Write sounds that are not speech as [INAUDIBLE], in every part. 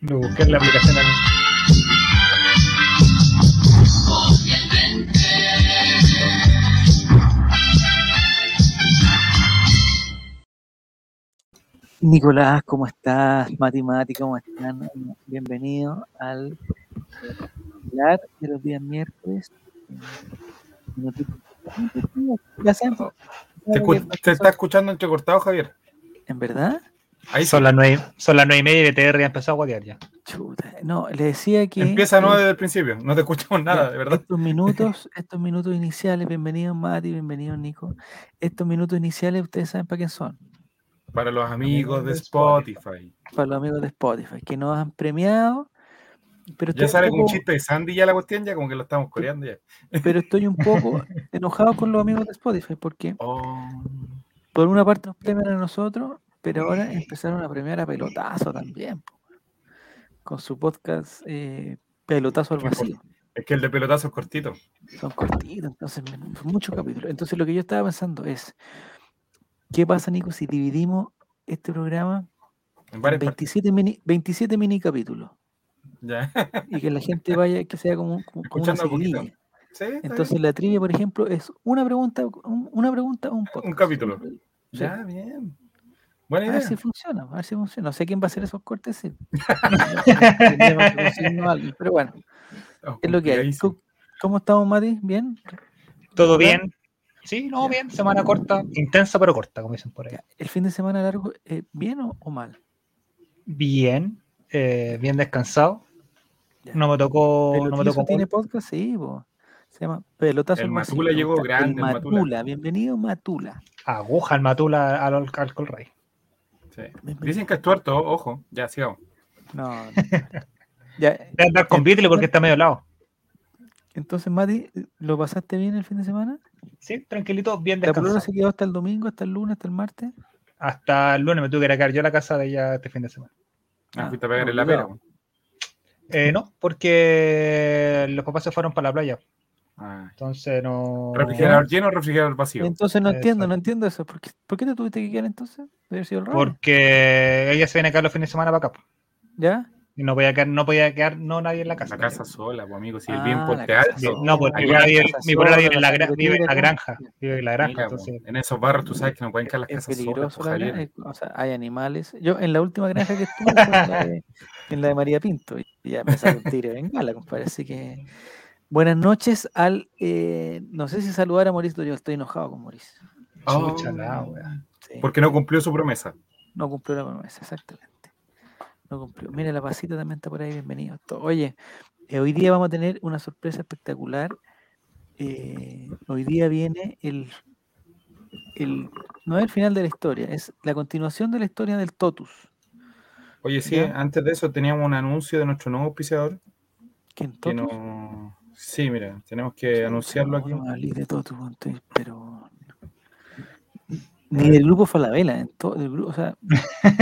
Lo busqué en la aplicación. Nicolás, ¿cómo estás? Mati, ¿cómo están? Bienvenido al hablar de los días miércoles. Ya sé. Te, te está escuchando entrecortado, Javier. ¿En verdad? Ahí son, las nueve, son las nueve y media y BTR ya empezó a guatear ya. Chuta. No, le decía que. Empieza no desde el principio, no te escuchamos nada, de verdad. Estos minutos, [LAUGHS] estos minutos iniciales, bienvenido Mati, bienvenido Nico. Estos minutos iniciales, ustedes saben para quién son. Para los amigos de Spotify. Para los amigos de Spotify, que nos han premiado. Pero ya sale con un chiste de Sandy ya la cuestión, ya como que lo estamos coreando ya. Pero estoy un poco [LAUGHS] enojado con los amigos de Spotify, porque oh. por una parte nos premian a nosotros, pero ahora empezaron a premiar a pelotazo también. Con su podcast eh, Pelotazo al vacío. Es que el de pelotazo es cortito. Son cortitos, entonces muchos capítulos. Entonces lo que yo estaba pensando es, ¿Qué pasa, Nico, si dividimos este programa en 27 mini, 27 mini capítulos? Ya. Y que la gente vaya, que sea como, como una seguidilla. ¿Sí? Entonces la trivia, por ejemplo, es una pregunta, una pregunta, un podcast. Un capítulo. Ya, bien. Buena idea. A ver si funciona, a ver si funciona. No sé quién va a hacer esos cortes, sí. [LAUGHS] pero bueno, es lo que hay. ¿Cómo estamos, Mati? ¿Bien? Todo bien, Sí, no, bien, semana corta, intensa pero corta, como dicen por ahí. ¿El fin de semana largo, eh, bien o, mal? Bien, eh, bien descansado. No me tocó. No me tocó tiene podcast, sí, se llama Pelotazo. El Matula llegó grande. El Matula. bienvenido Matula. Aguja el Matula al, al Colray. Sí. Dicen que es tuerto, ojo, ya sigamos. No. no. [LAUGHS] ya, andar con porque está medio lado. Entonces, Mati, ¿lo pasaste bien el fin de semana? Sí, tranquilito, bien descansado. ¿La se quedó hasta el domingo, hasta el lunes, hasta el martes? Hasta el lunes me tuve que ir a quedar yo a la casa de ella este fin de semana. Ah, ¿Fuiste a pegar en la pera? Eh, no, porque los papás se fueron para la playa. Ah. Entonces no. ¿Refrigerador lleno o refrigerador vacío? Entonces no entiendo, no entiendo eso. ¿Por qué, ¿Por qué, te tuviste que quedar entonces? Debe sido el Porque ella se viene acá los fines de semana para acá. ¿Ya? Y no podía quedar, no podía quedar no nadie en la casa. La casa sola, pues amigo, si el bien alto. No, pues mi pueblo vive, en la, vive en la granja. Vive en la granja. entonces... En esos barrios tú sabes que no pueden quedar las casas solas. Pues, o sea, hay animales. Yo en la última granja que estuve [LAUGHS] en la de, en la de María Pinto. Y ya me salió un tiro en gala, compadre. Así que buenas noches al. Eh, no sé si saludar a Mauricio, yo estoy enojado con Mauricio. Oh, Porque no cumplió su promesa. No cumplió la promesa, exactamente. No cumplió. Mira, la pasita también está por ahí, bienvenido. Oye, eh, hoy día vamos a tener una sorpresa espectacular. Eh, hoy día viene el, el, no es el final de la historia, es la continuación de la historia del Totus. Oye, sí, antes de eso teníamos un anuncio de nuestro nuevo auspiciador. ¿Quién, Totus? Sí, mira, tenemos que anunciarlo aquí. de Totus, pero ni del grupo Falabella, en todo, el grupo, o sea,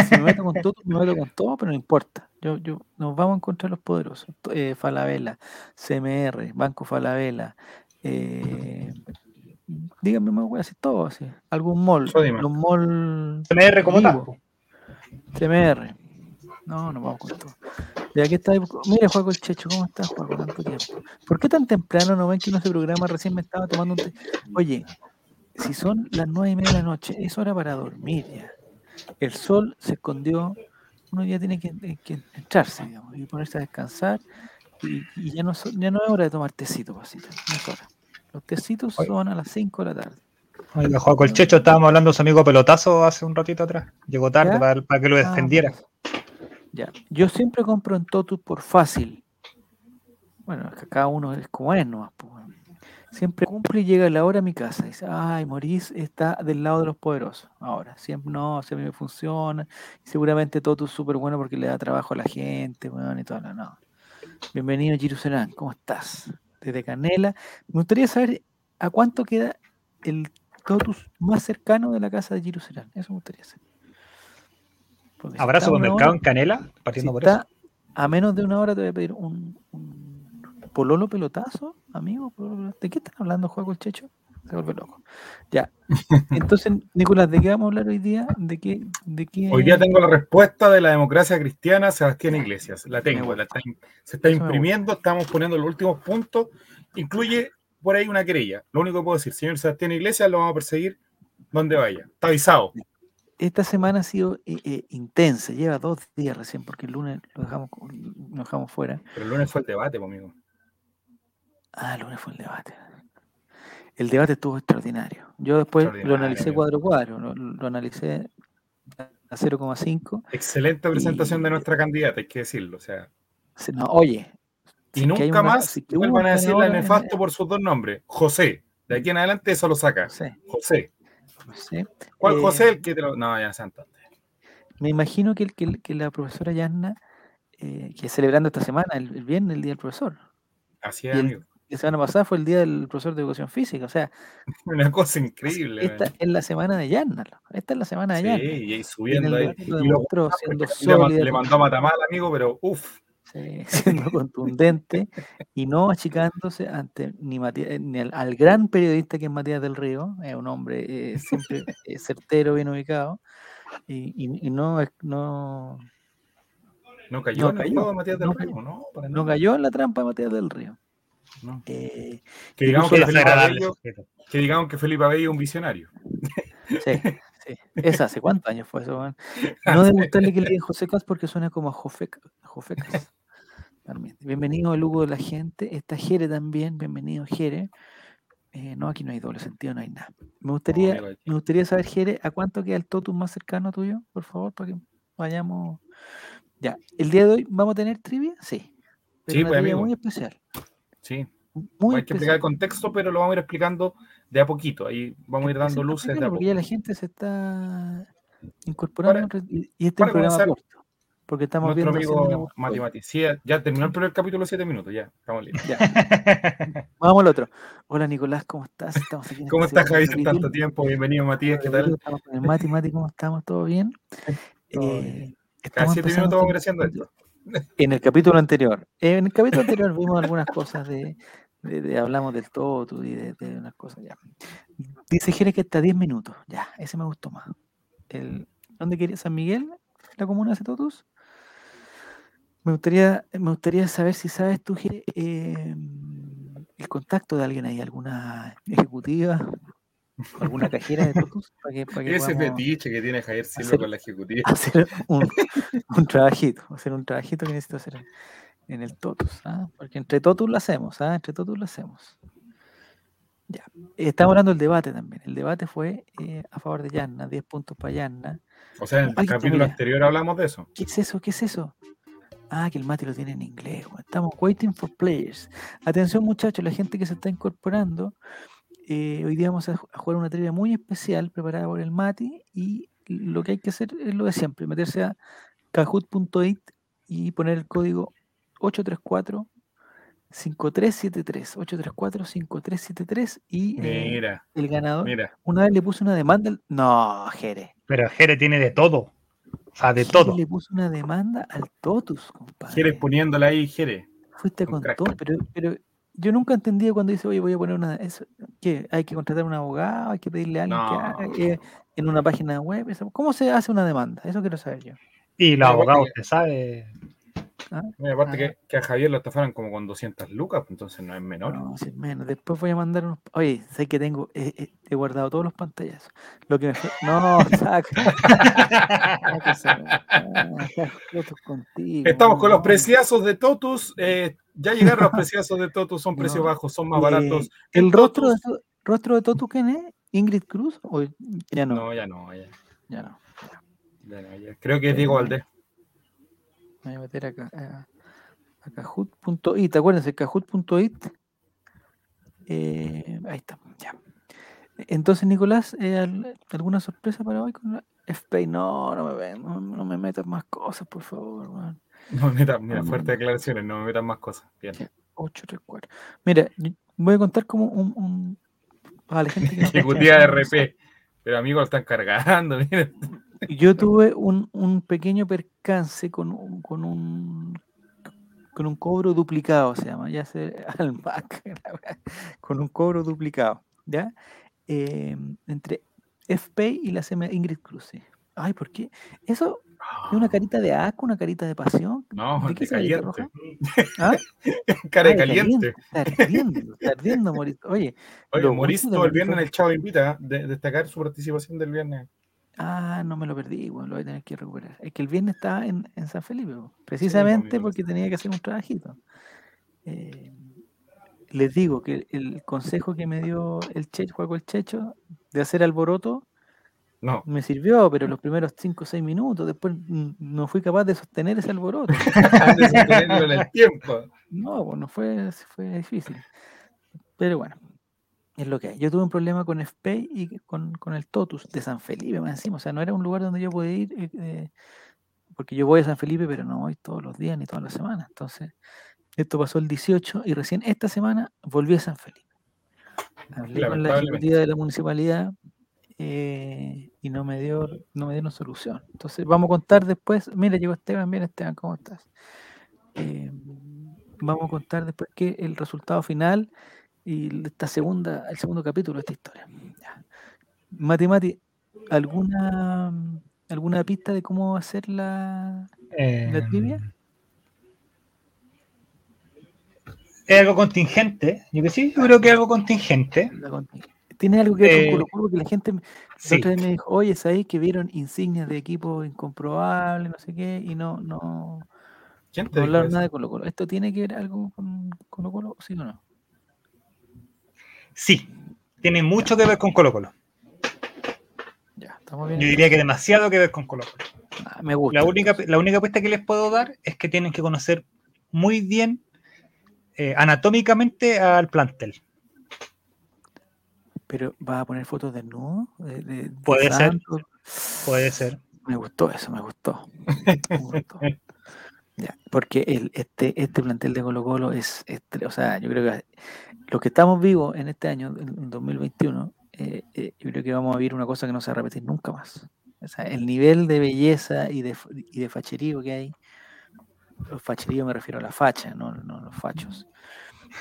si me meto con todo, me meto con todo, pero no importa. Yo, yo, nos vamos a encontrar los poderosos. Eh, Falabella, CMR, Banco Falabella, eh, díganme más, voy a decir todo así. Algún mall, los mall. CMR como tal. CMR. No, no vamos con todo. Está. Mira, Juaco el Checho, ¿cómo estás, Juaco? Tanto tiempo. ¿Por qué tan temprano no ven que no se programa? Recién me estaba tomando un té. Oye, si son las nueve y media de la noche, es hora para dormir ya. El sol se escondió, uno ya tiene que, eh, que entrarse, digamos, y ponerse a descansar, y, ya, no, ya no es hora de tomar tecito, pasito, no es hora. Los tecitos son a las 5 de la tarde. Oiga, Juan Colchecho, estábamos hablando de su amigo pelotazo hace un ratito atrás. Llegó tarde para, que lo ah, defendiera. Ya. Yo siempre compro en Totus por fácil. Bueno, es que cada uno es como es nomás. Pues, Siempre cumple y llega la hora a mi casa. Y dice, ay, Maurice está del lado de los poderosos. Ahora, siempre no, si a mí me funciona. seguramente todo es súper bueno porque le da trabajo a la gente, bueno, y todo. No. Bienvenido, Jerusalén. ¿Cómo estás? Desde Canela. Me gustaría saber a cuánto queda el totus más cercano de la casa de Jerusalén. Eso me gustaría saber. ¿Habrá supermercado en Canela? Partiendo por está A menos de una hora te voy a pedir un pololo pelotazo, amigo. ¿De qué están hablando, Juego el Checho? se vuelve loco. Ya. [LAUGHS] Entonces, Nicolás, ¿de qué vamos a hablar hoy día? ¿De qué, de qué... Hoy día tengo la respuesta de la democracia cristiana, Sebastián Iglesias. La tengo, se está imprimiendo, estamos poniendo los últimos puntos. Incluye por ahí una querella. Lo único que puedo decir, señor Sebastián Iglesias, lo vamos a perseguir donde vaya. Está avisado. Esta semana ha sido eh, eh, intensa, lleva dos días recién, porque el lunes lo dejamos, lo dejamos fuera. Pero el lunes fue el debate, conmigo. Ah, el lunes fue el debate. El debate estuvo extraordinario. Yo después lo analicé cuadro a cuadro, lo, analicé a 0,5. Excelente presentación de nuestra candidata, hay que decirlo. O sea. No, oye. Y nunca más vuelvan a decirle nefasto por sus dos nombres. José. De aquí en adelante eso lo saca. José. ¿Cuál José eh, el que te lo.? No, ya santo. Me imagino que, que, que la profesora Yanna, eh, que celebrando esta semana, el, viernes, el día del profesor. Así es, amigo la semana pasada fue el día del profesor de educación física, o sea. [LAUGHS] Una cosa increíble. Esta es la semana de Yarna. Esta es la semana de Yarna. Sí, y subiendo ahí. Y lo siendo le, le, mandó a Matamal, amigo, pero uff. Sí, [LAUGHS] siendo contundente y no achicándose ante ni, Matías, ni al, gran periodista que es Matías del Río, es un hombre eh, siempre eh, certero, bien ubicado, y, y, no, no, no cayó, no cayó Matías del Río, no, no cayó en la trampa de Matías del Río. Eh, que, digamos que, Felipe Abello, que, digamos que Felipe Abello es un visionario. Sí, sí. ¿Es hace cuántos años fue eso? [LAUGHS] No de gustarle que le digan José Cas porque suena como a Jofecas. Bienvenido el Hugo de la gente. Está Jere también. Bienvenido, Jere. Eh, no, aquí no hay doble sentido, no hay nada. Me gustaría, me gustaría saber, Jere, ¿a cuánto queda el totum más cercano tuyo? Por favor, para que vayamos. Ya, el día de hoy vamos a tener trivia, sí. sí, pues, amigo. muy especial. Sí. Muy Hay que explicar el contexto, pero lo vamos a ir explicando de a poquito. Ahí vamos a ir dando luces de a poco. Porque ya la gente se está incorporando y, este es un programa corto. Porque estamos Nuestro amigo Mati Mati. Sí, ya terminó el primer capítulo de 7 minutos, ya, estamos listos. [LAUGHS] Vamos al otro. Hola Nicolás, ¿cómo estás? Estamos aquí ¿Cómo estás, Javier? Tanto tiempo, bienvenido Matías, ¿qué tal? Estamos con el Mati, Mati, ¿cómo estamos? ¿Todo bien? [LAUGHS] Eh, Cada 7 minutos vamos creciendo esto. [LAUGHS] En el capítulo anterior. En el capítulo anterior vimos algunas cosas de, hablamos del todo y de, unas cosas ya. Dice Jerez que está 10 minutos. Ya, ese me gustó más. El, ¿Dónde quería? ¿San Miguel? ¿La comuna de Totus? Me gustaría, me gustaría saber si sabes tú, em, el contacto de alguien ahí, alguna ejecutiva, alguna cajera de Totus. Para que, para que Ese fetiche que tiene Javier Silva con la ejecutiva. Hacer un, [LAUGHS] un, trabajito, hacer un trabajito que necesito hacer en el Totus. ¿ah? Porque entre Totus lo hacemos, ¿ah? entre Totus lo hacemos. Ya. Estamos hablando del debate también. El debate fue eh, a favor de Yanna, 10 puntos para Yanna. O sea, en el capítulo anterior hablamos de eso. ¿Qué es eso? ¿Qué es eso? Ah, que el mate lo tiene en inglés. Estamos waiting for players. Atención, muchachos, la gente que se está incorporando. Eh, hoy día vamos a jugar una trivia muy especial preparada por el Mati y lo que hay que hacer es lo de siempre, meterse a kahoot.it y poner el código 834 5373 834 5373 y eh, el ganador una vez le puse una demanda no Jere pero Jere tiene de todo sea de todo le puso una demanda al Totus compadre Jere poniéndola ahí Jere fuiste con todo pero, pero yo nunca entendí cuando dice, oye, voy a poner una. Eso, ¿Qué? ¿Hay que contratar un abogado? ¿Hay que pedirle a alguien que haga eh, en una página web? ¿Cómo se hace una demanda? Eso quiero saber yo. Y los abogados, usted sabe. ¿Ah? aparte que, que, a Javier lo estafaron como con 200 lucas, pues, entonces no es menor. No, sí, menos. Después voy a mandar unos. Oye, sé que tengo. he guardado todos los pantallas. Lo que me. No, [LAUGHS] saca. Estamos con los preciazos de Totus. Eh, ya llegaron los [LAUGHS] preciosos de Totus, son precios bajos, son más baratos. ¿El rostro, de, rostro de Totus quién es? ¿Ingrid Cruz? ¿O ya no? No, ya no. Ya, ya no. Creo que es Diego Valdés. Me voy a meter acá. A, a Kahoot.it. Acuérdense, Kahoot.it. Eh, ahí está, ya. Entonces, Nicolás, eh, ¿alguna sorpresa para hoy con la FPay? No, no me, no, no me metas más cosas, por favor. Man. No me metas, mira, fuertes declaraciones, no me metas más cosas. Bien. 8, 3, 4. Mira, voy a contar como un. un la gente que [LAUGHS] Ejecutiva de RP. Pero amigos, lo están cargando. [LAUGHS] Mira. Yo tuve un, un pequeño percance con, con un con un cobro duplicado, se llama, ya sé, [LAUGHS] al Mac, con un cobro duplicado. ¿ya? Em, entre FP y la CM Ingrid Cruz. Ay, ¿por qué? Eso es una carita de asco, una carita de pasión. No, ¿De qué caliente. [LAUGHS] ¿Ah? Cara de caliente. Está ardiendo, está ardiendo, Oye, Oye Mauricio el viernes en el Chavo Invita, ¿eh? de, destacar su participación del viernes. Ah, no me lo perdí, bueno, lo voy a tener que recuperar. Es que el viernes estaba en, en San Felipe, precisamente porque tenía que hacer un trabajito. Eh, les digo que el consejo que me dio el Checho, Juego el Checho, de hacer alboroto, no. me sirvió, pero los primeros 5 o 6 minutos, después no fui capaz de sostener ese alboroto. [LAUGHS] de sostenerlo en el tiempo. No, pues no fue, fue difícil. Pero bueno, es lo que hay. Yo tuve un problema con FP y con, con, el Totus de San Felipe, más encima. O sea, no era un lugar donde yo podía ir, eh, eh, porque yo voy a San Felipe, pero no voy todos los días ni todas las semanas. Entonces, esto pasó el 18 y recién esta semana volví a San Felipe. Hablé con la ejecutiva de la municipalidad eh, y no me dio no me dieron solución. Entonces vamos a contar después. Mira, llegó Esteban, mira Esteban, ¿cómo estás? Eh, vamos a contar después que el resultado final y esta segunda, el segundo capítulo de esta historia. Mati Mati, ¿alguna alguna pista de cómo hacer la, la trivia? Em, es algo contingente. Yo que sí, yo creo que es algo contingente. Tiene algo que ver con eh, Colo Colo, que la gente sí. me dijo, oye, ahí que vieron insignias de equipo incomprobables, no sé qué, y no, no, no hablaron nada de Colo Colo. ¿Esto tiene que ver algo con Colo Colo, sí o no? Sí, tiene mucho que ver con Colo Colo. Ya, estamos bien. Yo diría que demasiado que ver con Colo Colo. Ah, me gusta. La única, la única pista que les puedo dar es que tienen que conocer muy bien eh, anatómicamente al plantel. Pero va a poner fotos de nudo. Puede ser. Puede ser. Me gustó eso, me gustó. [LAUGHS] porque el, este, este plantel de Colo Colo es, o sea, yo creo que los que estamos vivos en este año, en 2021, eh, eh, yo creo que vamos a vivir una cosa que no se va a repetir nunca más. O sea, el nivel de belleza y de, y de facherío que hay los facheríos me refiero a la facha, no, no los fachos,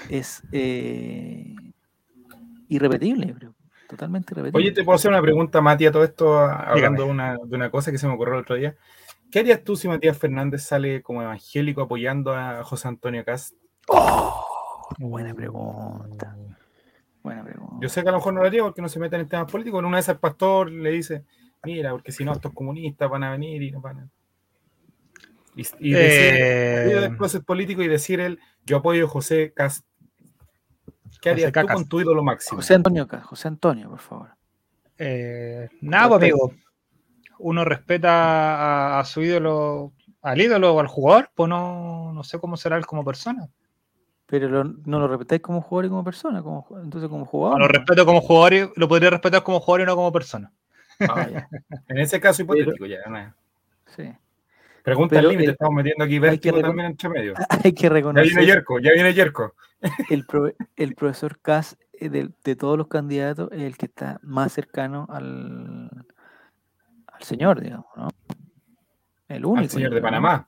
es eh, irrepetible, creo. Totalmente irrepetible. Oye, te puedo hacer una pregunta, Matías, todo esto hablando de una, de una, cosa que se me ocurrió el otro día. ¿Qué harías tú si Matías Fernández sale como evangélico apoyando a José Antonio Cast? Oh, buena pregunta. Buena pregunta. Yo sé que a lo mejor no lo haría porque no se mete en temas políticos. En una vez el pastor le dice, mira, porque si no estos comunistas van a venir y no van a... Y, decir, eh, político y decir él, yo apoyo a José Cast. ¿Qué harías tú con tu ídolo máximo? José Antonio José Antonio, por favor. Eh, nada, pues, amigo. Uno respeta a, su ídolo, al ídolo o al jugador, pues no, no sé cómo será él como persona. Pero no lo respetáis como jugador y como persona, como, entonces como jugador. lo respeto como jugador y lo podría respetar como jugador y no como persona. Ah, [LAUGHS] en ese caso hipotético, ya. Sí. Pregunta al límite, estamos metiendo aquí vértigo también entre medio. [LAUGHS] Hay que reconocer. Ya viene Yerko, ya viene Yerko. [LAUGHS] El, el profesor Kass, eh, de, de, todos los candidatos, es el que está más cercano al señor, digamos, ¿no? El único. Al señor de Panamá.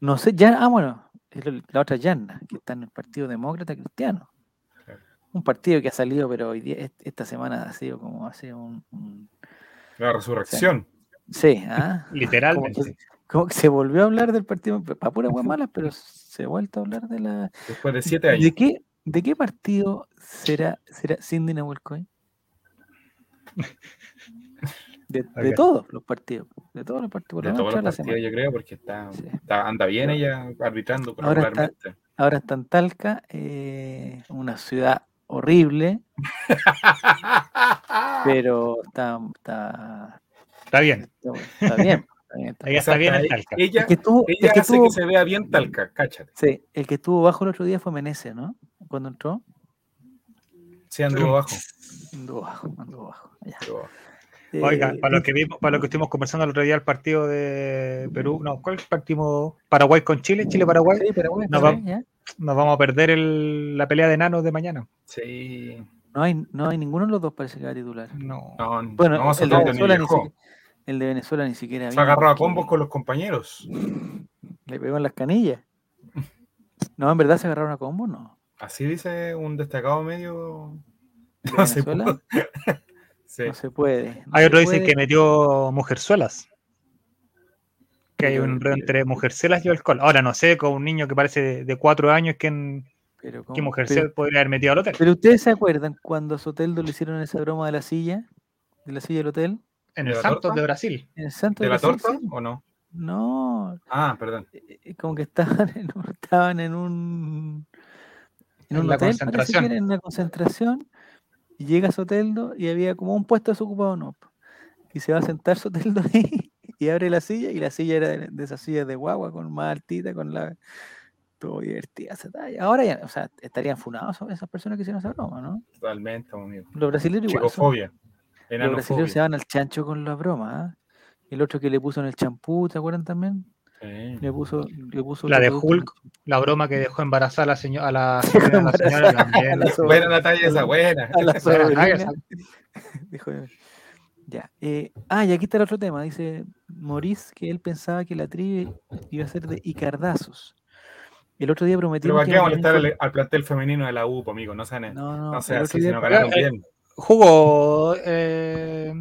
No sé, ya, ah, bueno, la otra Yanna, que está en el Partido Demócrata Cristiano. Un partido que ha salido, pero hoy día, esta semana ha sido como hace un. la resurrección. sí, ¿ah? [LAUGHS] literalmente como que se volvió a hablar del partido, para pura hueá mala, pero se ha vuelto a hablar de la. Después de siete años. ¿De qué, de qué partido será, será Cindy Nahuelcoin? [LAUGHS] De, de, todos los partidos. De todos los partidos. De todos los partidos, yo creo, porque está, anda bien ella arbitrando ahora está, ahora está en Talca, eh, una ciudad horrible. [LAUGHS] pero está, está, está bien. está bien. Ella está bien en Talca. Ella, que tuvo, ella que hace que se vea bien Talca, cáchate. Sí, el que estuvo bajo el otro día fue Meneses, ¿no? Cuando entró. Sí, anduvo bajo. Anduvo bajo, anduvo bajo. Oiga, eh, para lo que vimos, para lo que estuvimos conversando el otro día el partido de Perú, no, ¿cuál partido? Paraguay con Chile, Chile-Paraguay. Sí, Paraguay, nos, vamos, a perder el, la pelea de enanos de mañana. Sí. No hay, no hay ninguno de los dos parece que va a titular. No, bueno, no, el, de Venezuela ni, el de Venezuela ni siquiera. Se agarró a combos con los compañeros. Le pegó en las canillas. No, en verdad se agarraron a combos, no. Así dice un destacado medio No se No se puede. hay otro dice que metió mujerzuelas. Que hay un reo entre mujerzuelas y alcohol. Ahora no sé, con un niño que parece de, cuatro años, ¿quién, ¿qué mujerzuelas podría haber metido al hotel? Pero ustedes se acuerdan cuando a Soteldo le hicieron esa broma de la silla, de la silla del hotel. En el Santos de Brasil. ¿En el Santos de, la torta o no? No. Ah, perdón. Eh, eh, como que estaban en, estaban en un. En, un hotel, concentración. en una concentración. Y llega Soteldo y había como un puesto desocupado, no. Y se va a sentar Soteldo [LAUGHS] ahí y abre la silla. Y la silla era de, esas sillas de guagua, con más altita, con la. Todo divertida Ahora ya, o sea, estarían funados esas personas que hicieron esa broma, ¿no? Totalmente, amigo. Los brasileños igual. Los brasileños se van al chancho con la broma, ¿ah? El otro que le puso en el champú, ¿te acuerdan también? Le puso, le puso la de Hulk, la broma que dejó embarazada a la, [LAUGHS] señora, a la señora, también. buena Natalia, esa buena. [LAUGHS] ya. Eh, ah, y aquí está el otro tema. Dice Maurice que él pensaba que la tribu iba a ser de Icardazos. El otro día prometió. Pero aquí vamos a molestar al, al, plantel femenino de la U, amigo. No sé, no, no, no sé, así, sino ganaron bien. Jugó. Eh,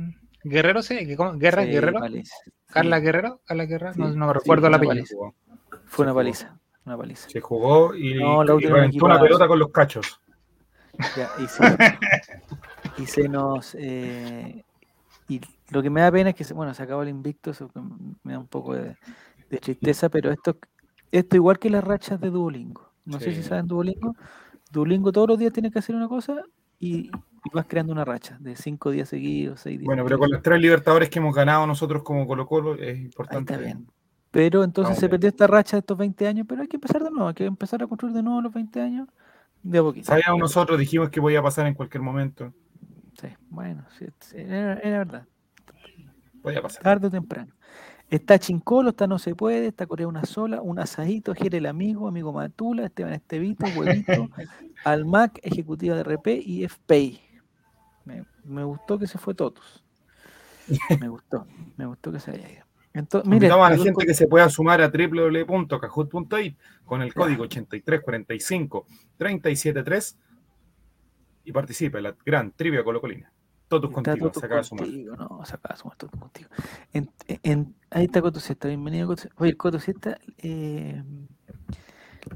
Guerrero, sí, Guerra, Guerrero. Carla Guerrero, Carla Guerrero, no, me recuerdo la apellido. Fue una paliza, una paliza. Se jugó y, no, y reventó una pelota con los cachos. y, se, nos. Eh, y lo que me da pena es que, bueno, se acabó el invicto, eso me da un poco de, tristeza, pero esto, esto igual que las rachas de Duolingo. No sé si saben Duolingo. Duolingo todos los días tiene que hacer una cosa y, y vas creando una racha de cinco días seguidos, seis días. Bueno, pero con los tres libertadores que hemos ganado nosotros como Colo Colo es importante. está bien. Pero entonces se perdió esta racha de estos 20 años, pero hay que empezar de nuevo, hay que empezar a construir de nuevo los 20 años de a poquito. Sabíamos nosotros, dijimos que podía pasar en cualquier momento. Sí, bueno, era, verdad. Podía pasar. Tarde o temprano. Está Chincolo, está No Se Puede, está Corea Una Sola, un asadito, Jere el Amigo, Amigo Matula, Esteban Estevito, Huevito, [LAUGHS] Almac, Ejecutiva de RP y FPI. Me, gustó que se fue todos. [LAUGHS] Me gustó, me gustó que se haya ido. Entonces, mire, a la gente que se pueda sumar a www.cajut.it con el código 8345 373 y participe en la gran trivia colocolina. Todos contigo, se acaba de sumar. No, se acaba de sumar todos contigo. En, ahí está Cotosieta, bienvenido Cotosieta. Oye, Cotosieta, eh,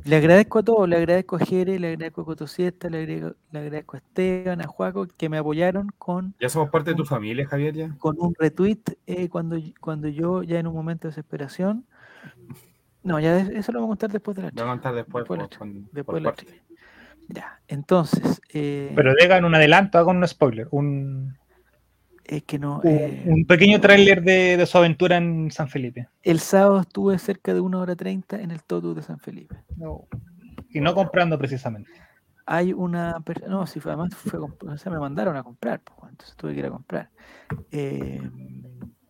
le agradezco a todos, le agradezco a Jere, le agradezco a Cotosiesta, le agradezco, le agradezco a Esteban, a Juaco, que me apoyaron con... ¿Ya somos parte de tu familia, Javier? Ya? Con un retweet eh, cuando, cuando yo, ya en un momento de desesperación... No, ya eso lo vamos a contar después de la Lo vamos a contar después, después, de la Ya, entonces... Eh, Pero digan un adelanto, hagan un spoiler, un... Es que no. Un, eh, pequeño tráiler de, su aventura en San Felipe. El sábado estuve cerca de una hora treinta en el Totu de San Felipe. Y no comprando precisamente. Hay una. No, si fue, además fue, o sea, me mandaron a comprar, pues, entonces tuve que ir a comprar. Eh,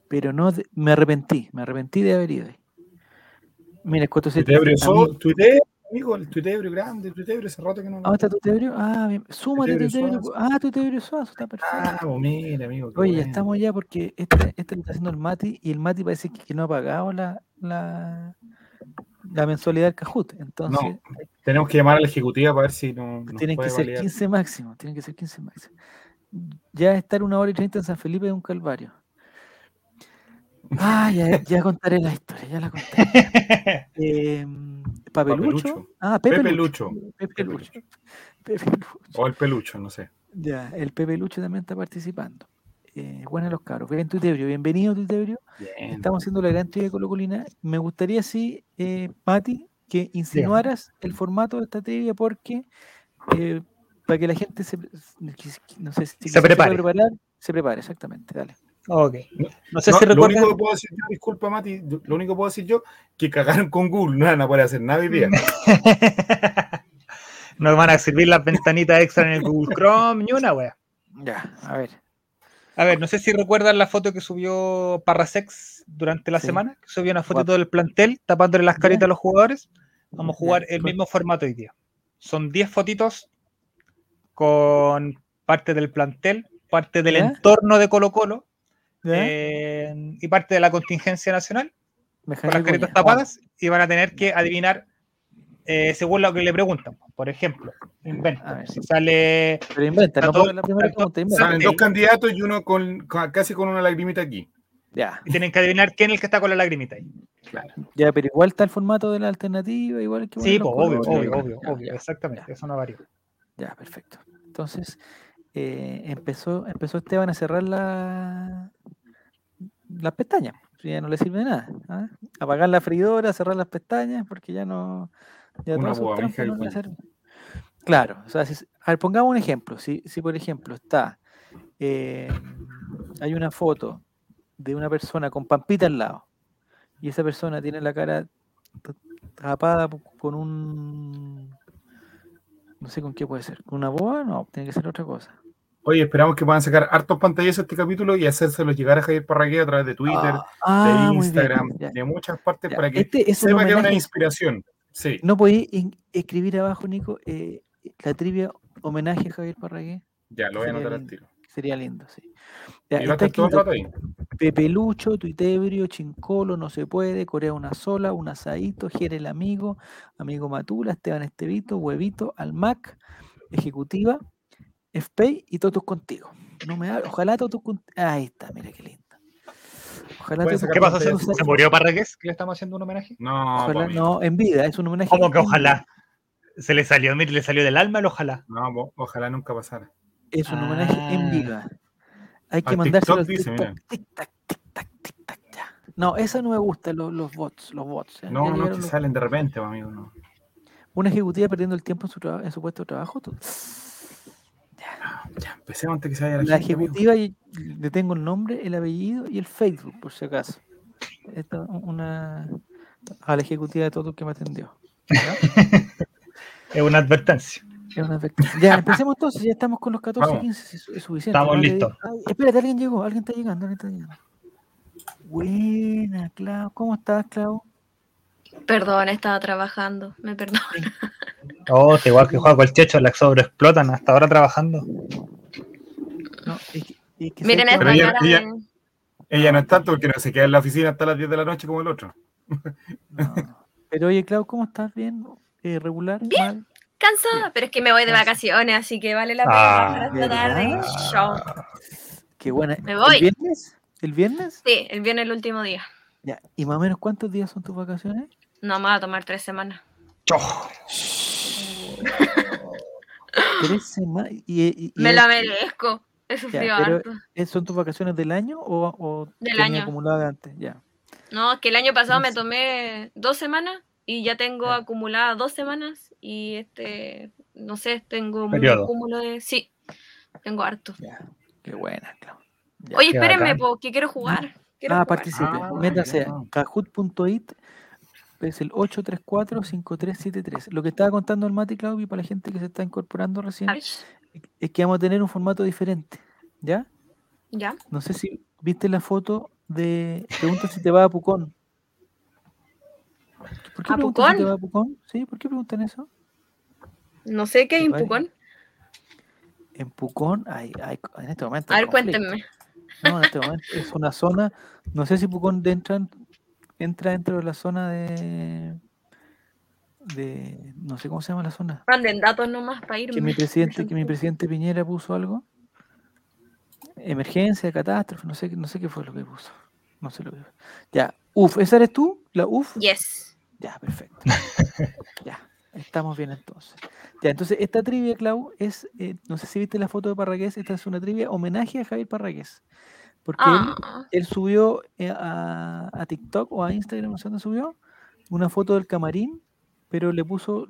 pero no. Me arrepentí, me arrepentí de haber ido ahí. Mira, ¿cuánto se te amigo, el tuitebrio grande, el tuitebrio hace rato que no. Ah, está tuitebrio. Ah, bien. súmate tuitebrio. Ah, tuitebrio suazo, está perfecto. Ah, mira, amigo. Oye, ya estamos ya porque este, este lo está haciendo el Mati y el Mati parece que, no ha pagado la, la, la mensualidad del Cajut. Entonces, no, tenemos que llamar a la ejecutiva para ver si no. Tienen que ser 15 máximo, tienen que ser 15 máximo. Ya estar una hora y treinta en San Felipe es un calvario. Ah, ya, ya, contaré la historia, ya la contaré. [LAUGHS] eh, ¿Papelucho? Ah, Pepe, Lucho. Pepe Lucho. [LAUGHS] Pepe Lucho. O el Pelucho, no sé. Ya, el Pepe Lucho también está participando. Eh, bueno, los cabros. Bien, Tuitebrio. Bienvenido, Tuitebrio. Estamos haciendo la gran trivia Colocolina. Me gustaría, sí, eh, Mati, que insinuaras el formato de esta trivia porque eh, para que la gente se, no sé, si se prepare. Se, preparar, se prepare, exactamente. Dale. Ok. No sé si Lo único que puedo decir yo, disculpa Mati, lo único que puedo decir yo, que cagaron con Google, no van a poder hacer nada hoy día. [LAUGHS] no van a servir las ventanitas extra en el Google Chrome, ni una wea. Ya, a ver. A ver, no sé si recuerdan la foto que subió Parrasex durante la semana, que subió una foto del plantel tapándole las caritas a los jugadores. Vamos a jugar el mismo formato hoy día. Son 10 fotitos con parte del plantel, parte del entorno de Colo Colo eh, y parte de la contingencia nacional con las caritas tapadas y van a tener que adivinar eh, según lo que le preguntan. Por ejemplo, inventa. Si sale. Pero inventa, no la primera pregunta. Salen dos candidatos y uno con, casi con una lagrimita aquí. Ya. Y tienen que adivinar quién es el que está con la lagrimita ahí. Claro. Ya, pero igual está el formato de la alternativa, igual que. Sí, pues, obvio, obvio, obvio, obvio, exactamente. Eso no varía. Ya, perfecto. Entonces, eh, empezó, empezó Esteban a cerrar la, las pestañas. Ya no le sirve de nada. ¿ah? Apagar la freidora, cerrar las pestañas, porque ya no. Ya Una no Claro, o sea, si, a ver, pongamos un ejemplo. Si, si por ejemplo está, eh, hay una foto de una persona con pampita al lado, y esa persona tiene la cara tapada con un. No sé con qué puede ser. ¿Con una boa? No, tiene que ser otra cosa. Oye, esperamos que puedan sacar hartos pantallazos este capítulo y hacérselo llegar a Javier Parragué a través de Twitter, ah, de Instagram, de muchas partes para que este sepa que es una inspiración. Sí. ¿No podéis escribir abajo, Nico, eh, la trivia homenaje a Javier Parragué? Ya, lo voy a anotar al tiro. Sería lindo, sí. Ya, y a estar todo rato ahí. Pepe Lucho, Tuitebrio, Chincolo, No Se Puede, Corea Una Sola, Un Asadito, Jere el Amigo, Amigo Matula, Esteban Estevito, Huevito, Almac, Ejecutiva, FPay y todos contigo. No me Ojalá todos contigo. Ahí está, mira qué lindo. Ojalá ¿Qué pasó? ¿Se, ¿Se murió Parragués? ¿Que le estamos haciendo un homenaje? No, ojalá, no, en vida, es un homenaje. ¿Cómo que ojalá? Se le salió, le salió del alma el ojalá. No, ojalá nunca pasara. Es un homenaje en ah. vida. Hay que mandárselo al dice, No, esa no me gusta, los, los bots, los bots. No, no, que salen de repente, amigo, no. Una ejecutiva perdiendo el tiempo en su, en su puesto de trabajo. Ya, empecemos antes que se vaya la, la ejecutiva, y le tengo el nombre, el apellido y el Facebook, por si acaso. Esta, una a la ejecutiva de todo el que me atendió. [LAUGHS] es una advertencia. Es una advertencia. Ya, empecemos entonces, ya estamos con los 14 15, es, suficiente. Estamos listos. espérate, alguien llegó, alguien está llegando, alguien está llegando. Buena, Clau. ¿Cómo estás, Clau? Perdón, estaba trabajando, me perdona. Oh, igual que juega con el checho, la explotan hasta ahora trabajando. No, Miren esta ella, ella, ella, no es tanto porque no se queda en la oficina hasta las 10 de la noche como el otro. Pero oye, Clau, ¿cómo estás? ¿Bien? Eh, ¿Regular? Bien. Cansada, pero es que me voy de vacaciones, así que vale la pena ah, esta tarde. Show. Qué buena. Me voy. ¿El viernes? ¿El viernes? Sí, el viernes el último día. Ya. ¿Y más o menos cuántos días son tus vacaciones? No, me voy a tomar tres semanas. [LAUGHS] tres semanas. Y, me la merezco. Eso sí, ¿Son tus vacaciones del año o, o del año acumuladas antes? Ya. No, es que el año pasado me tomé dos semanas y ya tengo acumuladas dos semanas y este, no sé, tengo un acúmulo de... Sí, tengo harto. Qué buena, claro. Oye, espérenme, porque quiero jugar. ah, participe. Ah, Métase a kahoot.it es el 834-5373. Lo que estaba contando el Mati Claudio para la gente que se está incorporando recién es que vamos a tener un formato diferente. ¿Ya? Ya. No sé si viste la foto de. Pregunta si te va a Pucón. ¿Por qué ¿A Pucón? Si te va a Pucón? ¿Sí? ¿Por qué preguntan eso? No sé qué hay en Pucón. En Pucón hay, hay en este momento. A ver, cuéntenme. No, en este momento es una zona. No sé si Pucón entra, entra dentro de la zona de. de no sé cómo se llama la zona. Manden datos nomás para irme. Que mi presidente, [LAUGHS] que mi presidente Piñera puso algo. Emergencia, catástrofe, no sé, no sé qué fue lo que puso. No sé lo que Ya, UF, ¿esa eres tú? ¿La UF? Yes. Ya, perfecto. ya, estamos bien entonces. Ya, entonces esta trivia, Clau, es, eh, no sé si viste la foto de Parragués, esta es una trivia homenaje a Javier Parragués. Porque él, ah. subió eh, a, TikTok o a Instagram, no sé dónde subió, una foto del camarín, pero le puso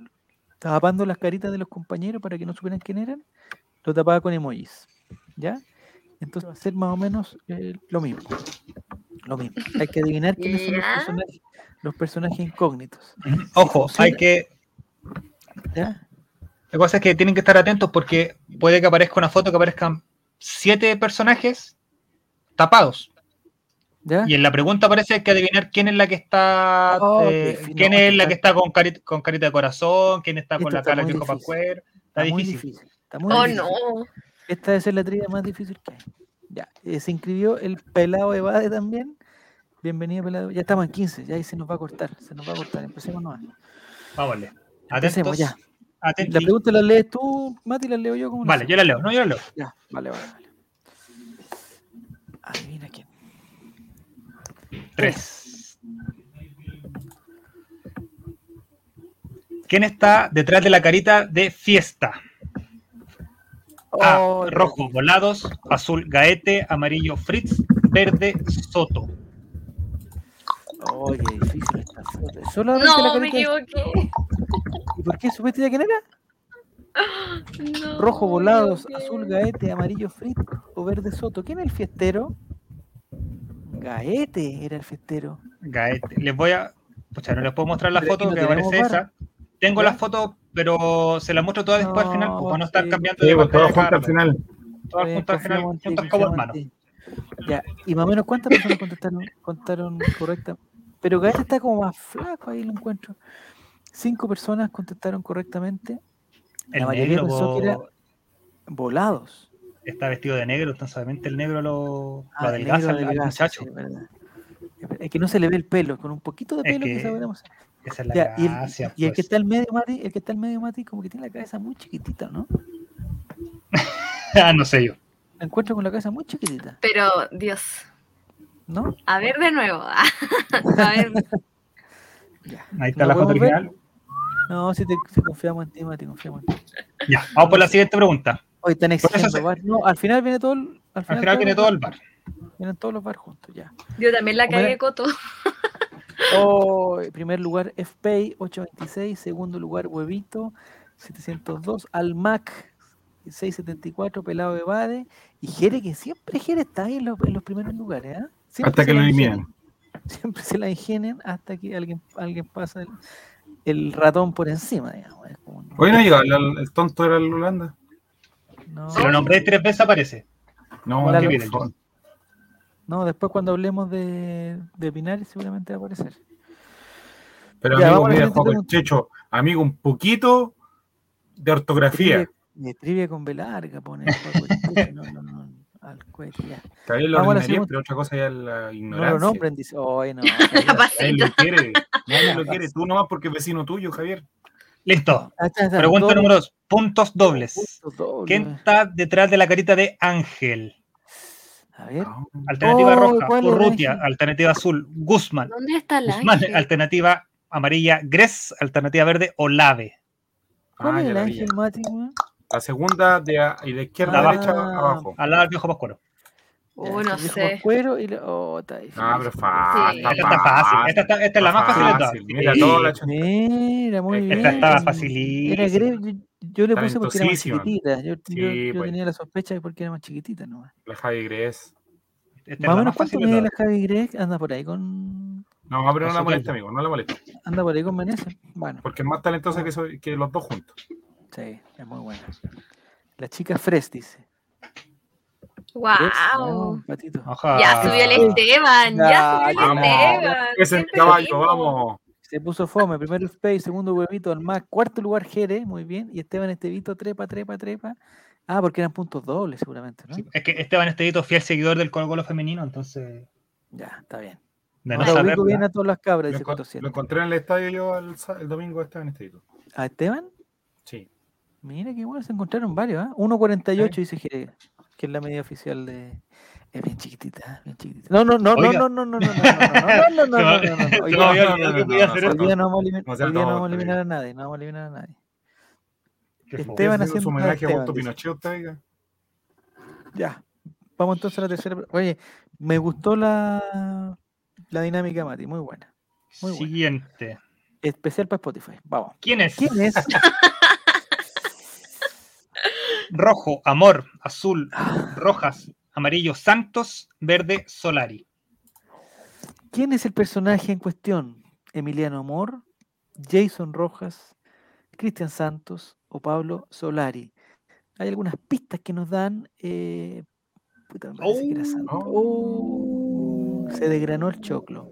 tapando las caritas de los compañeros para que no supieran quién eran, lo tapaba con emojis. ¿Ya? Entonces va a ser más o menos eh, lo mismo. Lo mismo. Hay que adivinar quiénes son los personajes, los personajes incógnitos. [LAUGHS] Ojo, hay que. ¿Ya? La cosa es que tienen que estar atentos porque puede que aparezca una foto que aparezcan siete personajes tapados. Y en la pregunta parece que adivinar quién es la que está, oh, eh, quién es la que está con carita, con carita de corazón, quién está con la cara que copa cuero. Está, difícil. Está muy oh, no. Esta debe ser la trivia más difícil que hay. Ya, eh, se inscribió el pelado Evade también. Bienvenido, pelado. Ya estamos en 15, ya ahí se nos va a cortar. Se nos va a cortar. Empecemos nomás. Vámonos. Atentos. ya. La pregunta la lees tú, Mati, la leo yo. como Vale, yo la leo. No, yo la leo. Ya, vale, vale. vale. Adivina quién. Tres. ¿Quién está detrás de la carita de fiesta? A. Oh, rojo, volados. Azul, gaete. Amarillo, fritz. Verde, soto. Oye, difícil esta foto. Solamente no, la me equivoqué. ¿Y por qué supiste ya quién era? Rojo volados, azul gaete, amarillo fritz o verde soto. ¿Quién es el fiestero? Gaete era el fiestero. Gaete. Les voy a. Pucha, no les puedo mostrar la foto que aparece esa. Tengo las fotos, pero se las muestro todas después al final, pues, para no estar cambiando sí, de pues, Todas juntas al final. Todas juntas al final, juntas como hermanos. Ya, y más o menos cuántas personas contestaron, contaron correcta. Pero Gaeta está como más flaco, ahí lo encuentro. Cinco personas contestaron correctamente. La mayoría pensó que era volados. Está vestido de negro, entonces obviamente el negro lo, ah, adelgaza al, muchacho. es que no se le ve el pelo, con un poquito de pelo que, sabremos. Esa es la ya, gracia, y, el, que pues. está al medio, Mati, el que está al medio, Mati, como que tiene la cabeza muy chiquitita, ¿no? ah, [LAUGHS] no sé yo. La encuentro con la cabeza muy chiquitita. Pero, Dios. ¿No? A ver de nuevo. [LAUGHS] a ver. [LAUGHS] Ahí está la foto original. No, si, te, si confiamos en ti, Mati, confiamos en ti. Ya, vamos por la siguiente pregunta. Hoy están exigiendo bar. No, al final viene todo el, al final, viene todo el bar. Vienen todos los bar juntos, ya. Yo también la cagué, Coto. [LAUGHS] Oh, primer lugar FPay 826, segundo lugar Huevito 702, Almac 674, Pelado de Bade y Jere, que siempre Jere está ahí en los, en los primeros lugares. ¿eh? Hasta que lo eliminan. Siempre se la ingenian hasta que alguien, alguien pasa el, el ratón por encima. Digamos. Hoy no llegó, el, el, tonto era el Holanda. No. Si lo nombré tres veces aparece. No, aquí viene. No, después cuando hablemos de, de Pinares seguramente va a aparecer. Pero amigo, mira, Checho, amigo, un poquito de ortografía. De trivia con B larga, pone. [LAUGHS] no, no, no, al cohete, ya. También lo ordinaría, pero otra cosa ya la ignorancia. No lo nombren, dice, oh, no. [LAUGHS] Nadie lo quiere, [LAUGHS] nadie lo quiere. Tú nomás porque es vecino tuyo, Javier. Listo. Ah, Pregunta número dos. Puntos dobles. ¿Quién está detrás de la carita de Ángel? A ver. Alternativa oh, roja, Urrutia. Alternativa azul, Guzmán. ¿Dónde está la Guzmán, alternativa amarilla, Gres. Alternativa verde, Olave. ¿Cuál ah, es el ángel, Mati? La segunda de, de izquierda a derecha abajo. Al lado del viejo Pascuero. Oh, no sé. Cuero y está Ah, pero fácil. Esta está fácil. Esta, esta, esta es la más fácil de todas. Mira, toda la Mira, muy bien. Esta estaba facilísima. Yo le puse porque era más chiquitita. Yo, yo, yo pues. tenía la sospecha de porque era más chiquitita nomás. La Javi Gress. Más o menos cuánto mide la Javi Gress, anda por ahí con. No, pero no la molesta, amigo, no la molesta. Anda por ahí con Vanessa. Bueno. Porque es más talentosa que, soy, que los dos juntos. Sí, es muy buena. La chica Fres dice. ¡Wow! ya subió el Esteban, ya, subió el Esteban. Es el caballo, vamos. Se puso fome, primero Space, segundo huevito al más, cuarto lugar Jere, muy bien, y Esteban Estevito trepa, trepa, trepa. Ah, porque eran puntos dobles seguramente, ¿no? es que Esteban Estevito fiel seguidor del Colo Colo femenino, entonces... Ya, está bien. De no saber, bien a todas las cabras, lo, lo encontré en el estadio yo el, el domingo Esteban Estevito. ¿A Esteban? Sí. Mira qué bueno, se encontraron varios, ¿ah? ¿eh? 1.48 dice Jere, que es la medida oficial de... Es bien chiquitita, bien chiquitita. No, no, no, no, no, no, no, no, no, no, no, no, no, no, Hoy día no vamos a eliminar a nadie, no vamos a eliminar a nadie. Esteban haciendo su homenaje a Augusto Pinochet, Ya, vamos entonces a la tercera. Oye, me gustó la, la dinámica, Mati, muy buena. Muy buena. Siguiente. Especial para Spotify. Vamos. ¿Quién es? ¿Quién es? Rojo, amor, azul, [GASPS] rojas, Amarillo Santos, verde Solari. ¿Quién es el personaje en cuestión? ¿Emiliano Amor, Jason Rojas, Cristian Santos o Pablo Solari? Hay algunas pistas que nos dan. Eh, puta, me parece que era Santos. Oh, se desgranó el choclo.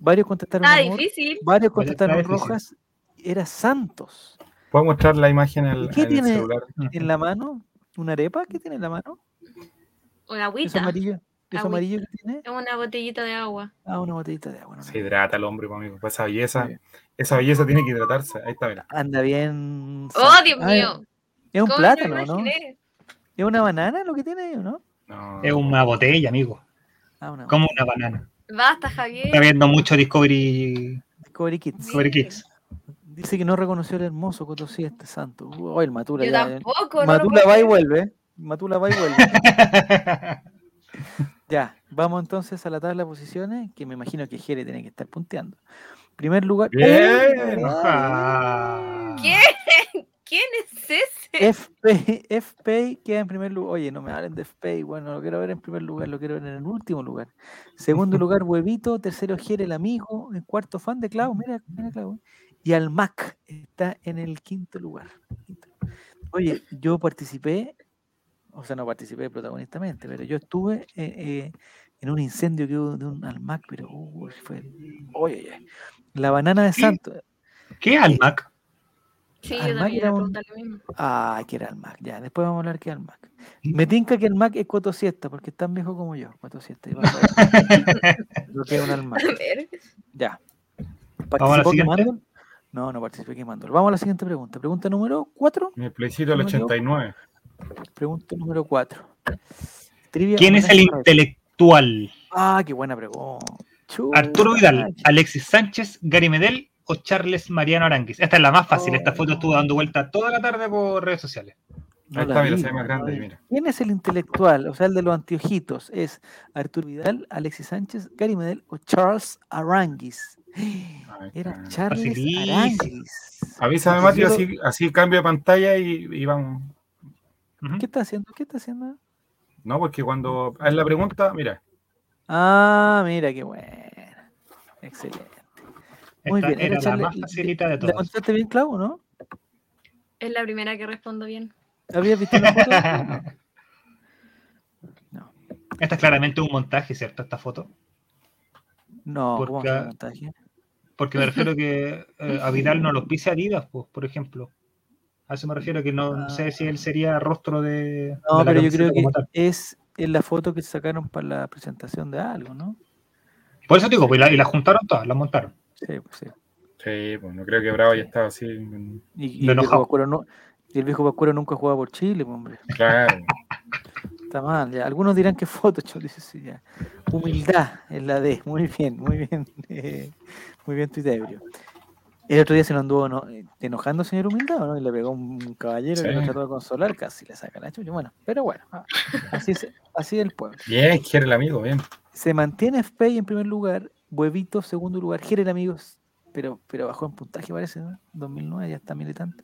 varios contestaron ah, difícil. varios contestaron Rojas. Era Santos. ¿Puedo mostrar la imagen en el, ¿Qué tiene en la mano? ¿Una arepa? ¿Qué tiene en la mano? Una agüita. ¿Es amarillo? ¿Eso amarillo que tiene? Es una botellita de agua. Ah, una botellita de agua. Se hidrata el hombre, amigo. Pues esa belleza, esa belleza tiene que hidratarse. Ahí está, mira. Anda bien. ¡Oh, Dios mío! Es un plátano, ¿no? ¿Es una banana lo que tiene ahí, no? No. Es una botella, amigo. Ah, una Como una banana. Basta, Javier. Está viendo mucho Discovery. Discovery Kids. Discovery Kids. Dice que no reconoció el hermoso Cotosí este santo. Oh, el Matula Yo ya. Tampoco, Matula va y vuelve. Matula va y vuelve. [LAUGHS] ya, vamos entonces a la tabla de posiciones, que me imagino que Jere tiene que estar punteando. Primer lugar. Bien. ¿Quién? ¿Quién es ese? FP, FP queda en primer lugar. Oye, no me hablen de FP. Bueno, lo quiero ver en primer lugar, lo quiero ver en el último lugar. Segundo [LAUGHS] lugar, Huevito. Tercero, Jere, el amigo. En cuarto, fan de Clau. Mira, mira Clau y al Mac está en el quinto lugar. Oye, yo participé, o sea, no participé protagonistamente, pero yo estuve eh, eh, en un incendio que hubo de un Almac, pero fue. Oye, la banana de Santo. ¿Qué Almac? Sí, yo también era un... Ah, que era Almac, ya, después vamos a hablar que Almac. Me tinca que el Mac es cuatro siesta, porque es tan viejo como yo, cuatro siesta. [LAUGHS] Lo que es un Almac. [LAUGHS] Ya. Vamos a la siguiente. No, no participé quemando. Vamos a la siguiente pregunta. Pregunta número 4. Me plebiscito el 89. Pregunta número 4. ¿Quién es el intelectual? Ah, qué buena pregunta. Arturo Vidal, Alexis Sánchez, Gary Medel o Charles Mariano Aranguis. Esta es la más fácil. Esta foto estuvo dando vuelta toda la tarde por redes sociales. Ahí está, mira, se ve más grande, mira. ¿Quién es el intelectual? O sea, el de los anteojitos. ¿Es Arturo Vidal, Alexis Sánchez, Gary Medel o Charles Aranguis? Era Charles Aranguis. Avísame, Mati, así, así cambio de pantalla y, vamos. ¿Qué está haciendo? ¿Qué está haciendo? No, porque cuando es la pregunta, mira. Ah, mira qué bueno. Excelente. Muy bien. Era la más facilita de todas. ¿La contaste bien, Clau, no? Es la primera que respondo bien. ¿Habías visto la foto? [LAUGHS] no. Esta es claramente un montaje, ¿cierto? Esta foto. No, porque, porque me refiero que eh, [LAUGHS] a Vidal no lo pise Adidas, pues, por ejemplo. A eso me refiero que no, sé si él sería rostro de. No, pero yo creo que es en la foto que sacaron para la presentación de algo, ¿no? Por eso digo, pues, y la, juntaron todas, la montaron. Sí, pues sí. Sí, pues no creo que Bravo haya estado así. Y, el viejo Pascuero no, el viejo Pascuero nunca jugaba por Chile, pues, hombre. Claro. [LAUGHS] Está mal, ya. Algunos dirán que Photoshop, [LAUGHS] dice sí, ya. Humildad es la D. Muy bien, muy bien. muy bien, Twitter. El otro día se lo anduvo no, enojando, señor Humildad, ¿no? Y le pegó un caballero que lo trató de consolar, casi le saca la chucha. Bueno, pero bueno, ah, así es, así el pueblo. Bien, quiere el amigo, bien. Se mantiene FPay en primer lugar, Huevito segundo lugar, quiere el amigo, pero, pero bajó en puntaje, parece, ¿no? 2009, ya está militante.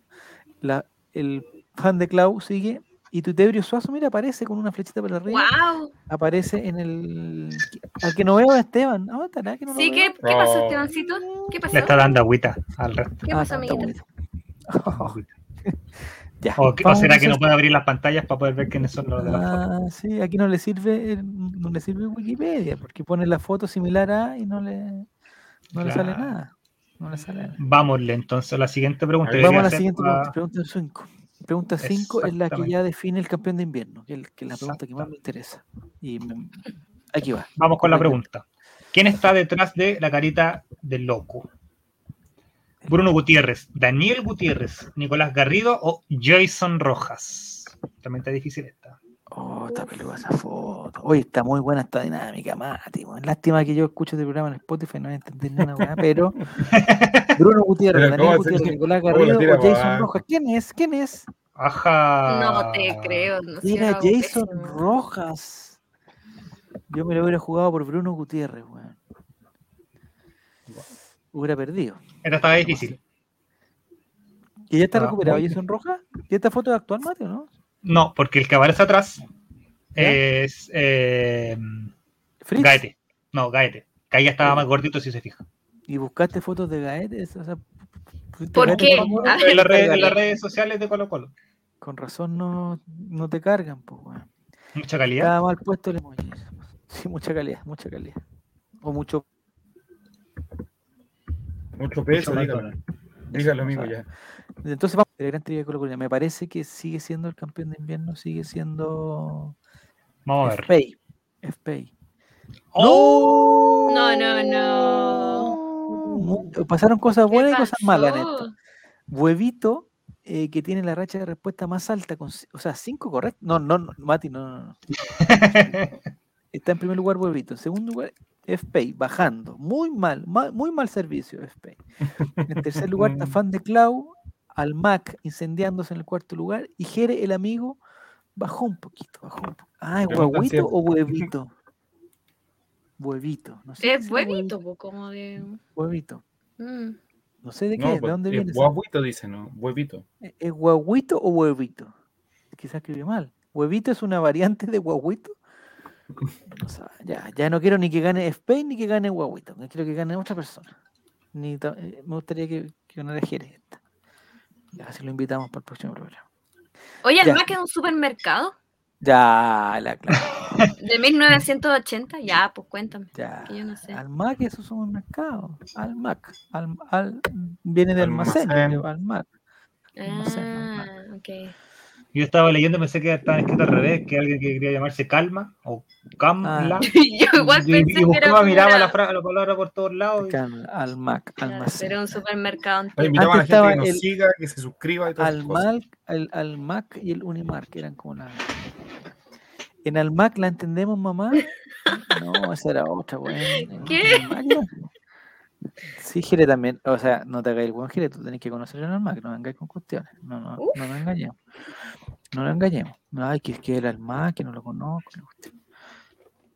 La, el fan de Clau sigue y tu Tebrio Suazo, mira, aparece con una flechita por arriba. ¡Wow! Aparece en el. Al que no veo a Esteban. Ah, que no sí, ¿qué, ¿qué, pasó, Estebancito? ¿Qué pasó? Le está dando agüita al resto. ¿Qué pasó, ah, amiguito? [LAUGHS] ya, o, o, será que no puede abrir las pantallas para poder ver quiénes son los de la ah, foto? Sí, aquí no le sirve no le sirve Wikipedia, porque pone la foto similar a y no le, no le sale nada. No le sale nada. Vámonle entonces a la siguiente pregunta. Vamos a la siguiente pregunta, pregunta 5. Pregunta 5 es la que ya define el campeón de invierno, que es la pregunta que más me interesa. Y aquí va. Vamos con la pregunta. ¿Quién está detrás de la carita del loco? Bruno Gutiérrez, Daniel Gutiérrez, Nicolás Garrido o Jason Rojas. También está difícil esta. Oh, está peluda esa foto. Hoy está muy buena esta dinámica, Mati. Lástima que yo escucho este programa en Spotify, no voy a entender nada, pero [LAUGHS] Bruno Gutiérrez, Daniel Gutiérrez, Nicolás Garrido o Jason Rojas. ¿Quién es? ¿Quién es? Ajá. No te creo. No Era Jason Rojas. Yo me lo hubiera jugado por Bruno Gutiérrez, weón. Hubiera perdido. Esta estaba difícil. ¿Y ya está recuperado Jason Rojas? ¿Y esta foto de actual, Mate, no? No, porque el que aparece atrás es eh, Gaete. No, Gaete. Que ahí ya estaba más gordito si se fija. ¿Y buscaste fotos de Gaete? O sea, ¿Por qué? En, las redes, sociales de Colo Colo. Con razón no, no te cargan, pues, Mucha calidad. Estaba mal puesto el emoji. Sí, mucha calidad, mucha calidad. O mucho. Mucho peso, dígalo. Dígalo, amigo, ya. Entonces vamos el Gran Trivia de Colo Colo. Me parece que sigue siendo el campeón de invierno, sigue siendo vamos a ver. FPay. FPay. ¡Oh! No, no, no. Pasaron cosas buenas y cosas malas en esto. Huevito, eh, que tiene la racha de respuesta más alta, con, o sea, cinco correctos. No, no, no, Mati, no, no, no. [LAUGHS] Está en primer lugar Huevito. En segundo lugar, FPay, bajando. Muy mal, muy mal servicio, FPay. En tercer lugar está [LAUGHS] Fan de Cloud, al Mac incendiándose en el cuarto lugar. Y Jere, el amigo, bajó un poquito, bajó un poquito. Ah, ¿es huevito o [LAUGHS] huevito? Huevito. No sé es huevito, como de. Huevito. Mm. No sé de qué, ¿de pues, dónde viene? Huevito dice, ¿no? Huevito. ¿Es huevito o huevito? Quizás escribió mal. ¿Huevito es una variante de huevito? ya, ya no quiero ni que gane Spain ni que gane Huevito. Quiero que gane otra persona. Ni, eh, me gustaría que, que ganara Jerez. Ya, si lo invitamos para el próximo programa. Oye, ¿el Mac es un supermercado? Ya, la claro. [LAUGHS] De 1980, ya, pues cuéntame. Ya. yo no sé. Al Mac es un supermercado. Al Mac. Al, al, viene de almacén. Al Mac. Ah, ok. Yo estaba leyendo, pensé que estaba escrito al revés, que alguien que quería llamarse Calma o Camla. Ah. [LAUGHS] yo igual pensé y, y, que era miraba la, la, palabra por todos lados. al Mac, almacén. Era un supermercado. Oye, invitaba a la gente que nos el, siga, que se suscriba y todo al, Mac, el, al Mac y el Unimark eran como la... En al Mac la entendemos, mamá. No, esa era otra, güey. ¿Qué? Sí, Gire también, o sea, no te hagáis el buen Gire, tú tenés que conocer el Mac, no vengáis con cuestiones, no, no, no nos engañemos, no nos engañemos, ay, que es que era el Mac, que no lo conozco,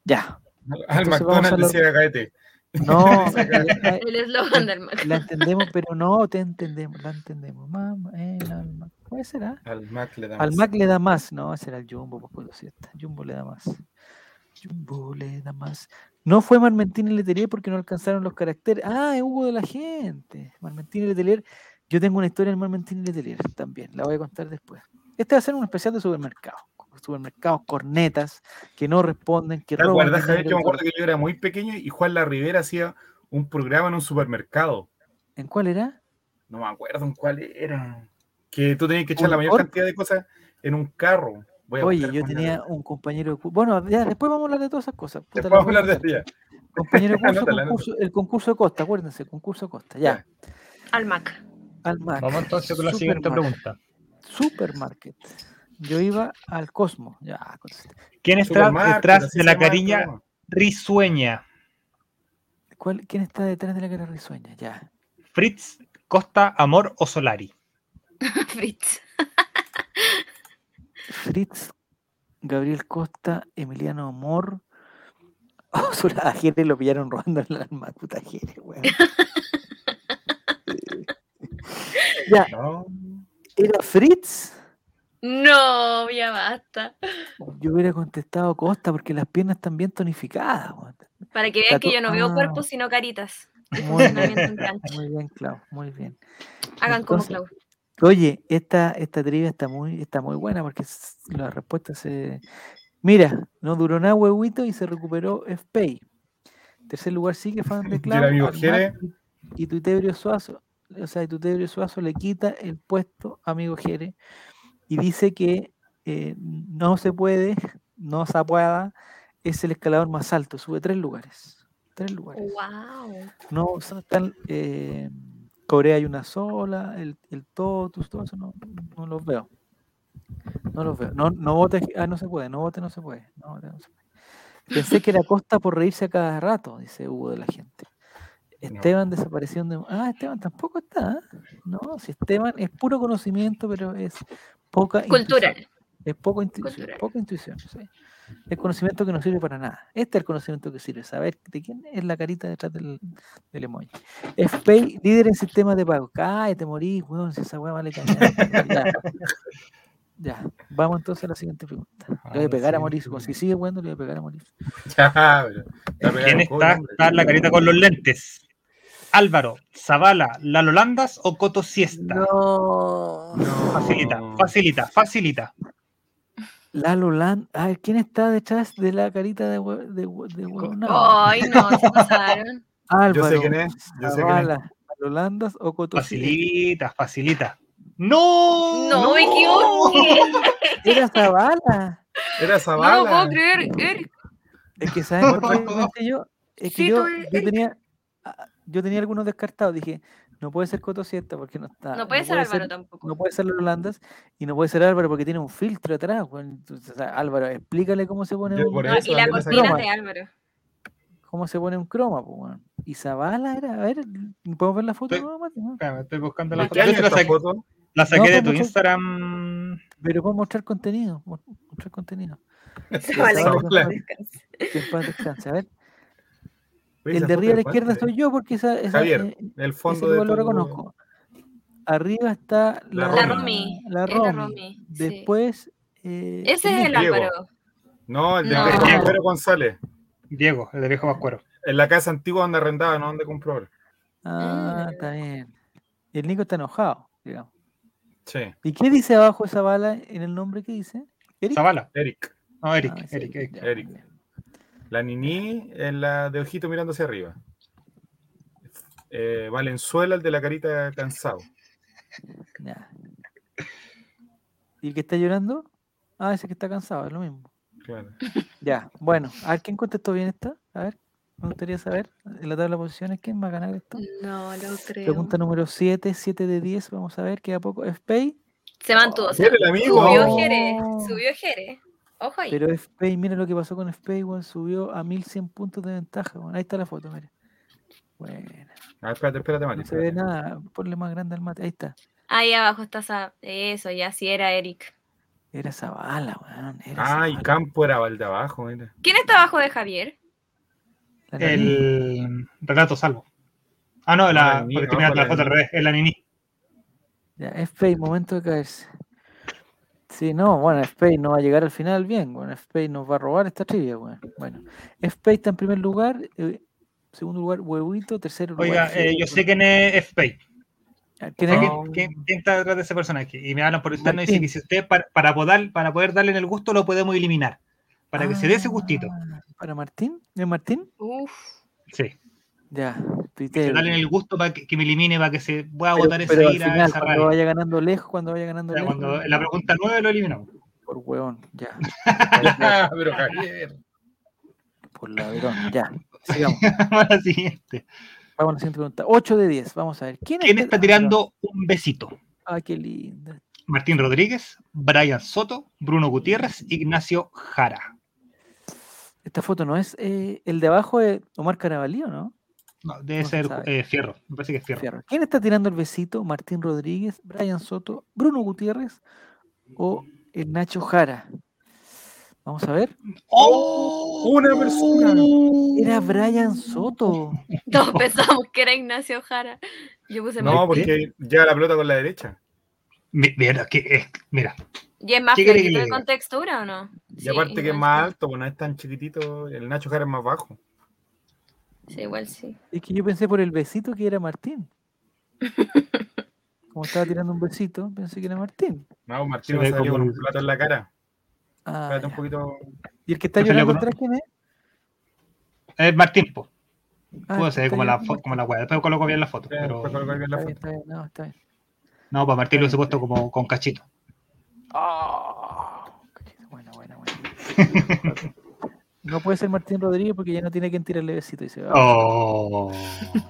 ya. Al McDonald's decía Gaete. No, [LAUGHS] el eslogan del Mac. La entendemos, pero no te entendemos, la entendemos. Mamá, el alma. ¿Cuál será? Al Mac le da más. Al Mac le da más, no, será el Jumbo, pues, cierto. Jumbo le da más. Jumbo le da más. No fue Marmentín y Letelier porque no alcanzaron los caracteres. Ah, es Hugo de la gente. Marmentín y Letelier. Yo tengo una historia en Marmentín y Letelier también. La voy a contar después. Este va a ser un especial de supermercado. Supermercados, cornetas, que no responden, que ¿Te Javier? Yo me acuerdo que yo era muy pequeño y Juan La Rivera hacía un programa en un supermercado. ¿En cuál era? No me acuerdo en cuál era. Que tú tenías que echar la mayor cantidad de cosas en un carro. Oye, yo tenía un compañero de Bueno, ya, después vamos a hablar de todas esas cosas. Después vamos a hablar de eso Compañero de [LAUGHS] curso, el concurso de Costa, acuérdense, el concurso de Costa, ya. Al Mac. Al Mac. Vamos entonces con la siguiente pregunta. Supermarket. Yo iba al Cosmo. Ya, ¿Quién está detrás de la cariña risueña? ¿Cuál, ¿Quién está detrás de la cara risueña? Ya. Fritz, Costa, Amor o Solari. [LAUGHS] Fritz. Fritz, Gabriel Costa, Emiliano Amor. [LAUGHS] Oh, Jere lo pillaron robando el alma, puta Jere, weón. ya. ¿Era Fritz? No, ya basta. Yo hubiera contestado Costa porque las piernas están bien tonificadas. Weón. Para que vean que yo no veo ah. cuerpos, sino caritas. Muy bien, muy bien, Clau, muy bien. Hagan como Clau. Oye, esta, esta trivia está muy, está muy buena porque la respuesta se. Mira, no duró nada huevito y se recuperó FPay. Tercer lugar sigue fan de Cloud. [LAUGHS] y Tutebrio Suazo, o sea, Tutebrio Suazo le quita el puesto amigo Jere y dice que eh, no se puede, no se pueda, es el escalador más alto, sube tres lugares. Tres lugares. Wow. No, están. Eh, Corea hay una sola, el, el Totus, todo eso no, no los veo. No los veo. No, no vote, ah, no se puede, no vote, no se puede. No no se puede. Pensé que era Costa por reírse a cada rato, dice Hugo de la gente. Esteban desapareció de... Ah, Esteban tampoco está. ¿eh? No, si Esteban es puro conocimiento, pero es poca Cultural. Intuición. Es poco intuición. Poca intuición, sí. Es conocimiento que no sirve para nada. Este es el conocimiento que sirve, saber de quién es la carita detrás del, del emoji. FPay, líder en sistemas de pago. Cállate, morís, weón, si esa weá vale [LAUGHS] ya. ya, vamos entonces a la siguiente pregunta. Le voy a pegar a Mauricio. Si sigue jugando, le voy a pegar a Mauricio. ¿Quién está, está la carita con los lentes? Álvaro, Zavala, Lalo Landas o Coto Siesta. No. Facilita, facilita, facilita. Lalo Land. Ay, ¿quién está detrás de la carita de, de, de, Ay, no, se pasaron. [LAUGHS] Álvaro, yo sé quién es. Yo sé quién es. Lalo Landas o Coto Facilita, facilita. ¡No! No, me equivoqué. [LAUGHS] Era Zavala. Era Zavala. No lo puedo creer, Eric. Es que, ¿sabes por qué yo? Es que yo, yo, tenía, ah, yo tenía algunos descartados. Dije, no puede ser Coto Siesta porque no está. No puede ser Álvaro tampoco. No puede ser los Holandas y no puede ser Álvaro porque tiene un filtro atrás. Entonces, Álvaro, explícale cómo se pone un no, Y la cortina de Álvaro. ¿Cómo se pone un croma? Pues, Y Zavala era, a ver, ¿podemos ver la foto? Estoy, no, estoy buscando la foto. La saqué, foto. la saqué de tu Instagram. Pero puedo mostrar contenido. Mostrar contenido. Zavala, que descanse. A ver. El de arriba a la izquierda soy yo porque esa, esa Javier, eh, el fondo de lo reconozco. Arriba está la, la Romy. La Romy. Después. Eh, ese es el Álvaro. No, el de no. González. Diego, el de viejo Pascuero. En la casa antigua donde arrendaba, no donde compró. Ah, ah, está bien. Y el Nico está enojado, digamos. Sí. ¿Y qué dice abajo esa bala en el nombre que dice? ¿Eric? Zavala. Eric. No, Eric, ah, Eric, Eric. Eric. La Nini en la de ojito mirando hacia arriba. Eh, Valenzuela, el de la carita cansado. ¿Y el que está llorando? Ah, ese que está cansado, es lo mismo. Claro. Ya, bueno, a ver quién contestó bien esta. A ver, me gustaría saber en la tabla de posiciones quién va a ganar esto. No, lo creo. Pregunta número 7, 7 de 10. Vamos a ver, queda poco. FPay. Se mantuvo. Oh, el amigo. Subió Jere. Subió Jere. Ojo ahí. Pero FPay, mira lo que pasó con FPay, igual subió a 1100 puntos de ventaja. Bueno, ahí está la foto, mire. Bueno. Ah, espérate, espérate, Mati. No se ve nada, ponle más grande al mate. Ahí está. Ahí abajo está esa, eso, ya sí era Eric. Era Zavala, weón. Ah, y Campo era el de abajo, mira. ¿Quién está abajo de Javier? El Renato Salvo. Ah, no, la, porque te la, foto al revés, es la Nini. Ya, FPay, momento de caerse. Sí, no, bueno, FPay no va a llegar al final bien, bueno, FPay nos va a robar esta trivia, bueno. bueno. FPay está en primer lugar, eh, segundo lugar, Huevito, tercero lugar. Oiga, eh, yo sé quién es FPay. ¿Quién, es? ¿Quién, está detrás de ese personaje? Y me hablan por interno y dicen que si usted, para, para, poder, para poder darle en el gusto, lo podemos eliminar. Para que se dé ese gustito. Ah, ¿Para Martín? ¿Es Martín? Uf. Sí. Ya, Twitter. Dale en el gusto para que, me elimine, para que se pueda votar esa ira. esa cuando vaya ganando lejos, cuando vaya ganando lejos. Cuando la pregunta 9 lo eliminamos. Por hueón, ya. [LAUGHS] pero Javier. Por ladrón, ya. Sigamos. [LAUGHS] Vamos a la siguiente. Vamos a la siguiente pregunta. 8 de 10. Vamos a ver. ¿Quién, ¿Quién está, tirando un besito? Ah, qué linda. Martín Rodríguez, Brian Soto, Bruno Gutiérrez, Ignacio Jara. Esta foto no es eh, el de abajo de Omar Carabalí, ¿no? No, debe ser eh, Fierro. Me parece que es Fierro. ¿Quién está tirando el besito? ¿Martín Rodríguez, Brian Soto, Bruno Gutiérrez o el Nacho Jara? Vamos a ver. ¡Oh! Una persona. Era Brian Soto. [LAUGHS] Todos pensamos que era Ignacio Jara. Yo puse no, porque llega la pelota con la derecha. Mira, que es, mira. ¿Y es más pequeño de contextura o no? Y aparte que es más alto, pues no es tan chiquitito. El Nacho Jara es más bajo. Sí, igual sí. Es que yo pensé por el besito que era Martín. Como estaba tirando un besito, pensé que era Martín. No, Martín va a salir con un plato en la cara. Ah, Espérate un poquito. ¿Y el que está llorando atrás quién es? Es Martín, po. Ah, Puede ser como la, como la wea. Después coloco bien la foto. pero... bien la foto. Está bien, no, está bien. No, para Martín lo he puesto como con cachito. Oh, cachito. Bueno, bueno, bueno. [LAUGHS] No puede ser Martín Rodríguez porque ya no tiene quien tirarle besito. Dice, oh.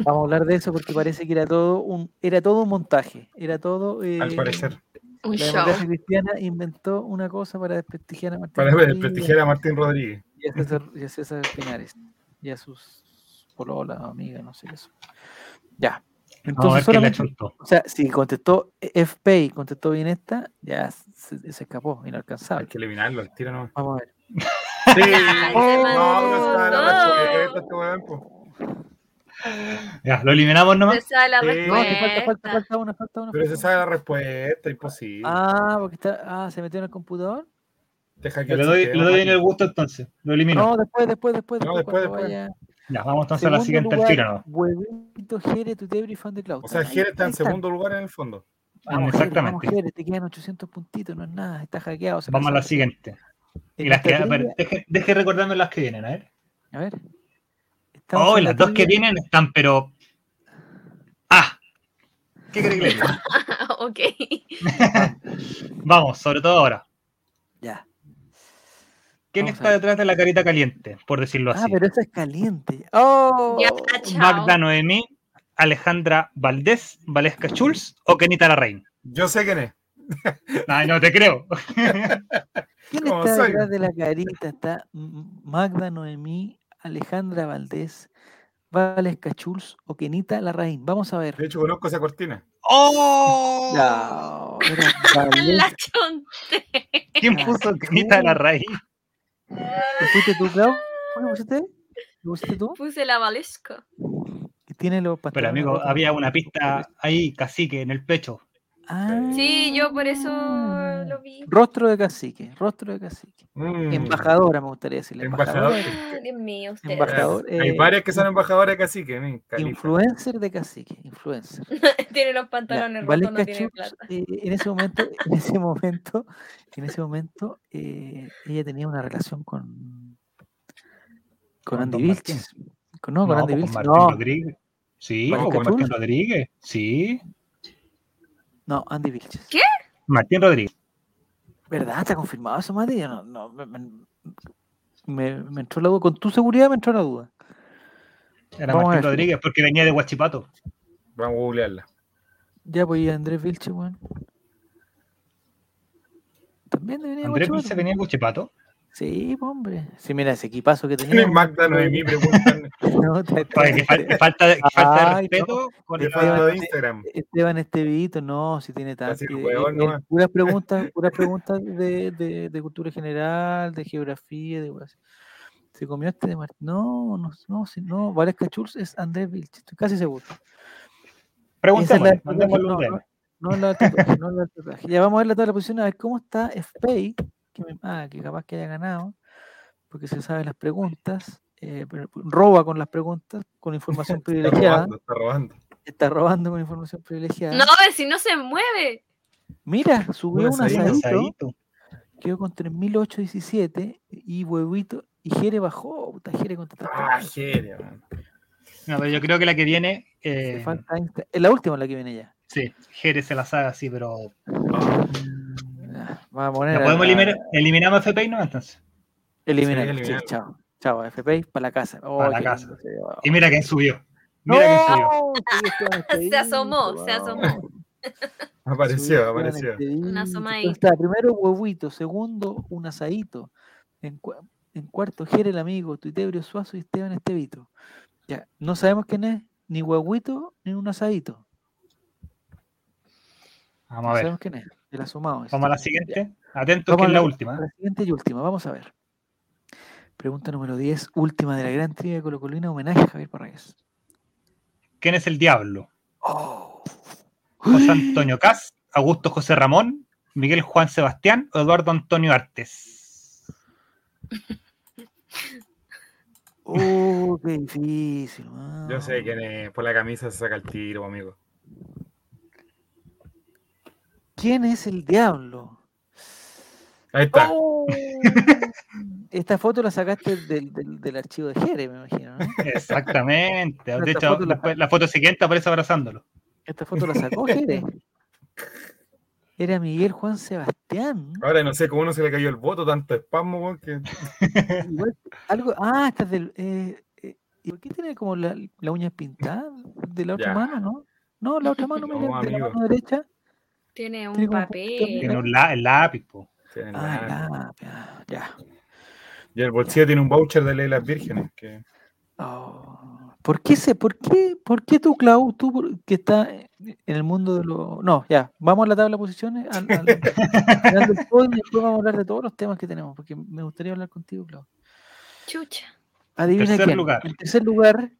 Vamos a hablar de eso porque parece que era todo un, era todo un montaje. Era todo. Eh, Al parecer. Un la show. cristiana inventó una cosa para desprestigiar a Martín Para Rodríguez. desprestigiar a Martín Rodríguez. Y a César, y a César Pinares. Y a sus polola, amigas, no sé qué eso. Ya. Entonces, solamente, o sea, si contestó FPay, contestó bien esta, ya se, se escapó, inalcanzable. Hay que eliminarlo, el tiro no. Vamos a ver. Sí. no, no está la respuesta, Ya, lo eliminamos nomás. Se sabe la sí. respuesta. No, falta, falta, falta una, falta una. Pero se sabe la respuesta, imposible. Ah, porque está, ah, se metió en el computador. Deja que le doy, le doy en el gusto entonces. Lo elimino. No, después, después, después. No, después, después. Vaya... Ya, vamos entonces segundo a la siguiente lugar, tiro, ¿no? Huevito Jere, tu Debris fan de Cloud. O sea, Jere está en segundo lugar en el fondo. Vamos, Exactamente. Jere, vamos, Jere, te quedan 800 puntitos, no es nada, está hackeado. Vamos a la siguiente. Y las que, a ver, deje, deje, recordarme las que vienen, a ver. A ver. Oh, las dos que vienen están, pero. ¡Ah! ¿Qué cree que le [LAUGHS] ok. Vamos, sobre todo ahora. Ya. ¿Quién está detrás de la carita caliente, por decirlo ah, así? Ah, pero esa es caliente. ¡Oh! Magda Noemí, Alejandra Valdés, Valesca Schulz o Kenita Larraín. Yo sé quién es. Ay, no te creo. [LAUGHS] ¿Quién está detrás de la carita? Está Magda Noemí, Alejandra Valdés, Valesca Schulz o Kenita Larraín. Vamos a ver. De hecho, conozco esa cortina. ¡Oh! No, [LAUGHS] la ¿Quién puso Kenita Larraín? ¿Fuiste tú, Clau? ¿Lo pusiste? ¿Lo pusiste tú? Puse la Valesca. tiene los Pero amigo, había una pista ahí, cacique, en el pecho. Ah, sí, yo por eso lo vi. Rostro de cacique, rostro de cacique. Mm. Embajadora, me gustaría decirle. Embajadora. Ah, Dios mío, usted. Embajador, Hay eh, varias que son embajadoras de cacique. Influencer de cacique, influencer. [LAUGHS] tiene los pantalones rotos, no tiene plata. Eh, en ese momento, [LAUGHS] en ese momento, en ese momento, eh, ella tenía una relación con con Andy Vilches. no, con Andy Vilches. No. Rodríguez. Sí, con Martín Rodríguez. Sí. No, Andy Vilches. ¿Qué? Martín Rodríguez. ¿Verdad? ¿Está confirmado eso, Mati? No, no, me, entró la duda. Con tu seguridad me entró la duda. Era Martín Rodríguez porque venía de Huachipato. Vamos a googlearla. Ya, pues, Andrés Vilches, bueno. También venía de Andrés Vilches venía de Huachipato. Sí, hombre. Sí, mira, ese equipazo que tenía. Magda preguntan. no, te, falta, falta, falta de respeto con el de Instagram. Esteban Estevito, no, si tiene tanto. Eh, puras preguntas, puras preguntas de, de, de, cultura general, de geografía, de Se comió este de Martín. No, no, no, si, no, Valesca Chulz es Andrés Vilch, estoy casi seguro. Pregúntame, no, no, no, la, no, la, Ya vamos a ver la tabla de posición, a ver cómo está FPay que, ah, que capaz que haya ganado, porque se sabe las preguntas, eh, roba con las preguntas, con información [LAUGHS] privilegiada. Está robando, está robando. con información privilegiada. No, si no se mueve. Mira, subió un asadito, quedó con 3.817 y huevito, y Jere bajó, puta, Jere Ah, Jere, No, pero yo creo que la que viene. Eh... Es la última la que viene ya. Sí, Jere se la sabe así, pero. Vamos a poner. ¿No podemos eliminar, eliminamos FPI, no? Entonces. Eliminamos. Sí, chao. Chao, FPI para la casa. Oh, para la casa. Y mira quién subió. Mira quién subió. [LAUGHS] [LAUGHS] se asomó, se asomó. [LAUGHS] Apareció, apareció. Una asomadita. Está, primero huevito, segundo un asadito. En, en cuarto, Jere el amigo, Tuitebrio Suazo y Esteban Estevito. Ya, no sabemos quién es, ni huevito ni un asadito. Vamos a ver. sabemos quién es. Vamos a la siguiente. Atento que es la, última. La siguiente y última. Vamos a ver. Pregunta número 10, última de la gran trivia de Colocolina, homenaje a Javier Parragués. ¿Quién es el diablo? Oh. José Antonio Cas, Augusto José Ramón, Miguel Juan Sebastián o Eduardo Antonio Artes. Oh, qué difícil. Yo sé quién Por la camisa se saca el tiro, amigo. ¿Quién es el diablo? Ahí está. Oh. Esta foto la sacaste del, del, archivo de Jere, me imagino. ¿no? Exactamente. De hecho, la, foto siguiente aparece abrazándolo. Esta foto la sacó Jere. Era Miguel Juan Sebastián. Ahora no sé cómo no se le cayó el voto, tanto espasmo, que. algo, ah, esta es del. Eh, eh, ¿Y por qué tiene como la, la uña pintada de la otra mano, no? No, la otra mano, no, de la mano derecha. Tiene un papel. Tiene un el lápiz, po. ah, ya. Y el bolsillo tiene un voucher de Ley las Vírgenes. Que... Oh. ¿Por qué se, por qué, por qué tú, Clau, tú que estás en el mundo de los. No, ya, vamos a la tabla de posiciones. Al, al, al y después vamos a hablar de todos los temas que tenemos, porque me gustaría hablar contigo, Clau. Chucha. Adivina tercer quién. Lugar. En tercer lugar,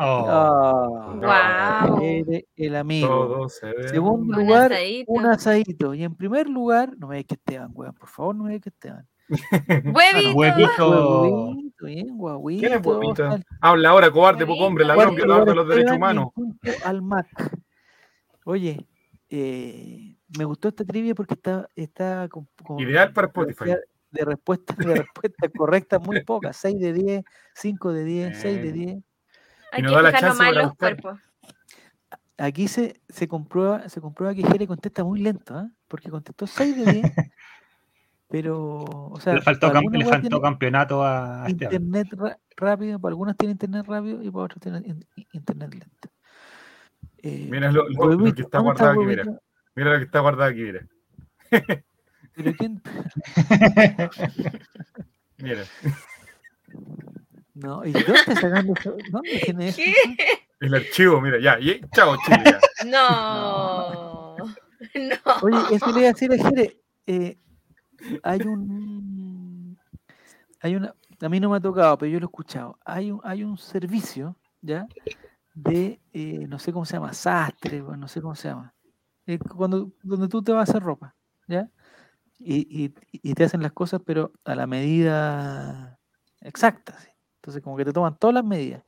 Oh. wow. El amigo. Segundo lugar, un asadito. Y en primer lugar, no me digas que Esteban, weón, por favor, no me digas que Esteban. [LAUGHS] Huevito. Huevito. Bien, guaguito. ¿Quién es huevito? Habla ahora, cobarde, poco hombre, ladrón, que de los derechos humanos. Al Mac. Oye, eh, me gustó esta trivia porque está, está con, ideal para Spotify. De respuesta, de respuesta correcta, muy pocas. 6 de 10, 5 de 10, 6 de 10. Hay que fijar nomás los cuerpos. Aquí se, se, comprueba, se comprueba que Jere contesta muy lento, ¿eh? porque contestó 6 de 10. [LAUGHS] Pero, o sea, le faltó, le faltó campeonato a Internet rápido, para algunos tiene internet rápido y para otros tiene internet lento. Eh, mira lo, que está guardado aquí, mira. Mira lo que está guardado aquí, mira. ¿Pero quién? [LAUGHS] mira. [LAUGHS] No, ¿y dónde está sacando eso? ¿Dónde tiene eso? El archivo, mira, ya, y, chao, Chile, ya. [LAUGHS] No. [LAUGHS] no. Oye, eso le iba a decir a Jere, eh, hay un hay una a mí no me ha tocado, pero yo lo he escuchado. Hay un, hay un servicio, ¿ya? De, eh, no sé cómo se llama, sastre, no sé cómo se llama. cuando, donde tú te vas a hacer ropa, ¿ya? Y, te hacen las cosas, pero a la medida exacta. Entonces, como que te toman todas las medidas.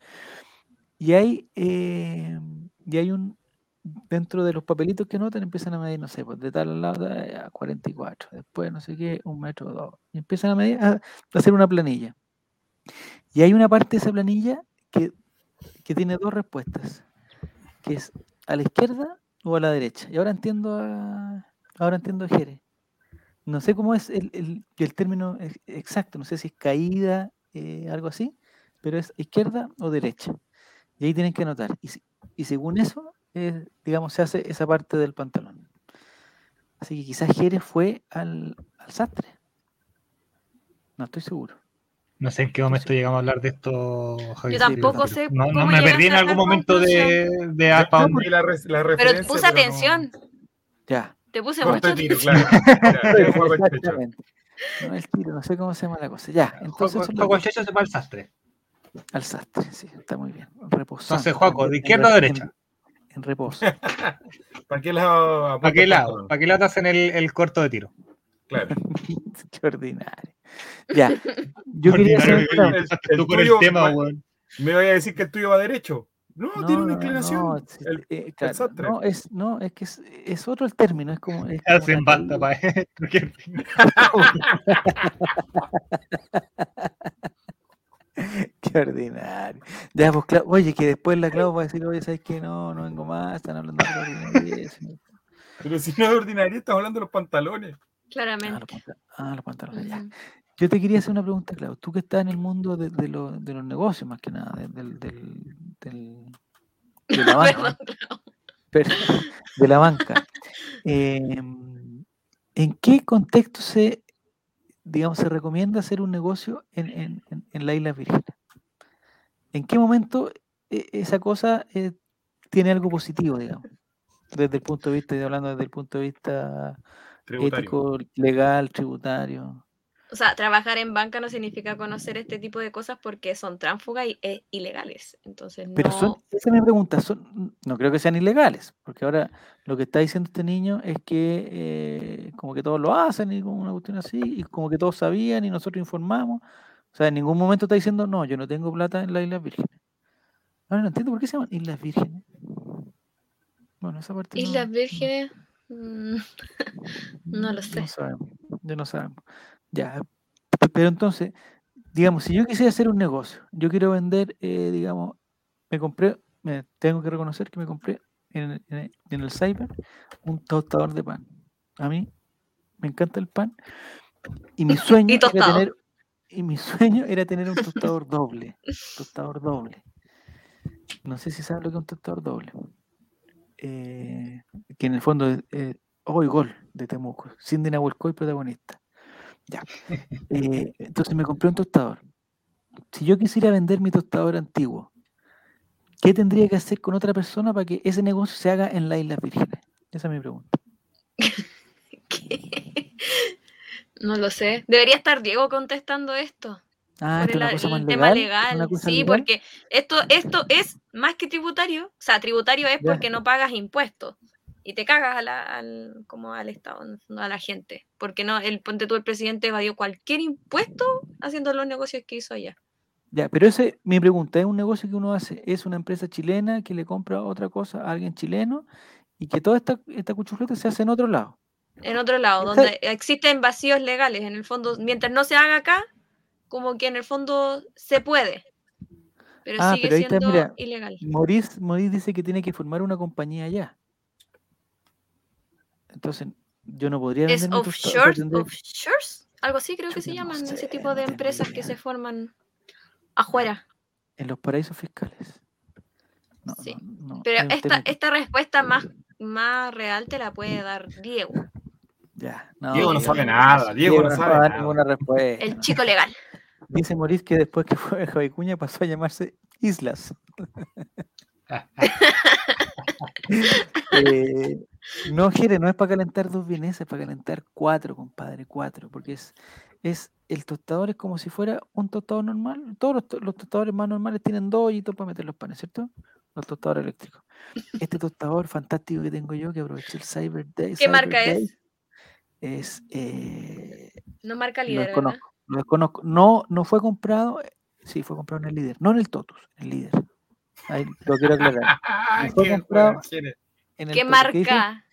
Y hay, eh, y hay un, dentro de los papelitos que notan empiezan a medir, no sé, pues de tal lado a 44, después no sé qué, un metro o dos. Y empiezan a medir, a, hacer una planilla. Y hay una parte de esa planilla que, tiene dos respuestas, que es a la izquierda o a la derecha. Y ahora entiendo a, ahora entiendo a Jere. No sé cómo es el, el, el término exacto, no sé si es caída, eh, algo así, pero es izquierda o derecha. Y ahí tienen que anotar. Y, y según eso, digamos, se hace esa parte del pantalón. Así que quizás Jerez fue al, al sastre. No estoy seguro. No sé en qué momento llegamos a hablar de esto, Javier. Yo tampoco sé. No, no me perdí en algún momento de, de la, la Pero te puse atención. Ya. Te puse mucho tiro, claro. [LAUGHS] Exactamente. No, el tiro, no sé cómo se llama la cosa. Ya, entonces. Juaco se va al sastre. Al sastre, sí, está muy bien. Reposando. Entonces, Juaco, ¿de izquierda o derecha? en reposo. [LAUGHS] ¿Para qué lado? ¿Para qué lado? ¿Para qué lado hacen el, el corto de tiro? Claro. [LAUGHS] qué ordinario. Ya. Yo quería hacer el, el, tuyo, tema, Me voy a decir que el tuyo va derecho. No, tiene una inclinación. No, el, eh, claro, no, es, no, es que es, es, otro el término. Es como. Es [LAUGHS] Hacen falta para esto. Qué ordinario. Ya, pues, oye, que después la Clau va a decir, oye, ¿sabes qué? No, no vengo más, están hablando de ordinario. Pero si no es ordinario, estamos hablando de los pantalones. Claramente. Ah, los, pantalones, ya. Yo te quería hacer una pregunta, Clau. Tú que estás en el mundo de, de, de los negocios, más que nada, del, del, del de la [LAUGHS] banca. de la banca. Em, ¿En qué contexto se digamos, se recomienda hacer un negocio en, en, la isla Virgen? ¿En qué momento eh, esa cosa eh, tiene algo positivo, digamos? Desde el punto de vista, estoy hablando desde el punto de vista ético, legal, tributario. O sea, trabajar en banca no significa conocer este tipo de cosas porque son tránsfugas y e ilegales. Entonces, no... Pero son, esa es mi pregunta, son, no creo que sean ilegales, porque ahora lo que está diciendo este niño es que eh, como que todos lo hacen y como una cuestión así, y como que todos sabían y nosotros informamos. O sea, en ningún momento está diciendo, no, yo no tengo plata en las Islas Vírgenes. Ahora no entiendo por qué se llaman Islas Vírgenes. Bueno, esa parte. Islas Vírgenes, mm, [LAUGHS] no lo sé. No sabemos, ya no sabemos. Ya, pero entonces, digamos, si yo quisiera hacer un negocio, yo quiero vender, eh, digamos, me compré, me, tengo que reconocer que me compré en, el cyber un tostador de pan. A mí me encanta el pan y mi sueño era tener y mi [LAUGHS] sueño era tener un tostador doble, tostador doble. No sé si sabes lo que es un tostador doble. Eh, que en el fondo es eh, hoy gol de Temuco, Cindy Nahuelcoy protagonista. Ya. [LAUGHS] Eh, entonces me compré un tostador. Si yo quisiera vender mi tostador antiguo, ¿qué tendría que hacer con otra persona para que ese negocio se haga en las Islas Vírgenes? Esa es mi pregunta. [LAUGHS] No lo sé. Debería estar Diego contestando esto. Ah, ¿esto es el tema legal. Sí, porque esto, esto es más que tributario. O sea, tributario es porque no pagas impuestos y te cagas a la, al, como al Estado, no a la gente. Porque no, el ponte tú, el presidente evadió cualquier impuesto haciendo los negocios que hizo allá. Ya, pero ese, mi pregunta, ¿es un negocio que uno hace? ¿Es una empresa chilena que le compra otra cosa a alguien chileno y que toda esta, esta se hace en otro lado? En otro lado, donde existen vacíos legales, en el fondo, mientras no se haga acá, como que en el fondo se puede. Pero ah, sigue siendo ilegal. Maurice, Maurice dice que tiene que formar una compañía allá. Entonces, yo no podría ¿Es offshore? algo así creo que se llaman ese tipo de empresas que se forman afuera. En los paraísos fiscales. sí. Pero esta, esta respuesta más, más real te la puede dar Diego. Ya, Diego no sabe nada. Diego, no sabe nada. ninguna respuesta. El chico legal. [LAUGHS] Dice Maurice que después que fue Javi Cuña pasó a llamarse Islas. [LAUGHS] [LAUGHS] Eh, no, Jere, no es para calentar dos vienes, es para calentar cuatro, compadre, cuatro, porque es, es el tostador es como si fuera un tostador normal. Todos los, tostadores más normales tienen dos hoyitos para meter los panes, ¿cierto? Los tostadores eléctricos. Este tostador fantástico que tengo yo, que aproveché el Cyber Day. ¿Qué marca es? Es. Eh, no marca líder. Lo desconozco. No, no fue comprado. Sí, fue comprado en el líder. No en el Totus, en el líder. Ahí lo quiero aclarar. [LAUGHS] fue comprado ¿Qué marca?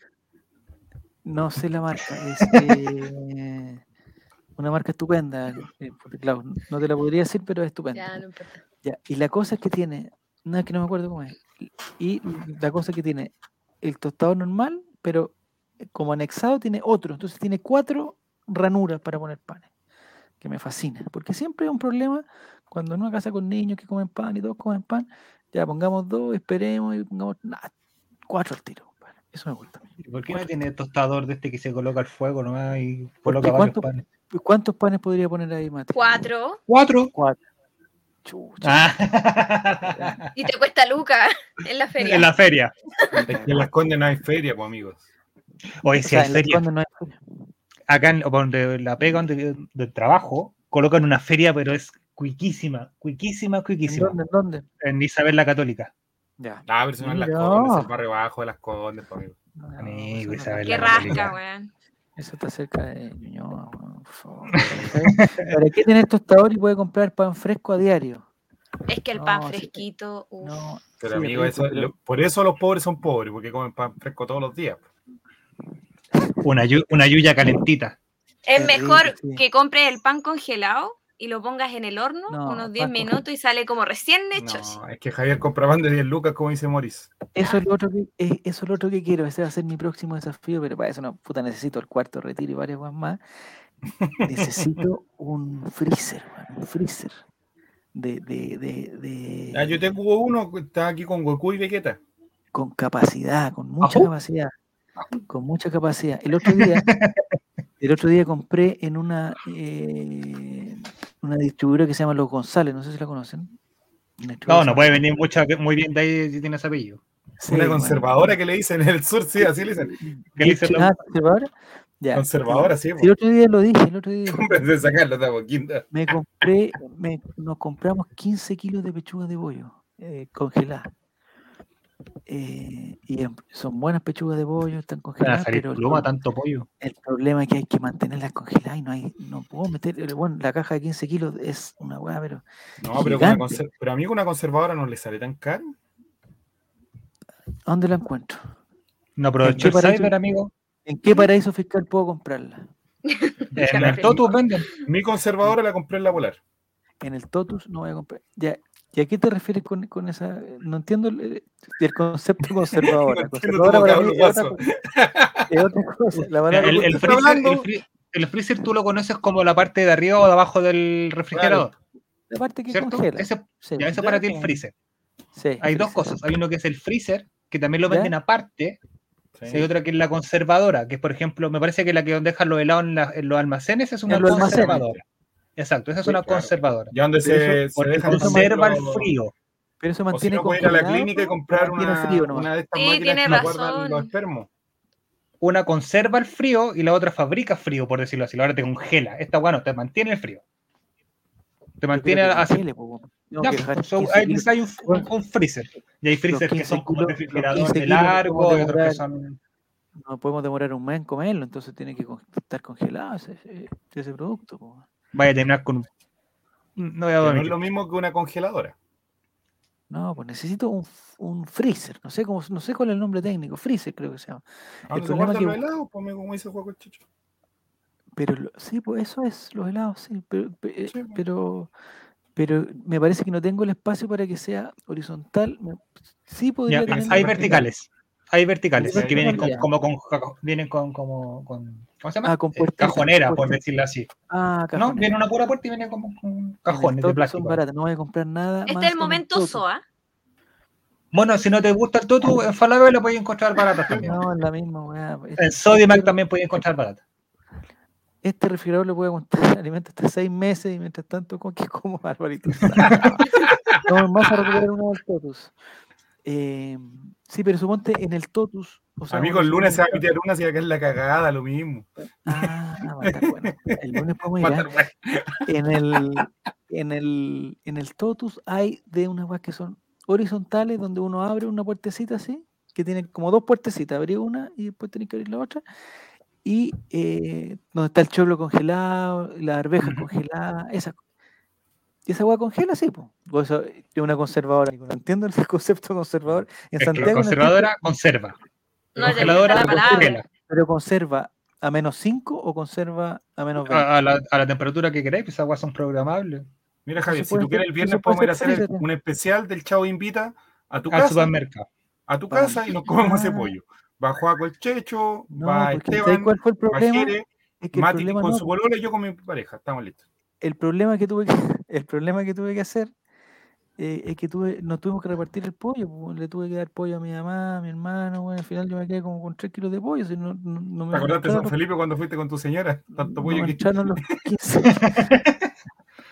No sé la marca. Es [LAUGHS] eh, una marca estupenda. Eh, claro, no te la podría decir, pero es estupenda. Ya, no importa. Ya, y la cosa es que tiene. No, es que no me acuerdo cómo es. Y la cosa es que tiene el tostador normal, pero como anexado tiene otro. Entonces tiene cuatro ranuras para poner panes que me fascina, porque siempre hay un problema cuando en una casa con niños que comen pan y todos comen pan, ya pongamos dos, esperemos y pongamos cuatro al tiro. eso me gusta. ¿Y por qué no tiene tostador de este que se coloca al fuego nomás y coloca varios panes? ¿Cuántos panes podría poner ahí, Mate? Cuatro. ¿Cuatro? Cuatro. Ah. y te cuesta Luca en la [LAUGHS] feria. En la feria. Es que en las Condes no hay feria, pues amigos. Hoy si hay feria. No hay feria acá en, donde la pega donde, del trabajo, colocan una feria, pero es cuiquísima, cuiquísima, cuiquísima. ¿En dónde? En Isabel la Católica. Ya. Ah, pero es las Condes, el barrio bajo de las Condes, amigo. amigo, Isabel Qué rasca, weón. Eso está cerca de Ñuñoa, por favor. ¿Para qué tiene tostador y puede comprar pan fresco a diario? Es que el pan fresquito. No, pero amigo, eso, por eso los pobres son pobres, porque comen pan fresco todos los días. Una, una yuya calentita. Es mejor que compres el pan congelado y lo pongas en el horno unos 10 minutos y sale como recién hecho. No, es que Javier compra pan de 10 lucas, como dice Morris. Eso es lo otro que, eh, eso es lo otro que quiero. Ese va a ser mi próximo desafío, pero para eso no, puta, necesito el cuarto retiro y varias más. [LAUGHS] necesito un freezer, un freezer. De, de, de, ah, yo tengo uno que está aquí con Goku y Vegeta. Con capacidad, con mucha capacidad con mucha capacidad. El otro día, [LAUGHS] el otro día compré en una, eh, una distribuidora que se llama Los González, no sé si la conocen. No, no puede venir mucho, muy bien de ahí si tiene ese apellido. una conservadora que le dicen en el sur, sí, así le dicen. ¿Qué le dicen? Ah, conservadora. Ya. Conservadora, sí. El otro día lo dije, el otro día. de sacarlo, Me compré, me, nos compramos 15 kilos de pechuga de bollo eh, congelada. Eh, y son buenas pechugas de pollo, están congeladas. pero el, tanto pollo. El problema es que hay que mantenerlas congeladas y no hay, no puedo meter, eh, bueno, la caja de 15 kilos es una hueá, pero. No, pero, una pero a mí una conservadora no le sale tan caro. ¿Dónde la encuentro? No aprovecho el cyber, amigo. ¿En qué paraíso fiscal puedo comprarla? en el Totus venden. Mi conservadora la compré en la Polar. En el Totus no voy a comprar. Ya, ¿Y a qué te refieres con, con esa? No entiendo el, el concepto conservador. [LAUGHS] conservadora para mí es otra, cosa. el, freezer, el, freezer, tú lo conoces como la parte de arriba o de abajo del refrigerador. La parte que congela. Ese, ya, eso para ti el freezer. Sí, Hay dos cosas. Hay uno que es el freezer, que también lo venden aparte. Hay otra que es la conservadora, que es, por ejemplo, me parece que la que dejan los helados en, los almacenes es una conservadora. Exacto, esa es una conservadora. ¿Y dónde se, se conserva el frío? Pero eso mantiene o si no, ir a la clínica y comprar una, frío, una de estas sí, máquinas que guardan los espermos. Una conserva el frío y la otra fabrica frío, por decirlo así. La otra te congela. Esta, bueno, te mantiene el frío. Te mantiene así. ya, pues, hay, hay un, un, freezer. Y hay freezer que son como refrigeradores largos y otros que son. No podemos demorar un mes en comerlo, entonces tiene que estar congelado ese, ese producto. Po vaya a terminar con No, es lo mismo que una congeladora. No, pues necesito un, un, freezer. No sé cómo, no sé cuál es el nombre técnico. Freezer creo que se llama. Ah, el problema que... los helados, pues, como dice Juego Chicho. Pero sí, pues eso es, los helados, sí. Pero, eh, pues. pero, pero, me parece que no tengo el espacio para que sea horizontal. Sí podría tener Hay verticales. Hay verticales, que vienen con, como con, vienen con, como, con, ¿cómo se llama? Ah, con eh, cajonera, por decirlo así. Ah, No, viene una pura puerta y viene como con cajones de plástico. no voy a comprar nada. Este es el momento SOA. Bueno, si no te gusta el Totu, en Falabella lo puedes encontrar barato [LAUGHS] también. No, es la misma, weá. En Sodimac también puedes encontrar barato. Este refrigerador le puede aguantar [LAUGHS] alimento hasta seis meses y mientras tanto, ¿con qué como, Barbarito? [LAUGHS] no, más a recuperar uno del Totus. Eh, sí, pero suponte en el Totus. O sea, Amigo, el lunes se va a meter una, si acá es la cagada, lo mismo. Ah, va a estar bueno. El lunes podemos [LAUGHS] ir. En el, en, el, en el Totus hay de unas weas que son horizontales, donde uno abre una puertecita así, que tiene como dos puertecitas, abrir una y después tiene que abrir la otra. Y eh, donde está el choclo congelado, la arveja congelada, esa y esa agua congela, sí, pues. es una conservadora. No entiendo el [LAUGHS] concepto conservador. En Santiago. conservadora conserva. No, congeladora congela. Pero conserva a menos 5 o conserva a menos 20. A, la, a la, temperatura que queráis, pues esas aguas son programables. Mira, Javier, si tú quieres el viernes podemos ir a hacer un especial del Chavo Invita a tu casa. supermercado. A tu casa y nos comemos ese pollo. Va Juaco el Checho, va Esteban, ¿cuál fue el problema? es que Mati con su bolola y yo con mi pareja. Estamos listos el problema que tuve que, [LAUGHS] el problema que, tuve que hacer eh, es que tuve, nos tuvimos que repartir el pollo, pues, le tuve que dar pollo a mi mamá, a mi hermano, bueno, al final yo me quedé como con 3 kilos de pollo. Si no, no, me ¿Te acordaste de San Felipe cuando fuiste con tu señora? Tanto pollo que... los [LAUGHS] 15.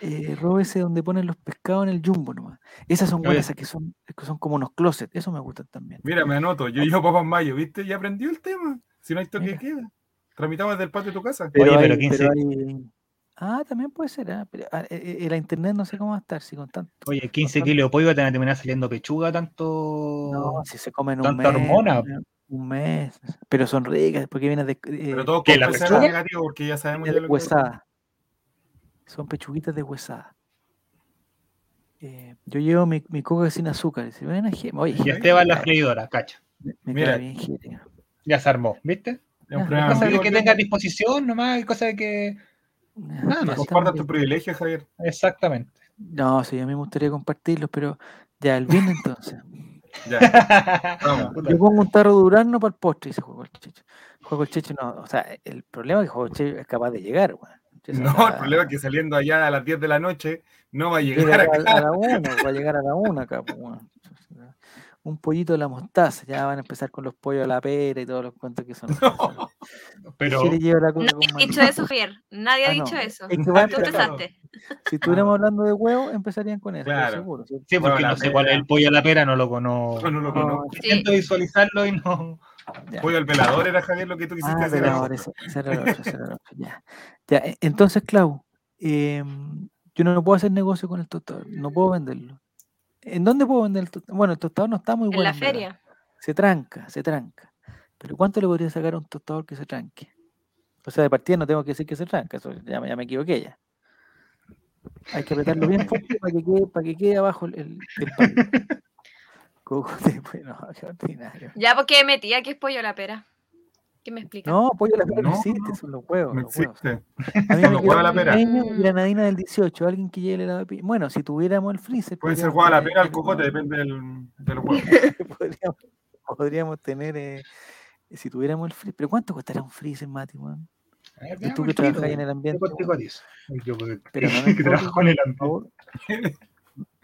eh, ese donde ponen los pescados en el jumbo nomás. Esas son buenas, que son, que son como unos closets, eso me gustan también. Mira, me anoto, yo yo papá mayo, ¿viste? Ya aprendió el tema. Si no hay toque queda. Tramitamos desde el patio de tu casa. Pero, Oye, pero 15. Pero hay, Ah, también puede ser, ¿eh? pero ah, eh, eh, la internet no sé cómo va a estar, si con tanto. Oye, 15 kilos de pollo va a terminar saliendo pechuga, tanto. No, si se comen un mes. hormona. Un mes. Pero son ricas, porque vienen de. Eh, pero todo que la pechuga negativo, porque ya sabemos de huesada. Son pechuguitas de huesada. Eh, yo llevo mi, mi coca sin azúcar. Y bueno, oye, y Esteban la freidora, cacha. Me, Mira, bien, ya se armó, ¿viste? Es cosa de que tenga disposición nomás, cosa de que Nada más. Comparta tu privilegio, Javier. Exactamente. No, sí, a mí me gustaría compartirlos, pero ya, el viernes entonces. [LAUGHS] ya. Vamos. Yo pongo un tarro de Urano para el postre y se juega el checho. Juego el checho, no. O sea, el problema es que juego el checho es capaz de llegar, güey. No, el problema es que saliendo allá a las 10 de la noche no va a llegar acá. A, la 1, va a llegar a la 1 acá, pues, un pollito de la mostaza, ya van a empezar con los pollos a la pera y todos los cuentos que son. [LAUGHS] No, pero... Nadie ha dicho eso, Javier. Nadie ha ah, dicho eso. Es que Tú empezaste. Si estuviéramos [LAUGHS] hablando de huevo, empezarían con eso, claro. seguro. Sí, porque no sé cuál es el pollo a la pera, no lo conozco. No, no lo conozco. Sí. Intento visualizarlo y no. Pollo al velador era Javier lo que tú quisiste ah, hacer. Velador, ese, ese era otro, ese era otro. Ya. ya. E, entonces, Clau, eh, yo no puedo hacer negocio con el tostador, no puedo venderlo. ¿En dónde puedo vender el tostador? Bueno, el tostador no está muy bueno. En la feria. Se tranca, se tranca. Pero ¿cuánto le podría sacar a un tostador que se tranque? O sea, de partida no tengo que decir que se tranca, eso ya, me equivoqué ya. Hay que apretarlo bien [LAUGHS] fuerte para que quede, para que quede abajo el, el, [LAUGHS] [LAUGHS] bueno, Ya, porque metía que es pollo la pera. ¿Qué me explica? No, pollo la pera no, existe, son los huevos. No existe. A mí me queda la pera. Granadina del 18, alguien que lleve la Bueno, si tuviéramos el freezer. Puede ser jugar la pera al cocote, depende del, del huevo. [LAUGHS] podríamos, podríamos, tener, eh, si tuviéramos el freezer. ¿Pero cuánto costaría un freezer, Mati, man? ¿Y tú que trabajas ahí en el ambiente? Yo, pero no [LAUGHS] que trabajo en el ambiente.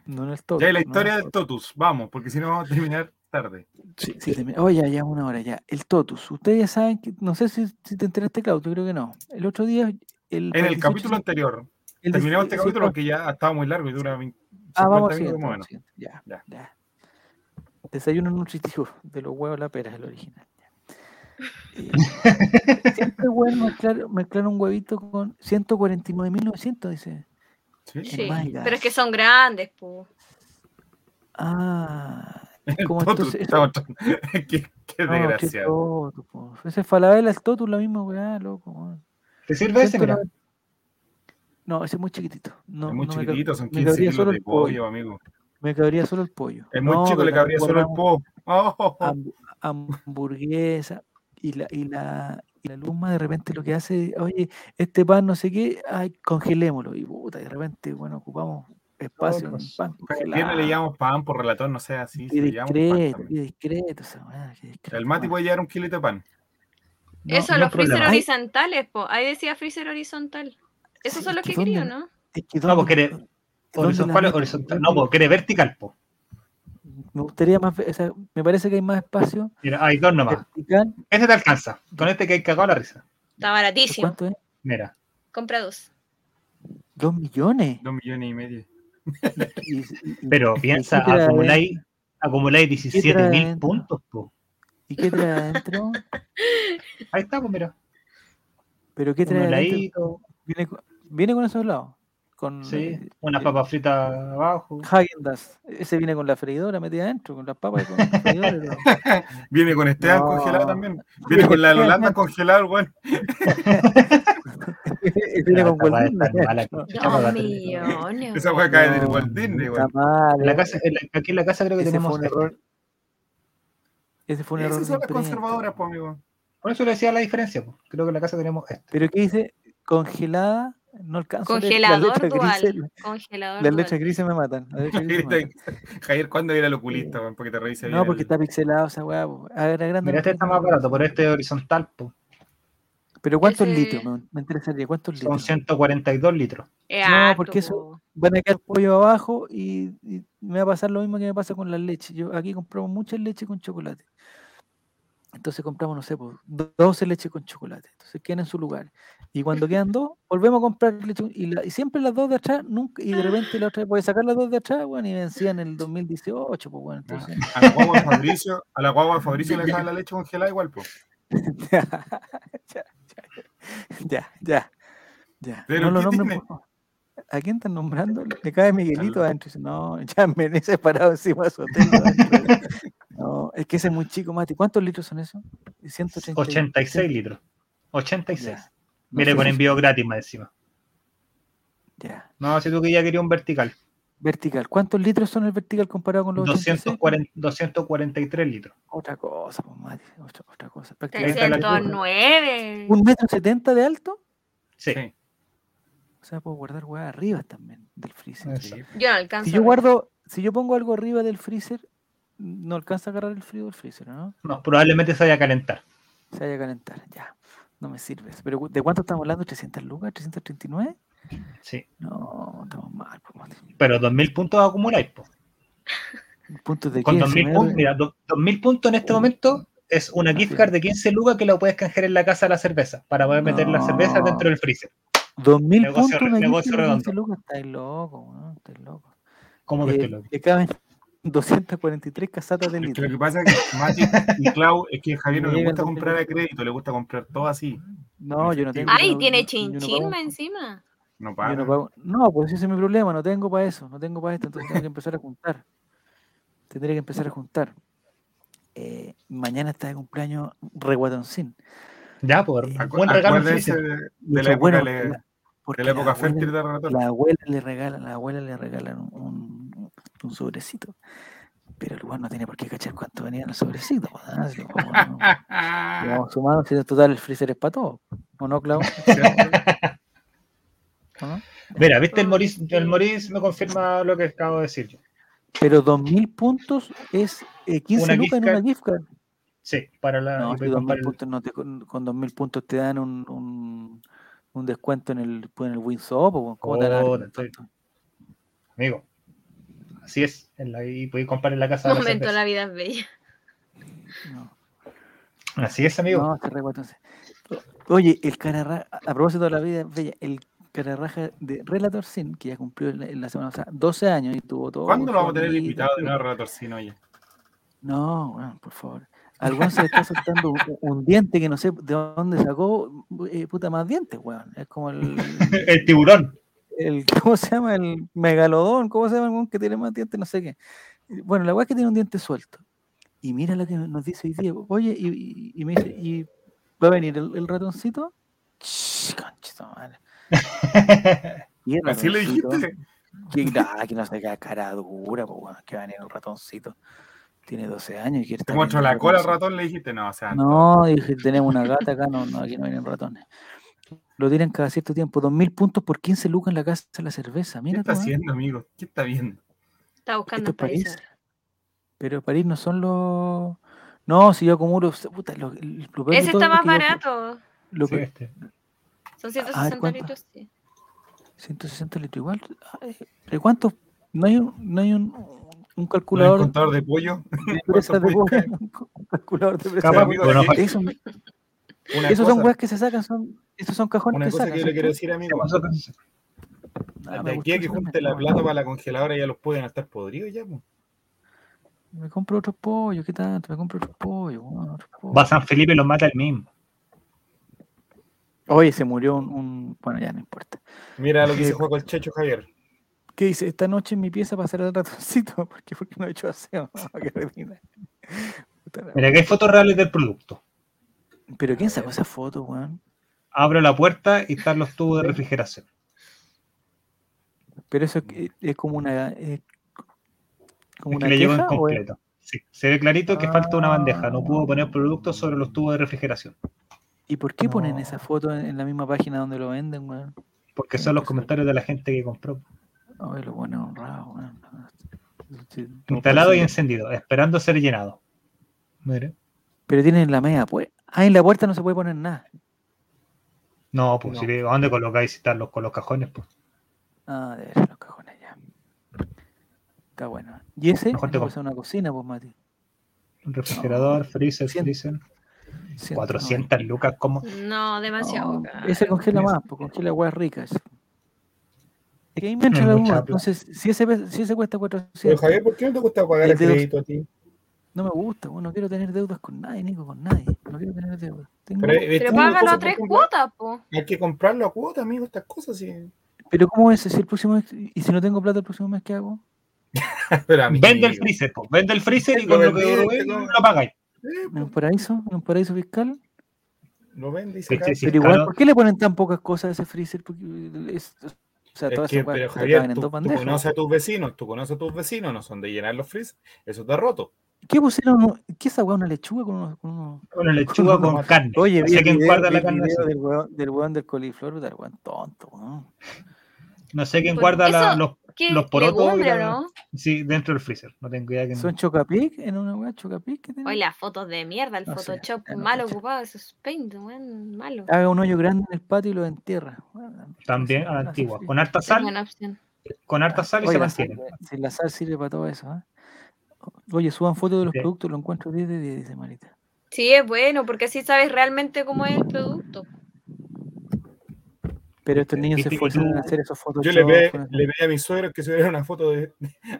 No en el todo. Ya la historia del Totus, vamos, porque si no vamos a terminar tarde. Sí, sí. Oye, ya una hora ya. El Totus. Ustedes ya saben que, no sé si, si te enteraste, Claudio, creo que no. El otro día. El, en el capítulo anterior. Terminamos este capítulo porque ya estaba muy largo y dura 20, ah, vamos, minutos Ya, ya, ya. Desayuno nutritivo de los huevos la pera es el original. Eh, [LAUGHS] siempre bueno mezclar, mezclar, un huevito con 149.900, dice. Sí, sí. pero es que son grandes, pues. Ah, [LAUGHS] como entonces, [LAUGHS] qué, qué desgracia. ese falabella, el totu, la misma weá, loco. ¿Te sirve ese, mira? No, ese es muy chiquito. No, es muy chiquitito, son 15 kilos de pollo, amigo. Me cabría solo el pollo. Es muy chico, le cabría solo el pollo. Oh. hamburguesa y la, y la, y la luma de repente lo que hace, oye, este pan no sé qué, ay, congelémoslo. Y puta, de repente, bueno, ocupamos espacio en pan. ¿Quién le llamamos pan por relator? No sé, así. Qué discreto, qué discreto, El Mati puede llevar un kilito de pan. Eso, los freezer horizontales, po. Ahí decía freezer horizontal. Esos son los que quería, ¿no? no, porque horizontal, horizontal. No, porque eres vertical, po. Me gustaría más, o sea, me parece que hay más espacio. Mira, hay dos nomás. Vertical. Este te alcanza. Con este que hay cagado la risa. Está baratísimo. ¿Cuánto es? Mira. Compra dos. ¿Dos millones? Dos millones y medio. Pero piensa, acumuláis, acumuláis 17 mil puntos, po. ¿Y qué trae adentro? Ahí está, pues mira. ¿Pero qué trae adentro? ¿Viene, ¿Viene con esos lados? Con, sí, eh, una eh, papa frita abajo. Hagendas. Ese viene con la freidora metida adentro, con las papas con [LAUGHS] la freidora. viene con Esteban no. congelado también. Viene con la Holanda congelada, bueno. [LAUGHS] viene con Walt Disney. [LAUGHS] [LAUGHS] Esa fue caer de Walt Disney, güey. La casa, aquí en la casa creo que Ese tenemos. Un error. Ese fue un error. Esas son las conservadoras, pues, amigo. Por eso le decía la diferencia, pues. Creo que en la casa tenemos esto. Pero ¿qué dice? Congelada no alcanzo Congelador a [LAUGHS] dual. Grises, Congelador las letras grises me matan. Javier, ¿cuándo viene el oculista? Porque te revise No, porque está pixelado esa weá. A ver, grande. Mira, este está más barato, por este horizontal. Po. Pero ¿cuántos Ese... litros? Me, me, interesaría, ¿cuántos litros? Son 142 litros. Es no, harto. porque eso van a quedar pollo abajo y, y, me va a pasar lo mismo que me pasa con la leche. Yo aquí compramos mucha leche con chocolate. Entonces compramos, no sé, pues, 12 leches con chocolate. Entonces quedan en su lugar. Y cuando quedan dos, [LAUGHS] volvemos a comprar leche. Y, la, y, siempre las dos de atrás, nunca, y de repente la [LAUGHS] otra vez puede sacar las dos de atrás, bueno, y vencían en el 2018, pues bueno. Entonces... A la guagua de Fabricio, a la guagua de Fabricio le [LAUGHS] dejaban la leche congelada igual, pues. [LAUGHS] ya, ya, ya, ya. Pero no lo nombres, ¿A quién están nombrando? Le cae Miguelito adentro. No, ya [LAUGHS] me he separado encima de su hotel. no, es que ese es muy chico, Mati. ¿Cuántos litros son esos? 186 86 litros. 86. Ya. Mire, con envío gratis más encima. Ya. No, si tú que ya querías un vertical. Vertical. ¿Cuántos litros son el vertical comparado con los 240, 243 litros. Otra cosa, pues, Mati. Otra, otra cosa. 309. ¿Un metro setenta de alto? Sí. sí. O sea, puedo guardar hueá arriba también del freezer. Sí. Yo no alcanzo. Si yo guardo, si yo pongo algo arriba del freezer, no alcanza a agarrar el frío del freezer, ¿no? No, probablemente se vaya a calentar. Se vaya a calentar, ya. No me sirve. Pero ¿de cuánto estamos hablando? ¿300 lucas? ¿339? Sí. No, estamos mal. Pues, Pero 2.000 puntos acumuláis, pues. ¿Puntos de Con qué? 2.000 puntos, mira, 2.000 puntos en este momento es una gift card de 15 lucas que la puedes canjear en la casa de la cerveza para poder meter no. la cerveza dentro del freezer. 2000 negocio, puntos una negocio redondo. Lucas, estáis loco, ¿no? Estáis loco. ¿Cómo que eh, estoy loco? Le caben 243 casatas de litro. Lo que pasa es que Mati y Clau es que a Javier no le gusta comprar a crédito, le gusta comprar todo así. No, yo no tengo. Ay, tiene chinchín no encima. No. No, pago. no, pues ese es mi problema, no tengo para eso, no tengo para esto, entonces tengo que empezar a juntar. Tendría que empezar a juntar. Eh, mañana está de cumpleaños Reguatoncín. Ya, por eh, buen regalo. De, de, de, la época, le, de la época fértil de Renato. La abuela le regala, la abuela le regalan un, un, un sobrecito. Pero el lugar no tiene por qué cachar cuánto venía en el sobrecito. ¿no? Si lo [LAUGHS] vamos, sumando, si en total el freezer es para todo. ¿O no, Clau? [LAUGHS] ¿No? Mira, viste, el Moris, el Moris me confirma lo que acabo de decir yo. Pero 2.000 puntos es eh, 15 una lucas en una gift card. Sí, para la. No, si 2000 el... puntos no te, con, con 2.000 puntos te dan un, un, un, descuento en el, en el. ¿Cómo oh, te dan. Amigo, así es. En la, y podéis comprar en la casa. Un momento, la, la vida es bella. No. Así es, amigo. No, re entonces. Oye, el cara a propósito de la vida es bella, el cararraja de Relator Sin, que ya cumplió en la semana pasada 12 años y tuvo todo. ¿Cuándo lo vamos a tener invitado de nuevo Relator Sin, oye? No, bueno, por favor. Alguno se le está soltando un, un, diente que no sé de dónde sacó, eh, puta más dientes, weón. Es como el. [LAUGHS] el tiburón. El, [LAUGHS] ¿Cómo se llama? El megalodón, ¿cómo se llama? El que tiene más dientes, no sé qué. Bueno, la weá es que tiene un diente suelto. Y mira lo que nos dice hoy día. Oye, y, y, y me dice, ¿y va a venir el, el ratoncito? Conchito, madre. [LAUGHS] Así le dijiste. Que, nah, que no se queda cara dura, pues bueno, que va a venir un ratoncito. Tiene 12 años y quiere ¿Te la cola al ratón? Le dijiste, no, o sea. No, dije, tenemos una gata acá, no, no aquí no vienen ratones. Lo tiran cada cierto tiempo. 2.000 puntos por 15 lucas en la casa de la cerveza. Mira ¿Qué está ¿eh? haciendo, amigo? ¿Qué está viendo? Está buscando París. Pero París no son los. No, si yo acumulo. Puta, lo, Ese está más barato. Lo que... este. Son 160 litros, sí. 160 litros igual. ¿De cuánto? No hay un, no hay un, un calculador. ¿Un contador de pollo? De [LAUGHS] pollo. un calculador de presa. Eso, esos son weas que se sacan, son, esos son cajones una que cosa que yo le quiero decir, amigo. Ah, de aquí a que junte la plata para la congeladora ya los pueden estar podridos ya, pues. Me compro otro pollo, ¿qué tanto? Me compro otro pollo. Va a San Felipe y los mata el mismo. Oye, se murió un, Bueno, ya no importa. Mira lo que se juega con el Checho Javier. ¿Qué dice? Esta noche en mi pieza pasará el ratoncito. [LAUGHS] ¿Por qué? Porque no he hecho aseo. [LAUGHS] Mira, que hay fotos reales del producto. ¿Pero quién sacó esa foto, weón? Abro la puerta y están los tubos de refrigeración. Pero eso es, como una. Es como una le en completo. Sí, se ve clarito que falta una bandeja. No pudo poner productos sobre los tubos de refrigeración. ¿Y por qué ponen esa foto en, la misma página donde lo venden, weón? Porque son los comentarios de la gente que compró. Ay, lo bueno honrado, weón. Instalado y encendido, esperando ser llenado. Mire. Pero tienen la media, pues. Ah, en la puerta no se puede poner nada. No, pues si ¿a dónde colocáis están los, con los cajones? Pues? Ah, de ver los cajones ya. Está bueno. ¿Y ese? Mejor te a una cocina, pues, Mati. Un refrigerador, freezer, freezer. 400 lucas, como. No, demasiado. ese congela más, pues congela aguas ricas. Es que ahí me entra la duda. Entonces, si ese, si ese cuesta 400. Pero Javier, ¿por qué no te gusta pagar el crédito a ti? No me gusta, bueno, no quiero tener deudas con nadie, Nico, con nadie. No quiero tener deudas. Pero, pero págalo a tres cuotas, po. Hay que comprarlo a cuotas, amigo, estas cosas. Sí. Pero ¿cómo es? Si el próximo mes, ¿Y si no tengo plata el próximo mes, qué hago? [LAUGHS] Vende el freezer, po. Vende el freezer y con lo que lo, lo pagáis. ¿En un paraíso? ¿En un paraíso fiscal? Lo vende y se Pero igual, ¿por qué le ponen tan pocas cosas a ese freezer? Porque es, o sea, todas es que, pero Javier, tú, tú, conoces a tus vecinos, tú conoces a tus vecinos, no son de llenar los freezers, eso está roto. ¿Qué pusieron? ¿Qué es esa weá? ¿Una lechuga con, unos, con Una lechuga con, carne. Oye, vi quién guarda la carne. Del weón, del weón del coliflor, del weón tonto, weón. No sé quién guarda la, los, los porotos. ¿no? Sí, dentro del freezer. No tengo idea. ¿Son chocapic? ¿En una weá chocapic? Que Oye, las fotos de mierda, el Photoshop mal ocupado, eso es paint, weón, malo. Haga un hoyo grande en el patio y lo entierra. También a la antigua. Con harta sal. Con harta sal y se mantiene. Si la sal sirve para todo eso, ¿eh? Oye, suban fotos de los productos, lo encuentro 10 de 10, dice Marita. Sí, es bueno, porque así sabes realmente cómo es el producto. Pero estos niños se esfuerzan en hacer esas fotos. Yo le ve, le ve a mi suegro que subiera una foto de,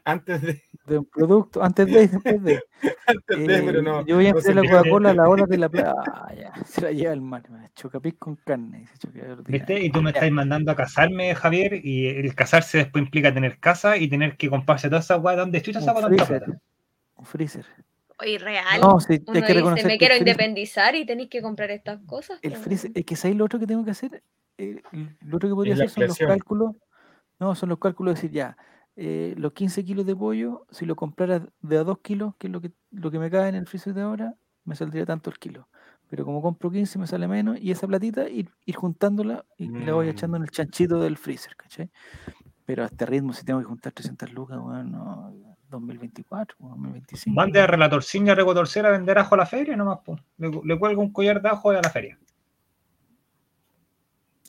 antes de. De un producto, antes de y después de. [LAUGHS] antes de, pero no. Yo voy a hacer la Coca-Cola a la hora de la playa. Ah, se la lleva el mar. Chocapis con carne. ¿Viste? Y tú me estás mandando a casarme, Javier, y el casarse después implica tener casa y tener que comprarse todas esas guay. ¿Dónde chucha esa tanta plata? Un freezer. Oye, real. No, sí, Uno que dice, me quiero independizar y tenéis que comprar estas cosas. El freezer, es que ¿sabéis lo otro que tengo que hacer? Eh, lo otro que podría hacer son los cálculos. No, son los cálculos de decir ya, eh, los 15 kilos de pollo, si lo comprara de a 2 kilos, que es lo que, lo que me cae en el freezer de ahora, me saldría tanto el kilo. Pero como compro 15 me sale menos y esa platita ir, ir juntándola y, la voy echando en el chanchito del freezer, ¿cachai? Pero a este ritmo, si tengo que juntar 300 lucas, bueno, no, 2024, 2025. Mande a Relatorciña Recotorcera a vender ajo a la feria, nomás, pues. Le, le cuelgo un collar de ajo a la feria.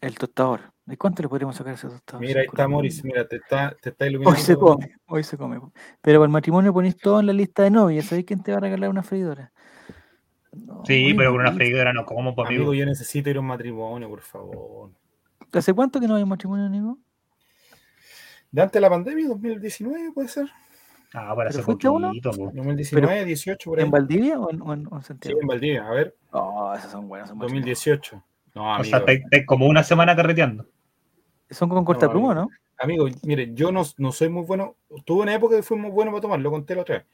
El tostador. ¿De cuánto le podríamos sacar a ese tostador? Mira, ahí está Morris, mira, te está, te está iluminando. Hoy se come, hoy se come. Pero para el matrimonio ponéis todo en la lista de novias. ¿Sabéis quién te va a regalar una freidora? sí, pero con una freidora no como, por Amigo, yo necesito ir a un matrimonio, por favor. ¿Hace cuánto que no hay un matrimonio, Nico? De antes de la pandemia, 2019, puede ser. Ah, para hacer poquito. Uno? 2019, 18, por ahí. ¿En Valdivia o en, Santiago? Sí, en Valdivia, a ver. Oh, esas son buenas. Son 2018. No, amigo. O sea, te, como una semana carreteando. Son con corta pluma, ¿no? Amigo, mire, yo no, no, soy muy bueno. Tuve una época que fui muy bueno para tomar, lo conté la otra vez.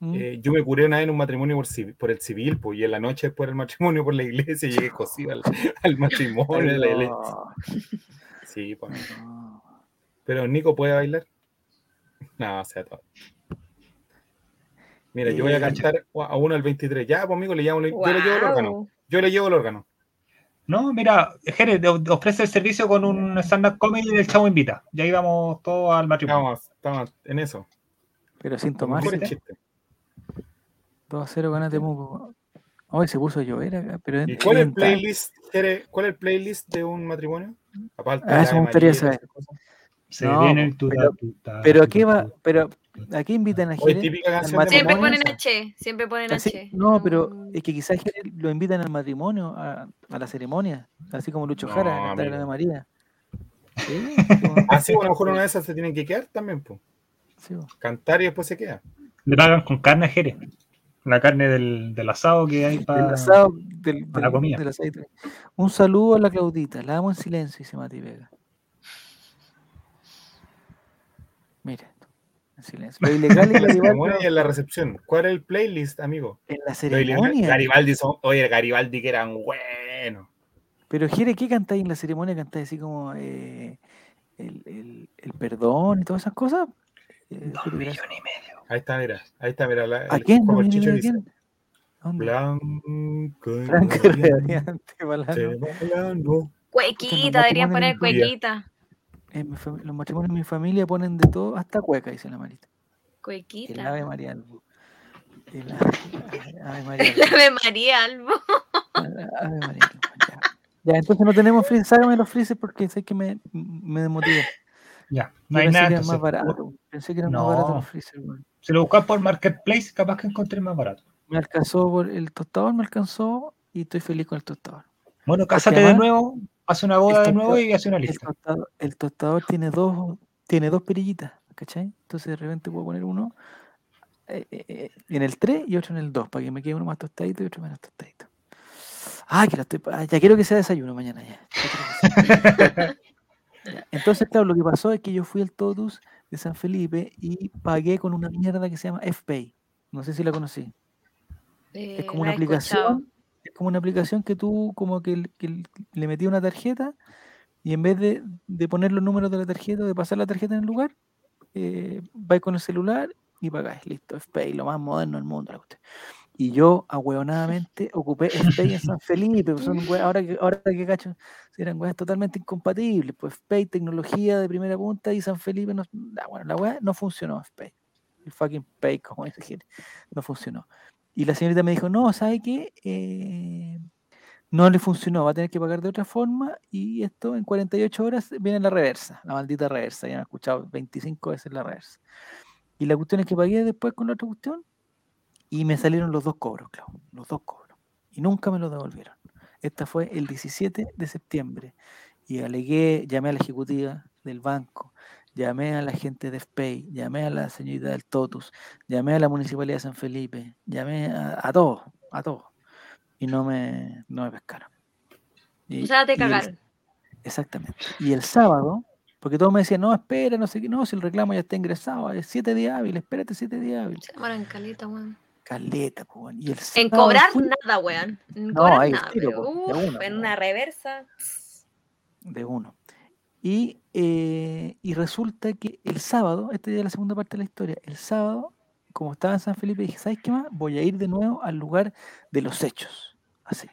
Mm. Eh, yo me curé una vez en un matrimonio por, por, el civil, pues, y en la noche después del matrimonio por la iglesia llegué cocido al, al [LAUGHS] matrimonio de la iglesia. Sí, pues. Pero Nico puede bailar. No, o sea, todo. Mira, yo voy a eh, cantar a uno al 23. Ya, pues amigo, le llamo, yo le llevo el órgano. Yo le llevo el órgano. No, mira, Jerez ofrece el servicio con un stand-up comedy del Chavo Invita. Ya íbamos todos al matrimonio. Estamos, estamos en eso. Pero sin tomar. 2 a 0 gana Temuco. Hoy se puso a llover acá. Pero ¿Y cuál es el playlist, ¿Cuál es el playlist de un matrimonio? Aparte ah, eso me gustaría saber. Se no, viene el pero, pero aquí va, pero aquí invitan a Jerez. Siempre ponen H, siempre ponen H. No, pero es que quizás lo invitan al matrimonio, a, a, la ceremonia, así como Lucho Jara, a a la María. ¿Sí? [LAUGHS] Así, ah, a lo mejor una de esas se tienen que quedar también, pues. Cantar y después se queda. Le pagan con carne a Jerez. La carne del, del, asado que hay para, el asado del, la comida. Un saludo a la Claudita, la amo en silencio, dice Mati Vega. Mira, en silencio. Lo ilegal y la ceremonia en la recepción. ¿Cuál es el playlist, amigo? En la ceremonia. Garibaldi, son, oye, Garibaldi que eran buenos. Pero, Jere, ¿qué cantáis en la ceremonia? ¿Cantáis así como eh, el, el, el, perdón y todas esas cosas? Eh, Dos millones y medio. Ahí está, mira. Ahí está, mira. La, ¿A quién? ¿A quién? Blanco Blanco radiante, Cuequita, deberían poner cuequita. En los matrimonios de mi familia ponen de todo, hasta cueca, dice la Marita. Cuequita. El [LAUGHS] Ave María Albo. El Ave María Albo. El Ave María Albo. Ave María Albo. Ya. entonces no tenemos freezer. Sácame los freezers porque sé que me, me desmotiva. Ya, no hay nada. Más barato. Pensé que era más barato los freezer. Si lo buscas por Marketplace, capaz que encontré más barato. Me alcanzó por el tostador, me alcanzó y estoy feliz con el tostador. Bueno, cásate de nuevo, hace una boda de nuevo y hace una lista. El tostador, tiene dos, tiene dos perillitas, ¿cachai? Entonces de repente puedo poner uno eh, eh, eh, en el 3 y otro en el 2, para que me quede uno más tostadito y otro menos tostadito. Ah, que estoy, ah, ya quiero que sea desayuno mañana [LAUGHS] ya. Entonces, claro, lo que pasó es que yo fui al Totus de San Felipe y pagué con una mierda que se llama FPay. No sé si la conocí. es como una aplicación. Es como una aplicación que tú como que, le metí una tarjeta y en vez de, poner los números de la tarjeta, de pasar la tarjeta en el lugar, eh, vais con el celular y pagáis. Listo, FPay, lo más moderno del mundo. Y yo, ahueonadamente, ocupé Spay en San Felipe. Pues, son ahora, que, ahora que cacho, eran weas totalmente incompatibles. Pues Spay, tecnología de primera punta, y San Felipe, no, bueno, la wea no funcionó, Spay. El fucking Pay, como dice no funcionó. Y la señorita me dijo, no, ¿sabe qué? Eh, no le funcionó, va a tener que pagar de otra forma y esto en 48 horas viene la reversa, la maldita reversa. Ya me he escuchado 25 veces la reversa. Y la cuestión es que pagué después con la otra cuestión y me salieron los dos cobros, claro, los dos cobros. Y nunca me lo devolvieron. Esta fue el 17 de septiembre. Y alegué, llamé a la ejecutiva del banco, llamé a la gente de FPay, llamé a la señorita del TOTUS, llamé a la Municipalidad de San Felipe, llamé a, todos, a todos. Y no me, no me pescaron. Y, o sea, te cagaron. exactamente. Y el sábado, porque todos me decían, no, espera, no sé qué, no, si el reclamo ya está ingresado, es siete días hábiles, espérate siete días hábiles. Se en caleta, weón. Caleta, pues, y el En cobrar nada, weón. En no, hay nada, en una reversa. De uno. Y, eh, y resulta que el sábado, esta ya es la segunda parte de la historia, el sábado, como estaba en San Felipe, dije, ¿sabes qué más? Voy a ir de nuevo al lugar de los hechos. Así.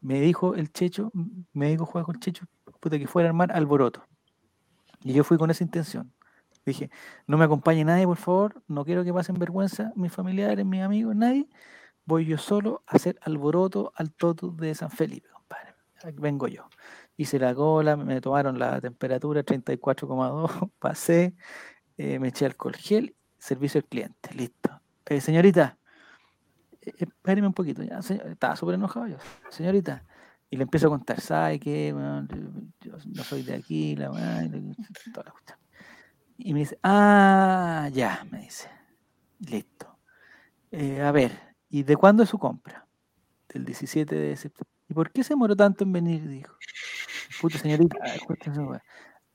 Me dijo el Checho, me dijo Juan con el Checho, puta, que fuera a armar alboroto. Y yo fui con esa intención. Dije, no me acompañe nadie, por favor, no quiero que pasen vergüenza mis familiares, mis amigos, nadie. Voy yo solo a hacer alboroto al toto de San Felipe, compadre. Vengo yo. Hice la cola, me tomaron la temperatura 34,2, [LAUGHS] pasé, eh, me eché alcohol gel, servicio al cliente, listo. Eh, señorita, eh, espéreme un poquito, ya, estaba súper enojado yo. Señorita, y le empiezo a contar, ¿sabe qué? yo no soy de aquí, la toda la cuestión. Y me dice, ah, ya, me dice. Listo. A ver, ¿y de cuándo es su compra? Del 17 de septiembre. ¿Y por qué se demoró tanto en venir? Dijo. Puta señorita,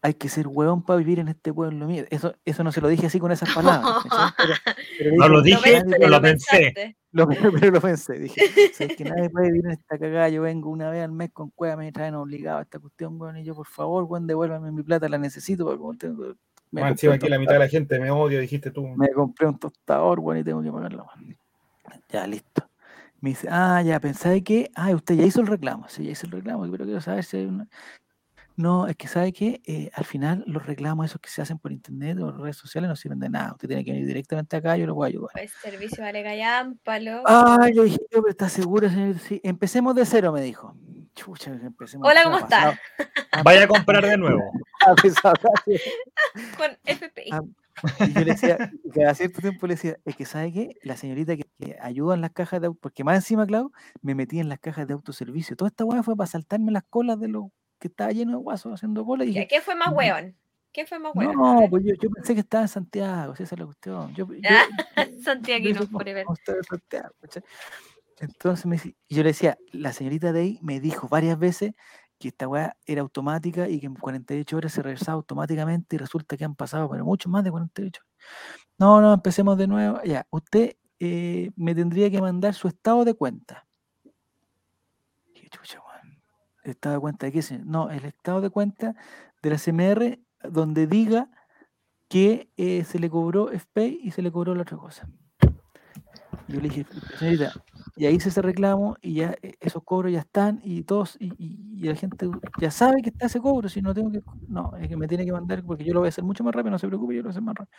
hay que ser hueón para vivir en este pueblo mío. Eso, eso no se lo dije así con esas palabras. [LAUGHS] no lo dije, pero lo pensé. Lo, [LAUGHS] pero lo pensé. Dije, que nadie puede vivir en esta cagada. Yo vengo una vez al mes con cueva, me traen obligado a esta cuestión, weón. Y yo, por favor, weón, devuélvame mi plata, la necesito. Porque me aquí la mitad de la gente me odia, dijiste tú. Me compré un tostador, bueno, y tengo que pagarlo. Ya, listo. Me dice, ah, ya, pensáis que, ah, usted ya hizo el reclamo. Sí, ya hizo el reclamo, pero quiero saber si hay una... No, es que sabe que eh, al final los reclamos esos que se hacen por internet o redes sociales no sirven de nada. Usted tiene que venir directamente acá, yo lo voy a ayudar. Pues servicio vale gallámpalo. Ay, yo dije, pero está seguro, señor. Sí, empecemos de cero, me dijo. Chucha, empecemos Hola, ¿cómo está? Vaya a comprar de nuevo. [LAUGHS] Con FPI. Y yo le decía, cada cierto tiempo le decía, es que sabe qué, la señorita que, ayuda en las cajas de auto, porque más encima, claro, me metí en las cajas de autoservicio. Toda esta hueá fue para saltarme las colas de los que estaba lleno de guasos haciendo cola. Y ¿Qué fue más hueón? ¿Qué fue más hueón? No, pues yo, pensé que estaba en Santiago, esa es la cuestión. Yo, yo, [LAUGHS] Santiago no, por ver. Entonces me, yo le decía, la señorita de ahí me dijo varias veces que esta weá era automática y que en 48 horas se regresaba automáticamente y resulta que han pasado pero mucho más de 48 horas. No, no, empecemos de nuevo. Ya, usted eh, me tendría que mandar su estado de cuenta. Qué chucha, estado de cuenta de qué? No, el estado de cuenta de la CMR donde diga que eh, se le cobró FPay y se le cobró la otra cosa. Yo le dije, señorita, y ahí hice ese reclamo y ya eh, esos cobros ya están y todos, y, la gente ya sabe que está ese cobro, si no tengo que, no, es que me tiene que mandar porque yo lo voy a hacer mucho más rápido, no se preocupe, yo lo voy a hacer más rápido.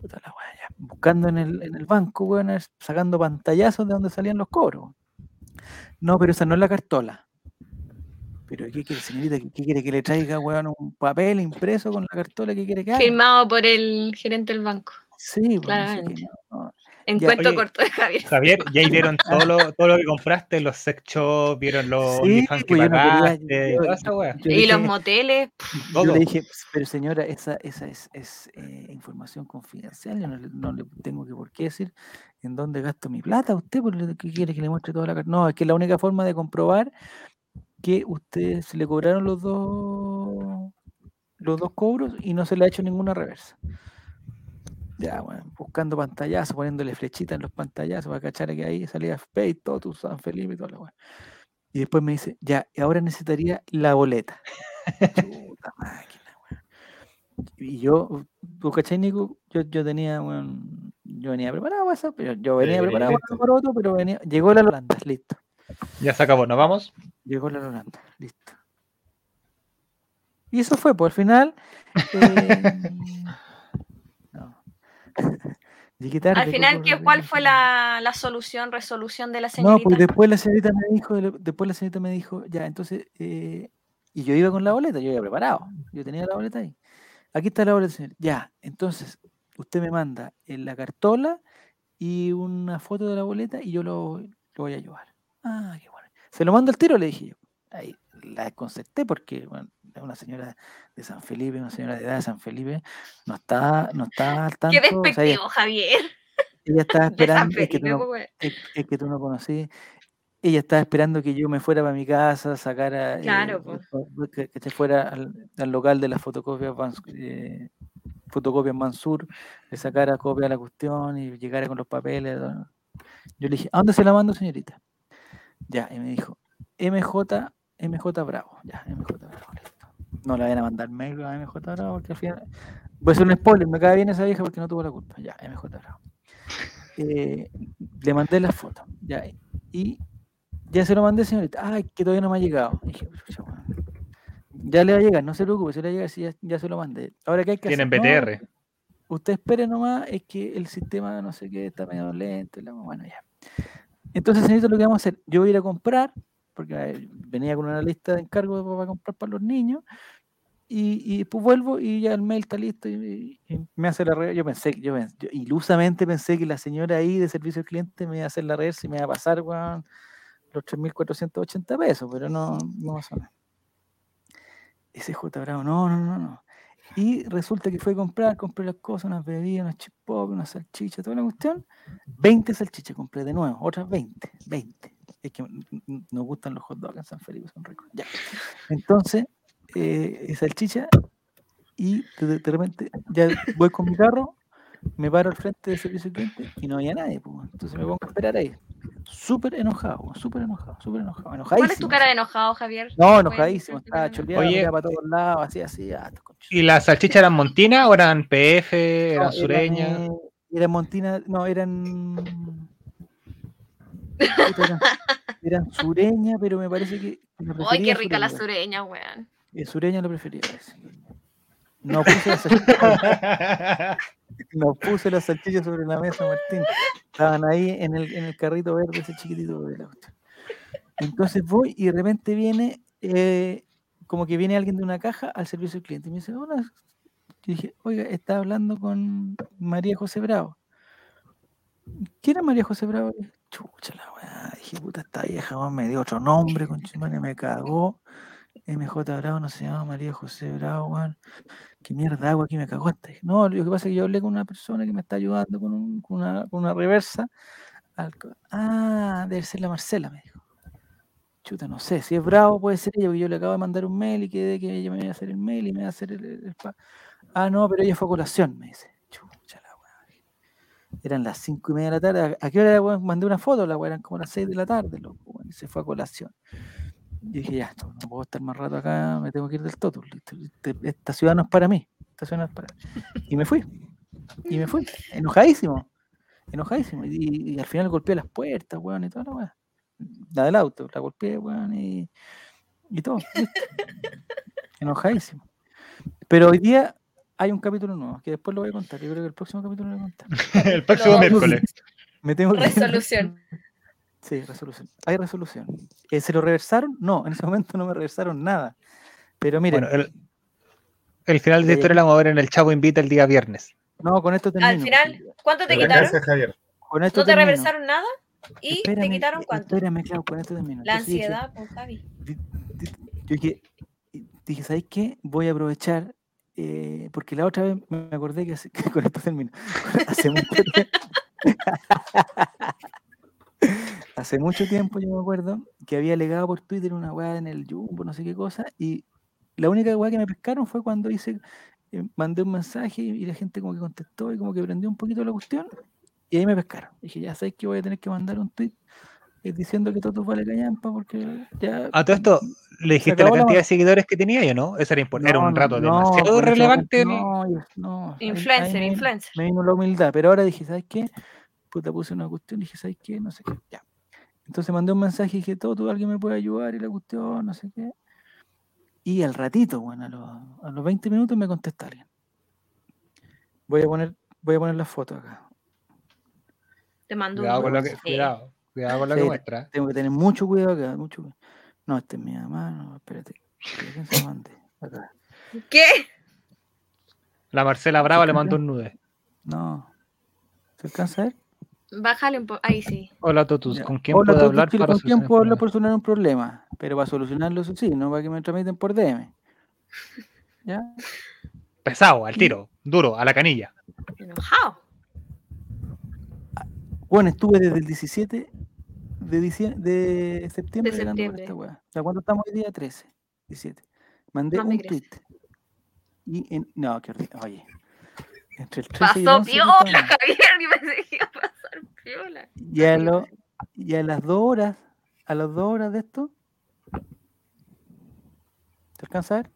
Puta la wea, buscando en el, en el banco, weón, sacando pantallazos de donde salían los cobros. No, pero esa no es la cartola. Pero ¿qué quiere, señorita? ¿Qué quiere que le traiga, weón, un papel impreso con la cartola que quiere que haga? Firmado por el gerente del banco. Sí, claro. Pues, en cuento corto de Javier. Javier, ya vieron todo lo, [LAUGHS] todo lo que compraste, los sex shops, vieron los sí, que pues pagaste, y los moteles. Yo le dije, pero señora, esa, esa es, es eh, información confidencial, yo no le, tengo que por qué decir en dónde gasto mi plata. ¿Usted por qué quiere que le muestre toda la carta? No, es que la única forma de comprobar que usted se le cobraron los dos los dos cobros y no se le ha hecho ninguna reversa. Ya, bueno, buscando pantallazos, poniéndole flechitas en los pantallazos para cachar que ahí salía Space, todo tu San Felipe y todo lo bueno. Y después me dice, ya, ahora necesitaría la boleta. Máquina, Y yo, ¿tú cachai, Nico? Yo, yo tenía, bueno, yo venía preparado eso, pero yo venía preparado para otro, pero venía, llegó la Holanda, listo. Ya se acabó, ¿nos vamos? Llegó la Holanda, listo. Y eso fue, pues al final. Eh, [LAUGHS] [LAUGHS] Al final, ¿qué, ¿cuál fue la, solución, resolución de la señorita? No, pues después la señorita me dijo, después la señorita me dijo, ya, entonces, eh, y yo iba con la boleta, yo había preparado, yo tenía la boleta ahí. Aquí está la boleta, señor. Ya, entonces, usted me manda en la cartola y una foto de la boleta y yo lo, lo voy a ayudar. Ah, qué bueno. Se lo mando al tiro, le dije yo. Ahí la desconcerté porque, bueno, una señora de San Felipe, una señora de edad de San Felipe, no está, no está al tanto. Qué despectivo, Javier. Ella estaba [LAUGHS] esperando, es, que tú no, es, que tú no conocí, ella estaba esperando que yo me fuera para mi casa, sacara, eh, claro, que, se fuera al, local de las fotocopias, eh, fotocopias Mansur, le sacara copia de la cuestión y llegara con los papeles. Yo le dije, ¿a dónde se la mando, señorita? Ya, y me dijo, MJ, MJ Bravo, ya, MJ Bravo, no le vayan a mandar mail a MJ Bravo porque al final. Voy a hacer un spoiler, me cae bien esa vieja porque no tuvo la culpa. Ya, MJ Bravo. [LAUGHS] Eh, le mandé la foto. Ya, y ya se lo mandé, señorita. Ay, que todavía no me ha llegado. ya le va a llegar, no se preocupe, se le va a llegar si ya, se lo mandé. Ahora que hay que Tienen BTR. usted espere nomás, es que el sistema no sé qué está medio lento. Bueno, ya. Entonces, señorita, lo que vamos a hacer, yo voy a ir a comprar, porque venía con una lista de encargos para comprar para los niños, y, después vuelvo y ya el mail está listo y, me hace la red. Yo pensé, yo, yo, ilusamente pensé que la señora ahí de servicio al cliente me iba a hacer la red y me iba a pasar los 3.480 pesos, pero no, no pasó nada. Ese J Bravo, no, no, no, no. Y resulta que fue a comprar, compré las cosas, unas bebidas, unas chip pop, unas salchichas, toda la cuestión. 20 salchichas compré de nuevo, otras 20, 20. Es que nos gustan los hot dogs en San Felipe, son ricos. Ya. Entonces, eh, salchicha y de, repente ya voy con mi carro, me paro al frente del servicio cliente y no había nadie. Pues. Entonces me pongo a esperar ahí. Súper enojado, súper enojado, súper enojado. ¿Cuál es tu cara de enojado, Javier? No, enojadísimo, estaba choleado, para todos lados, así, así. Ah, ¿Y las salchichas eran montinas o eran PF, eran sureñas? Eran, eran montinas, no, eran [LAUGHS] Eran, sureña, pero me parece que. ¡Ay, qué rica la sureña, weón! Eh, sureña lo prefería. No puse las salchichas. [LAUGHS] no puse las salchichas sobre la mesa, Martín. Estaban ahí en el, en el carrito verde, ese chiquitito de la Entonces voy y de repente viene, eh, como que viene alguien de una caja al servicio del cliente. Y me dice, hola. Yo dije, oiga, está hablando con María José Bravo. ¿Quién era María José Bravo? Chucha la weá. Dije, puta, esta vieja me dio otro nombre, con me cagó. MJ Bravo no se llama María José Bravo, weón. ¿Qué mierda hago aquí? Me cagó esta. No, lo que pasa es que yo hablé con una persona que me está ayudando con, una, reversa. ah, debe ser la Marcela, me dijo. Chuta, no sé, si es bravo puede ser ella, porque yo le acabo de mandar un mail y quedé que ella me iba a hacer el mail y me iba a hacer el, Ah, no, pero ella fue a colación, me dice. Chucha la weá. Eran las cinco y media de la tarde. ¿A qué hora mandé una foto? La weá eran como las seis de la tarde, loco, y se fue a colación. Y dije, ya, no puedo estar más rato acá, me tengo que ir del todo. Esta ciudad no es para mí. Esta ciudad no es para Y me fui. Y me fui. Enojadísimo. Enojadísimo. Y, al final golpeé las puertas, weón, y toda la weá. La del auto, la golpeé, weón, y, y todo. Enojadísimo. Pero hoy día hay un capítulo nuevo, que después lo voy a contar. Yo creo que el próximo capítulo lo voy a contar. [LAUGHS] el próximo miércoles. [LAUGHS] Me tengo que Resolución. Sí, resolución. Hay resolución. Eh, ¿Se lo reversaron? No, en ese [LAUGHS] momento no me reversaron nada. Pero miren. Bueno, el, final de la historia la vamos a ver en el Chavo Invita el día viernes. No, con esto termino. Al final, ¿cuánto te quitaron? Con esto ¿No te reversaron nada? ¿Y te quitaron cuánto? Espérame, claro, con esto termino. La ansiedad, pues, Javi. Yo dije, dije, ¿sabes qué? Voy a aprovechar, eh, porque la otra vez me acordé que, que [LAUGHS] con esto termino. [LAUGHS] Hace mucho tiempo. [LAUGHS] Hace mucho tiempo yo me acuerdo que había legado por Twitter una weá en el Jumbo, no sé qué cosa, y la única weá que me pescaron fue cuando hice, eh, mandé un mensaje y la gente como que contestó y como que prendió un poquito la cuestión, y ahí me pescaron. Dije, ya sabes que voy a tener que mandar un tweet eh, diciendo que todo vale callampa porque ya... A todo esto, ¿le dijiste la cantidad de seguidores que tenía yo, no? Eso era, importante, era un rato demasiado relevante. No, no. Influencer, influencer. Me vino la humildad, pero ahora dije, ¿sabes qué? Puta, puse una cuestión y dije, ¿sabes qué? No sé qué, ya. Entonces mandé un mensaje y dije, todo, alguien me puede ayudar y la cuestión, no sé qué. Y al ratito, bueno, a los, 20 minutos me contesta alguien. Voy a poner, voy a poner la foto acá. Te mando cuidado con lo que, cuidado, cuidado con lo que muestra. Tengo que tener mucho cuidado acá, mucho No, este es mi mamá, no, espérate. ¿Qué? La Marcela Brava le mandó un nude. No. ¿Se alcanza a ver? Bájale un poco. Ahí sí. Hola, Totus. ¿Con quién puedo hablar para ¿Con quién puedo hablar por solucionar un problema? Pero para solucionarlo, sí, no para que me tramiten por DM. [LAUGHS] ¿Ya? Pesado, al tiro, duro, a la canilla. Enojado. Bueno, estuve desde el 17 de, de septiembre, de septiembre. esta weá. O sea, ¿cuándo estamos hoy día? 13, 17. Mandé un tweet. Y en, no, qué oye, entre el 13 Pasó y el 11 piola, Javier, [LAUGHS] ni pensé que iba a pasar piola. Y a, lo, y a las dos horas, a las dos horas de esto, ¿te alcanza a ver?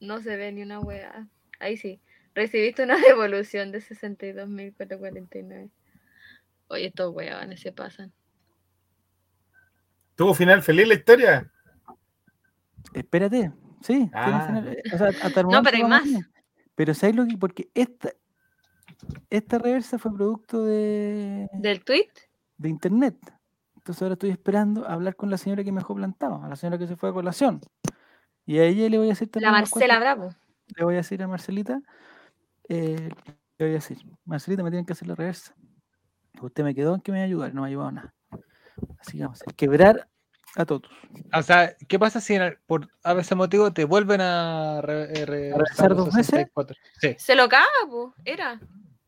No se ve ni una wea. Ahí sí. Recibiste una [LAUGHS] devolución de 62.449. Oye, estos weones se pasan. ¿Tuvo final feliz la historia? Espérate, sí. Ah. Final, o sea, hasta el no, pero hay más. Pero ¿sabes lo que? Porque esta, esta reversa fue producto de... ¿Del tweet? De internet. Entonces ahora estoy esperando a hablar con la señora que me dejó plantado, a la señora que se fue a colación. Y a ella le voy a decir también... La Marcela Bravo. Le voy a decir a Marcelita, eh, le voy a decir, Marcelita, me tienen que hacer la reversa. Usted me quedó en que me va a ayudar, no me ha ayudado nada. Así que vamos a quebrar a todos. O sea, ¿qué pasa si por a veces motivo te vuelven a, re, dos meses? Se lo caga, pues, era.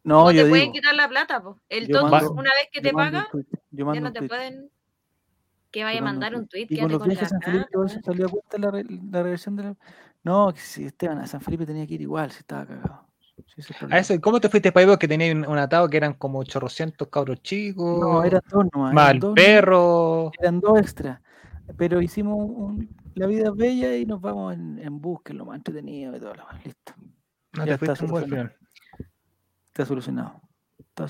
No, te pueden quitar la plata, pues. El tonto, una vez que te paga, ya no te pueden. Que vaya a mandar un tweet. Y con los viajes a San Felipe todo eso salió a cuenta la, la reversión de la. No, que si Esteban a San Felipe tenía que ir igual, si estaba cagado. a eso, ¿Cómo te fuiste para ahí? Que tenía un, atado que eran como 800 cabros chicos. No, eran dos nomás. Mal perro. Eran dos extras. Pero hicimos un, La vida es bella y nos vamos en, en bus, que es lo más entretenido y todo lo más. Listo. No ya está solucionado. Está solucionado. Está,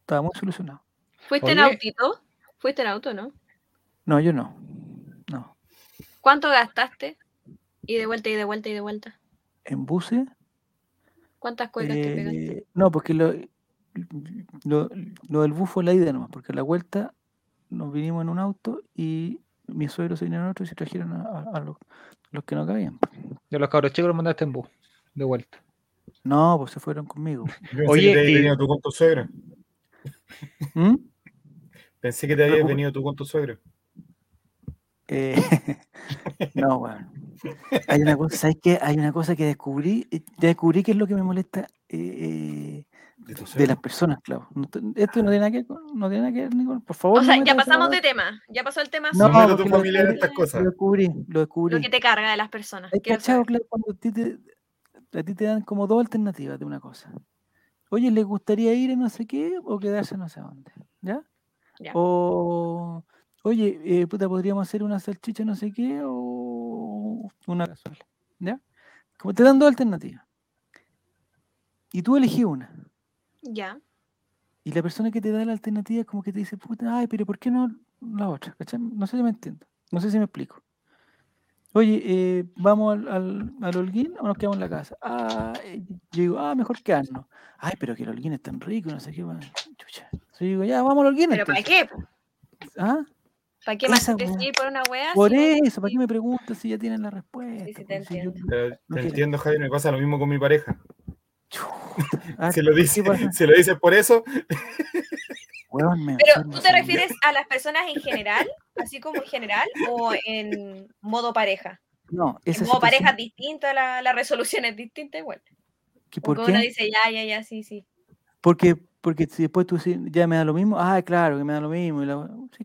está muy solucionado. ¿Fuiste en autito? Fuiste en auto, ¿no? No, yo no. No. ¿Cuánto gastaste? Y de vuelta y de vuelta y de vuelta. ¿En buses? ¿Cuántas cuecas te pegaste? Eh, no, porque lo, lo, del bus fue la idea nomás, porque la vuelta nos vinimos en un auto y mis suegros se vinieron en otro y se trajeron a, los, que no cabían. De los cabros chicos los mandaste en bus, de vuelta. No, pues se fueron conmigo. [LAUGHS] Oye, te habías venido tú con tu suegro. ¿Mm? Pensé que te habías venido tú con tu suegro. Eh, [LAUGHS] no, bueno. Hay una cosa, ¿sabes qué? Hay una cosa que descubrí, eh, descubrí que es lo que me molesta eh, de, las personas, claro. Esto no tiene nada que no tiene nada que ver, Nicole, por favor. O sea, ya pasamos de tema, ya pasó el tema. No, no tu familia en estas cosas. Lo descubrí, lo descubrí. Lo que te carga de las personas. Hay cachado, claro, cuando a ti, te, a ti te dan como dos alternativas de una cosa. Oye, ¿le gustaría ir a no sé qué o quedarse no sé dónde? ¿Ya? ya. O oye, eh, puta, podríamos hacer una salchicha no sé qué o una cazuela. ¿Ya? Como te dan dos alternativas. Y tú elegí una. Ya. Y la persona que te da la alternativa es como que te dice, puta, ay, pero ¿por qué no la otra? No sé si me entiendo. No sé si me explico. Oye, eh, ¿vamos al, al, al, Holguín o nos quedamos en la casa? Ah, eh, yo digo, ah, mejor quedarnos. Ay, pero que el Holguín es tan rico, no sé qué. chucha. Yo digo, ya, vamos al Holguín. ¿Pero para qué? ¿Ah? ¿Para qué más decir por una weá? Por eso, ¿para qué me preguntas si ya tienen la respuesta? Sí, sí, te entiendo. te, entiendo, Javier, me pasa lo mismo con mi pareja. [LAUGHS] Ah, se, lo dice, se lo dice por eso. Pero tú te refieres a las personas en general, así como en general, o en modo pareja. No, esa en modo pareja es distinta, la, la, resolución es distinta igual. ¿Por Porque uno dice ya, ya, ya, sí, sí. Porque, porque si después tú ya me da lo mismo, ah, claro, que me da lo mismo.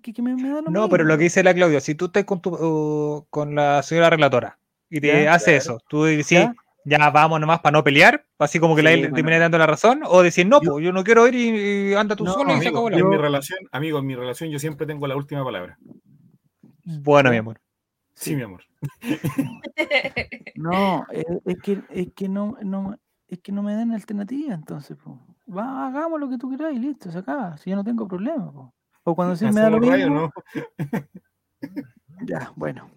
que, me, da lo no, pero lo que dice la Claudia, si tú estás con, tu, uh, con la señora relatora y te hace eso, tú dices, ya vamos nomás para no pelear, así como que le terminé dando la razón, o decir, no, yo, pues yo no quiero ir y, anda tú solo y se acabó la En mi relación, amigo, en mi relación yo siempre tengo la última palabra. Bueno, mi amor. Sí, mi amor. [LAUGHS] no, es, que, es que no, no, es que no me dan alternativa, entonces, Va, hagamos lo que tú quieras y listo, se acaba. Si yo no tengo problema, O cuando sí [LAUGHS] me da lo mismo. [LAUGHS] ya, bueno.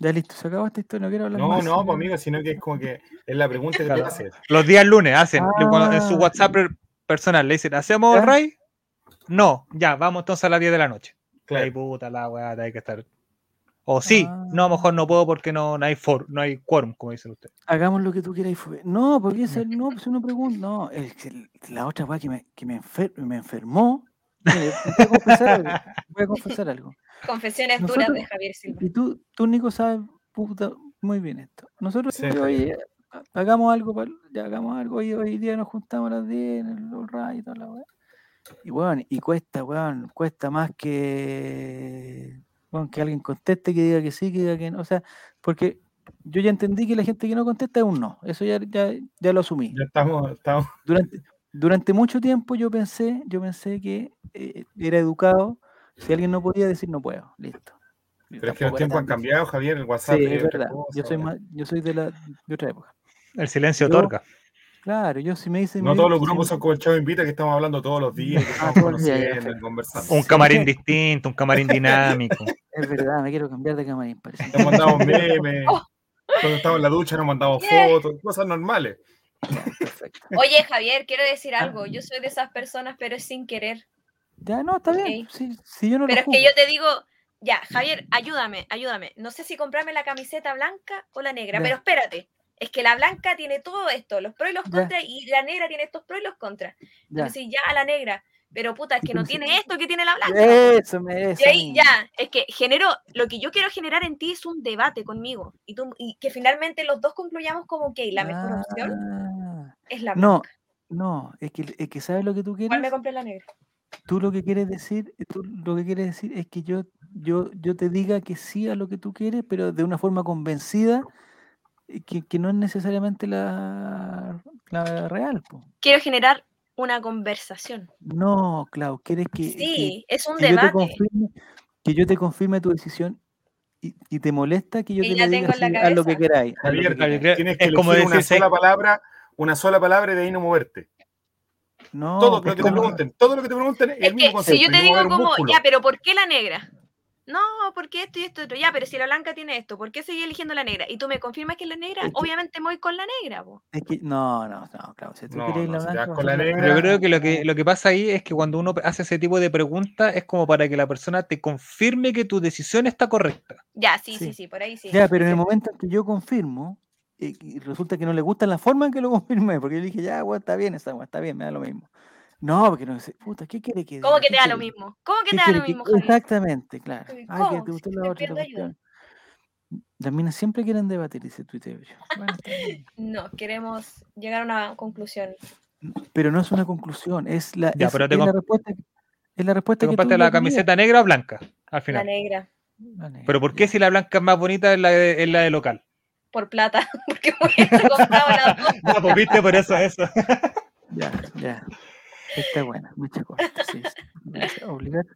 Ya listo, se acabó esta historia, no quiero hablar no, más. No, no, pues amigo, sino que es como que es la pregunta que te haces. Los días lunes hacen, en su ah. WhatsApp personal le dicen, ¿hacemos Ray? No, ya, vamos entonces a las 10 de la noche. Claro. Ay, puta la weá, hay que estar. O sí, ah. no, a lo mejor no puedo porque no, no hay for, no hay quórum, como dice usted. Hagamos lo que tú quieras. No, porque ese, no, pues uno pregunta, no, es que la otra weá que me, que me, me enfermó, voy a confesar algo. Voy a confesar [LAUGHS] algo. Confesiones duras de Javier Silva. Y tú, tú Nico, sabes puta, muy bien esto. Nosotros, oye, hagamos algo, ya hagamos algo, hoy, hoy día nos juntamos a las 10 en el y toda la weá. Y bueno, y cuesta, weón, cuesta más que, bueno, que alguien conteste, que diga que sí, que diga que no. O sea, porque yo ya entendí que la gente que no contesta es un no. Eso ya, ya, ya lo asumí. Ya estamos, estamos. Durante, durante mucho tiempo yo pensé, yo pensé que eh, era educado si alguien no podía decir no puedo, listo. Pero es que los tiempos han cambiado, Javier, el WhatsApp. Sí, es verdad. yo, soy más, yo soy de, la, de otra época. El silencio otorga. Claro, yo si me dicen. No todos los grupos son como el Chavo Invita, que estamos hablando todos los días, que ah, estamos conociendo y conversando. Un camarín distinto, un camarín [LAUGHS] dinámico. Es verdad, me quiero cambiar de camarín, parece. Nos mandamos [LAUGHS] memes. Cuando estamos en la ducha nos mandamos fotos, cosas normales. Oye, Javier, quiero decir algo. Yo soy de esas personas, pero es sin querer. Ya, no, está bien. yo no pero es que yo te digo, ya, Javier, ayúdame, ayúdame. No sé si comprarme la camiseta blanca o la negra, pero espérate. Es que la blanca tiene todo esto, los pros y los contras, y la negra tiene estos pros y los contras. Entonces, ya a la negra, pero puta, es que no tiene esto que tiene la [LAUGHS] blanca. Eso me Y ahí ya, es que genero, lo que yo quiero generar en ti es un debate conmigo. Y, tú, y que finalmente los dos concluyamos como que la mejor opción ah. es la blanca. No, no, es que, es que sabes lo que tú quieres. ¿Cuál me compré la negra? Tú lo que quieres decir, tú lo que quieres decir es que yo, yo, yo te diga que sí a lo que tú quieres, pero de una forma convencida, eh, que, que no es necesariamente la, la real. Quiero generar una conversación. No, Clau, quieres que. Sí, es un debate. Yo te confirme, que yo te confirme tu decisión y, y te molesta que yo te diga a lo que queráis. tienes que es como decir una sola palabra, una sola palabra y de ahí no moverte. No, todo lo que te pregunten, todo lo que te pregunten es el mismo concepto. Si yo te digo como, ya, pero ¿por qué la negra? No, porque esto y esto y otro. Ya, pero si la blanca tiene esto, ¿por qué seguí eligiendo la negra? Y tú me confirmas que es la negra, obviamente me voy con la negra. Es que, no, no, no, claro. Si tú quieres la blanca, con la negra. Yo creo que lo, que lo que pasa ahí es que cuando uno hace ese tipo de preguntas es como para que la persona te confirme que tu decisión está correcta. Ya, sí, sí, sí, por ahí sí. Ya, pero en el momento en que yo confirmo, y resulta que no le gusta la forma en que lo [LAUGHS] confirmé, porque yo dije, ya, bueno, está bien, está, está bien, me da lo mismo. No, porque no sé, puta, ¿qué quiere que ¿Cómo que te da lo mismo? ¿Cómo que te da lo mismo? Exactamente, claro. Ay, que te gustó la otra Las minas siempre quieren debatir, dice Twitter. [LAUGHS] Bueno, no, queremos llegar a una conclusión. Pero no es una conclusión, es la, es, la respuesta. Es la respuesta ¿Te compraste la camiseta negra o blanca al final? La negra. Pero ¿por qué si la blanca es más bonita es la de, es la de local? Por plata, [LAUGHS] porque he comprado la dos. [LAUGHS] No, pues viste por eso, eso. ya, ya. Está buena, mucha cosa. Sí, sí. Obligar.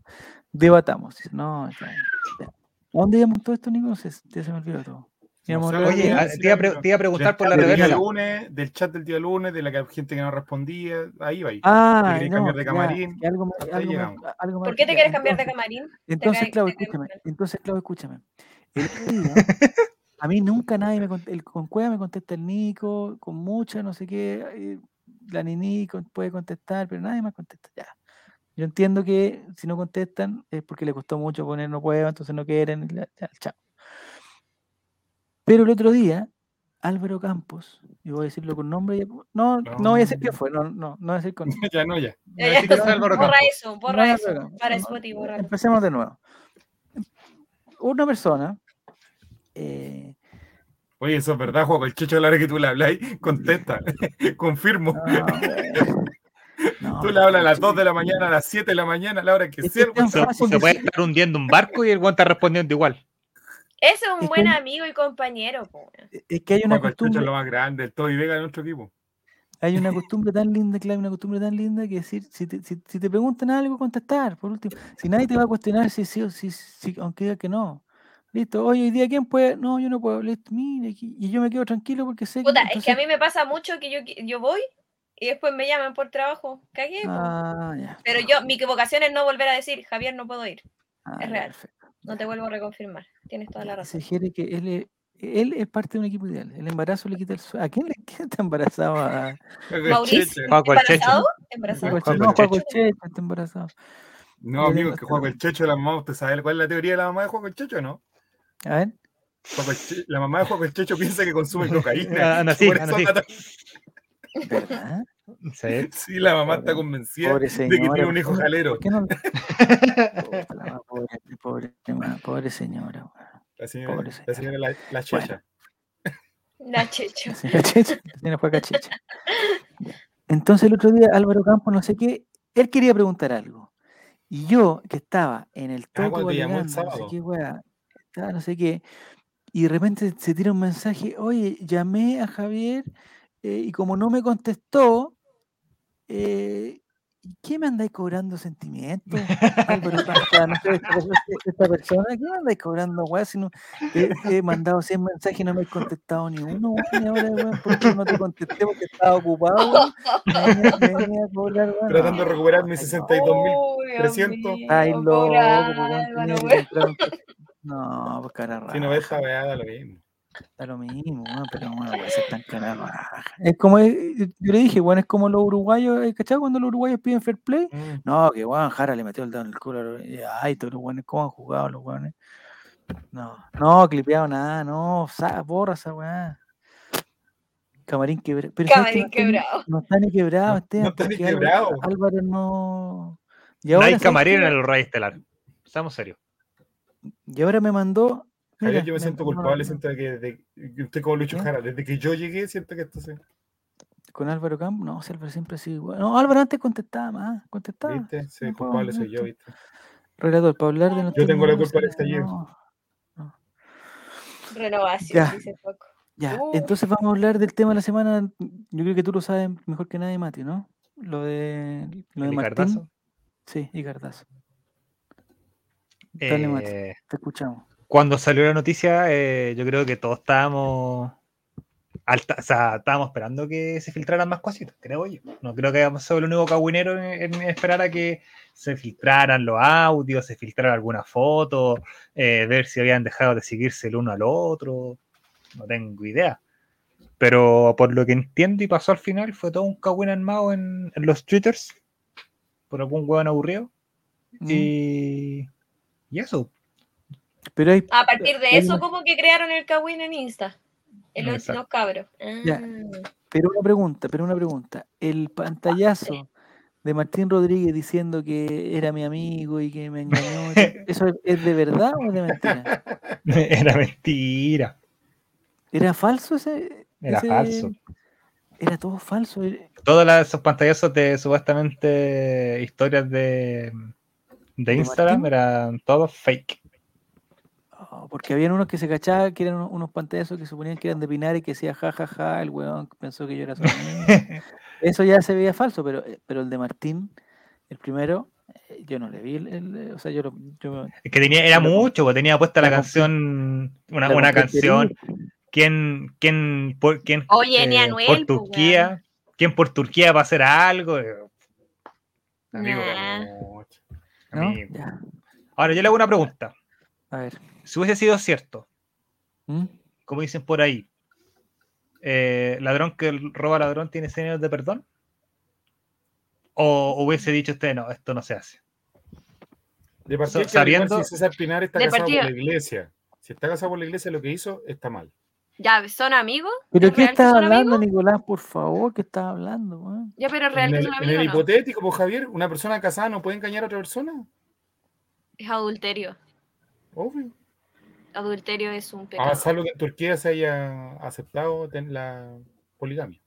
Debatamos. No, ya, ya. ¿A dónde íbamos todo esto, Nico? Se, se me olvidó todo. oye, te iba, te iba, a preguntar por la reversa. Del, lunes, del chat del día lunes, de la gente que no respondía, ahí va. Ahí. Ah, no, cambiar de camarín. Ya, algo, algo, algo, ¿Por qué te quieres cambiar de camarín? Entonces, Clau, escúchame. Entonces, Clau, escúchame. El [LAUGHS] día, a mí nunca nadie me contesta, el, con Cueva me contesta el Nico, con mucha, no sé qué, eh, la Nini puede contestar, pero nadie más contesta. Ya. Yo entiendo que si no contestan es porque le costó mucho poner no puedo, entonces no quieren. Ya, chao. Pero el otro día, Álvaro Campos, y voy a decirlo con nombre, no, no, voy a decir qué fue, no, no, no voy a decir con [LAUGHS] Ya no, ya. [LAUGHS] borra eso, borra eso, para Spotify, borra. Empecemos de nuevo. Una persona eh, Oye, eso es verdad, Juan, el checho a la hora que tú le hablas, contesta, [LAUGHS] confirmo. [LAUGHS] tú le hablas a las 2 de la mañana, a las 7 de la mañana, a la hora que sea. Se, se puede estar hundiendo un barco y el guante está respondiendo igual. Ese es un buen amigo y compañero. Es que hay una costumbre. Es lo más grande, el Toby Vega de nuestro equipo. Hay una costumbre tan linda, claro, una costumbre tan linda que decir, si te, si, te preguntan algo, contestar, por último. Si nadie te va a cuestionar si sí o si, si, aunque diga que no. Listo, hoy, hoy día, ¿quién puede? No, yo no puedo. Listo, mire, y yo me quedo tranquilo porque sé Puta, que. Es que a mí me pasa mucho que yo, yo voy y después me llaman por trabajo. Cagué. Ah, ya. Pero yo, mi equivocación es no volver a decir, Javier, no puedo ir. Ah, es real. No te vuelvo a reconfirmar. Tienes toda la razón. Se quiere que él es, él es parte de un equipo ideal. El embarazo le quita el sueño. ¿A quién le [LAUGHS] queda está embarazado? A... Mauricio. ¿Embarazado? ¿Embarazado? No, Juaco el Checho está embarazado. No, amigo, que Juaco el Checho, la mamá, ¿usted sabe cuál es la teoría de la mamá de Juaco el Checho no? A ver. La mamá de Juan Checho piensa que consume [LAUGHS] cocaína. Ana, sí, Ana, sí. ¿Verdad? Sí. [LAUGHS] sí, la mamá está convencida de que tiene un hijo jalero. No? [LAUGHS] pobre, pobre, pobre, señora. La señora, pobre señora. La, señora la, la checha. La checha. La checha. La señora fue cachecha. Entonces el otro día Álvaro Campos, no sé qué, él quería preguntar algo. Y yo, que estaba en el ah, topo ah, no sé qué, wea, no sé qué. Y de repente se tira un mensaje, oye, llamé a Javier eh, y como no me contestó, eh, ¿qué me andáis cobrando sentimientos? esta, persona, ¿qué me andáis cobrando, weá? Si no, he mandado 100 mensajes y no me he contestado ni uno, y ahora, weón, ¿por qué no te contesté? Porque estaba ocupado, Tratando de recuperar mis 62.300. Ay, loco, no, pues cara rara. Si no ves weá, da lo mismo. Da lo mismo, pero bueno, puede ser tan cara. Es como, eh, yo le dije, bueno, es como los uruguayos, eh, ¿cachai? Cuando los uruguayos piden fair play. Mm. No, que weón, Jara le metió el dedo en el culo. Ay, todos los weones, ¿cómo han jugado los weones? No, no, clipeado nada, no, borra esa weá. Camarín quebrado. Camarín quebrado. No está ni quebrado, este. No está ni quebrado. Álvaro, no. no hay camarín en el Rey Estelar. Estamos serios. Y ahora me mandó. Mira, yo me, siento culpable, siento que, de, usted como Lucho Jara, desde que yo llegué, siento que esto se. Con Álvaro Campo, no, si Álvaro siempre ha sido igual. No, Álvaro antes contestaba más, contestaba. ¿Viste? Sí, culpable soy yo, ¿viste? Relator, para hablar de Yo tengo la culpa de este no, Renovación, ya. dice poco. Ya, uh. entonces vamos a hablar del tema de la semana. Yo creo que tú lo sabes mejor que nadie, Mati, ¿no? Lo de, lo de Martín. Sí, y Cardazo. Eh, te escuchamos. Cuando salió la noticia, eh, yo creo que todos estábamos o sea, estábamos esperando que se filtraran más cositas, creo yo. No creo que hayamos sido el único cagüinero en, esperar a que se filtraran los audios, se filtrara alguna foto, eh, ver si habían dejado de seguirse el uno al otro. No tengo idea. Pero por lo que entiendo y pasó al final, fue todo un cagüín armado en, en los twitters por algún hueón aburrido. Mm. Y, y eso. Pero a partir de eso, como que crearon el cagüín en Insta. El los, cabros. Ah. Pero una pregunta, pero una pregunta. El pantallazo de Martín Rodríguez diciendo que era mi amigo y que me engañó, [LAUGHS] ¿eso es de verdad o es de mentira? [LAUGHS] Era mentira. ¿Era falso ese? Era falso. Era todo falso. Todos esos pantallazos de supuestamente historias de, de Instagram eran todos fake. Oh, porque habían unos que se cachaban que eran unos pantallazos que suponían que eran de Pinar y que decía jajaja, ja, ja, el weón pensó que yo era su [LAUGHS] Eso ya se veía falso, pero, eh, pero el de Martín, el primero, eh, yo no le vi el, o sea, yo, yo es que tenía, era mucho, porque tenía puesta la, canción, una, una canción, quién, quién, por, quién Oye, eh, Anuel, por pues, Turquía, quién por Turquía va a hacer algo. Amigo, Ahora yo le hago una pregunta. A ver. Si hubiese sido cierto, ¿Mm? como dicen por ahí, eh, ladrón que roba ladrón tiene señales de perdón? ¿O hubiese dicho usted, no, esto no se hace? De partida, sabiendo... si César Pinar está casado por la iglesia. Si está casado por la iglesia, lo que hizo está mal. Ya, ¿son amigos? ¿Pero qué estás hablando, Nicolás? Por favor, ¿qué estás hablando? Ya, pero real en el, En el hipotético, pues Javier, ¿una persona casada no puede engañar a otra persona? Es adulterio. Obvio. Adulterio es un pecado. Ah, salvo que en Turquía se haya aceptado la poligamia.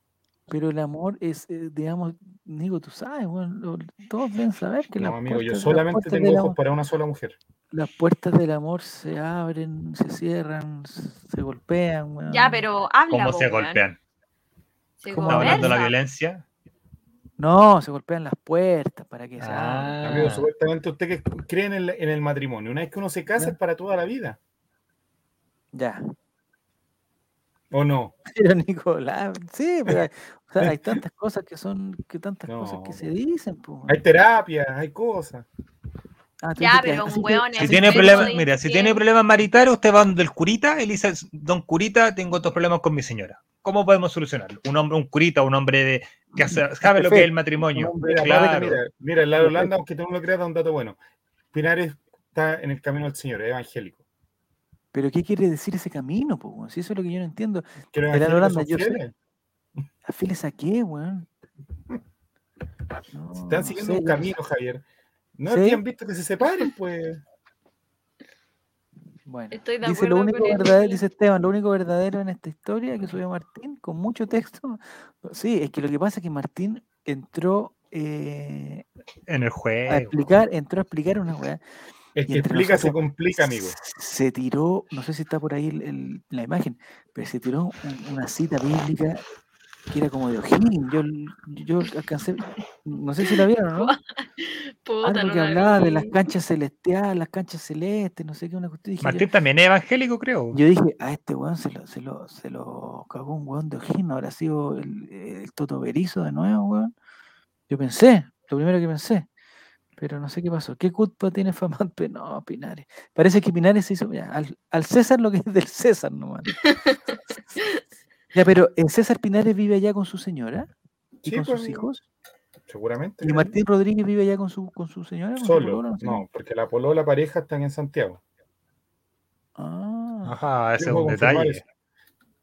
Pero el amor es, eh, digamos, digo, tú sabes, bueno, todos deben saber que no, amigo, yo solamente tengo ojos para una sola mujer las puertas del amor se abren, se cierran, se golpean. Ya, pero habla. ¿Cómo se golpean? ¿Cómo hablando de la violencia? No, se golpean las puertas para que se ah. Amigo, supuestamente usted que cree en el, matrimonio. Una vez que uno se casa es para toda la vida. Ya. ¿O no? [LAUGHS] Pero Nicolás, sí, pero hay, tantas cosas que son, que tantas cosas que se dicen. Hay terapia, hay cosas. Ah, ya, pero un weón si tiene problemas, mira, si tiene problemas maritales, usted va donde el curita, él dice, don curita, tengo otros problemas con mi señora. ¿Cómo podemos solucionarlo? Un hombre, un curita, un hombre de que hace, sabe lo que es el matrimonio. Mira, claro. mira, en la Holanda, aunque tú no lo creas, da un dato bueno. Pinares está en el camino del Señor, es evangélico. ¿Pero qué quiere decir ese camino? Po? Si eso es lo que yo no entiendo. En la Holanda, yo sé. ¿A qué, weón? [LAUGHS] Están siguiendo un camino, Javier. No habían visto que se separen, pues. Bueno, dice, lo único verdadero, dice Esteban, lo único verdadero en esta historia que subió Martín, con mucho texto. [LAUGHS] Sí, es que lo que pasa es que Martín entró eh, en el juego. A explicar, entró a explicar una weá. El que explica se complica, amigo. Se tiró, no sé si está por ahí la imagen, pero se tiró una cita bíblica que era como de O'Higgins. Yo, yo alcancé, no sé si la vieron, ¿no? [LAUGHS] Puta, Algo que hablaba de las canchas celestiales, las canchas celestes, no sé qué, una cuestión. Martín también es evangélico, creo. Yo dije, a este weón se lo, se lo, se lo cagó un weón de O'Higgins, habrá sido el, el Toto Berizo de nuevo, weón. Yo pensé, lo primero que pensé. Pero no sé qué pasó. ¿Qué culpa tiene Famante? [LAUGHS] No, Pinares. Parece que Pinares se hizo. al, al César lo que es del César nomás. [LAUGHS] Ya, pero ¿en César Pinares vive allá con su señora? ¿Y con sus pues, hijos? Seguramente. ¿Y Martín Rodríguez vive allá con su, con su señora? Solo. no, porque la polola pareja están en Santiago. Ah. Ajá, ese es un detalle.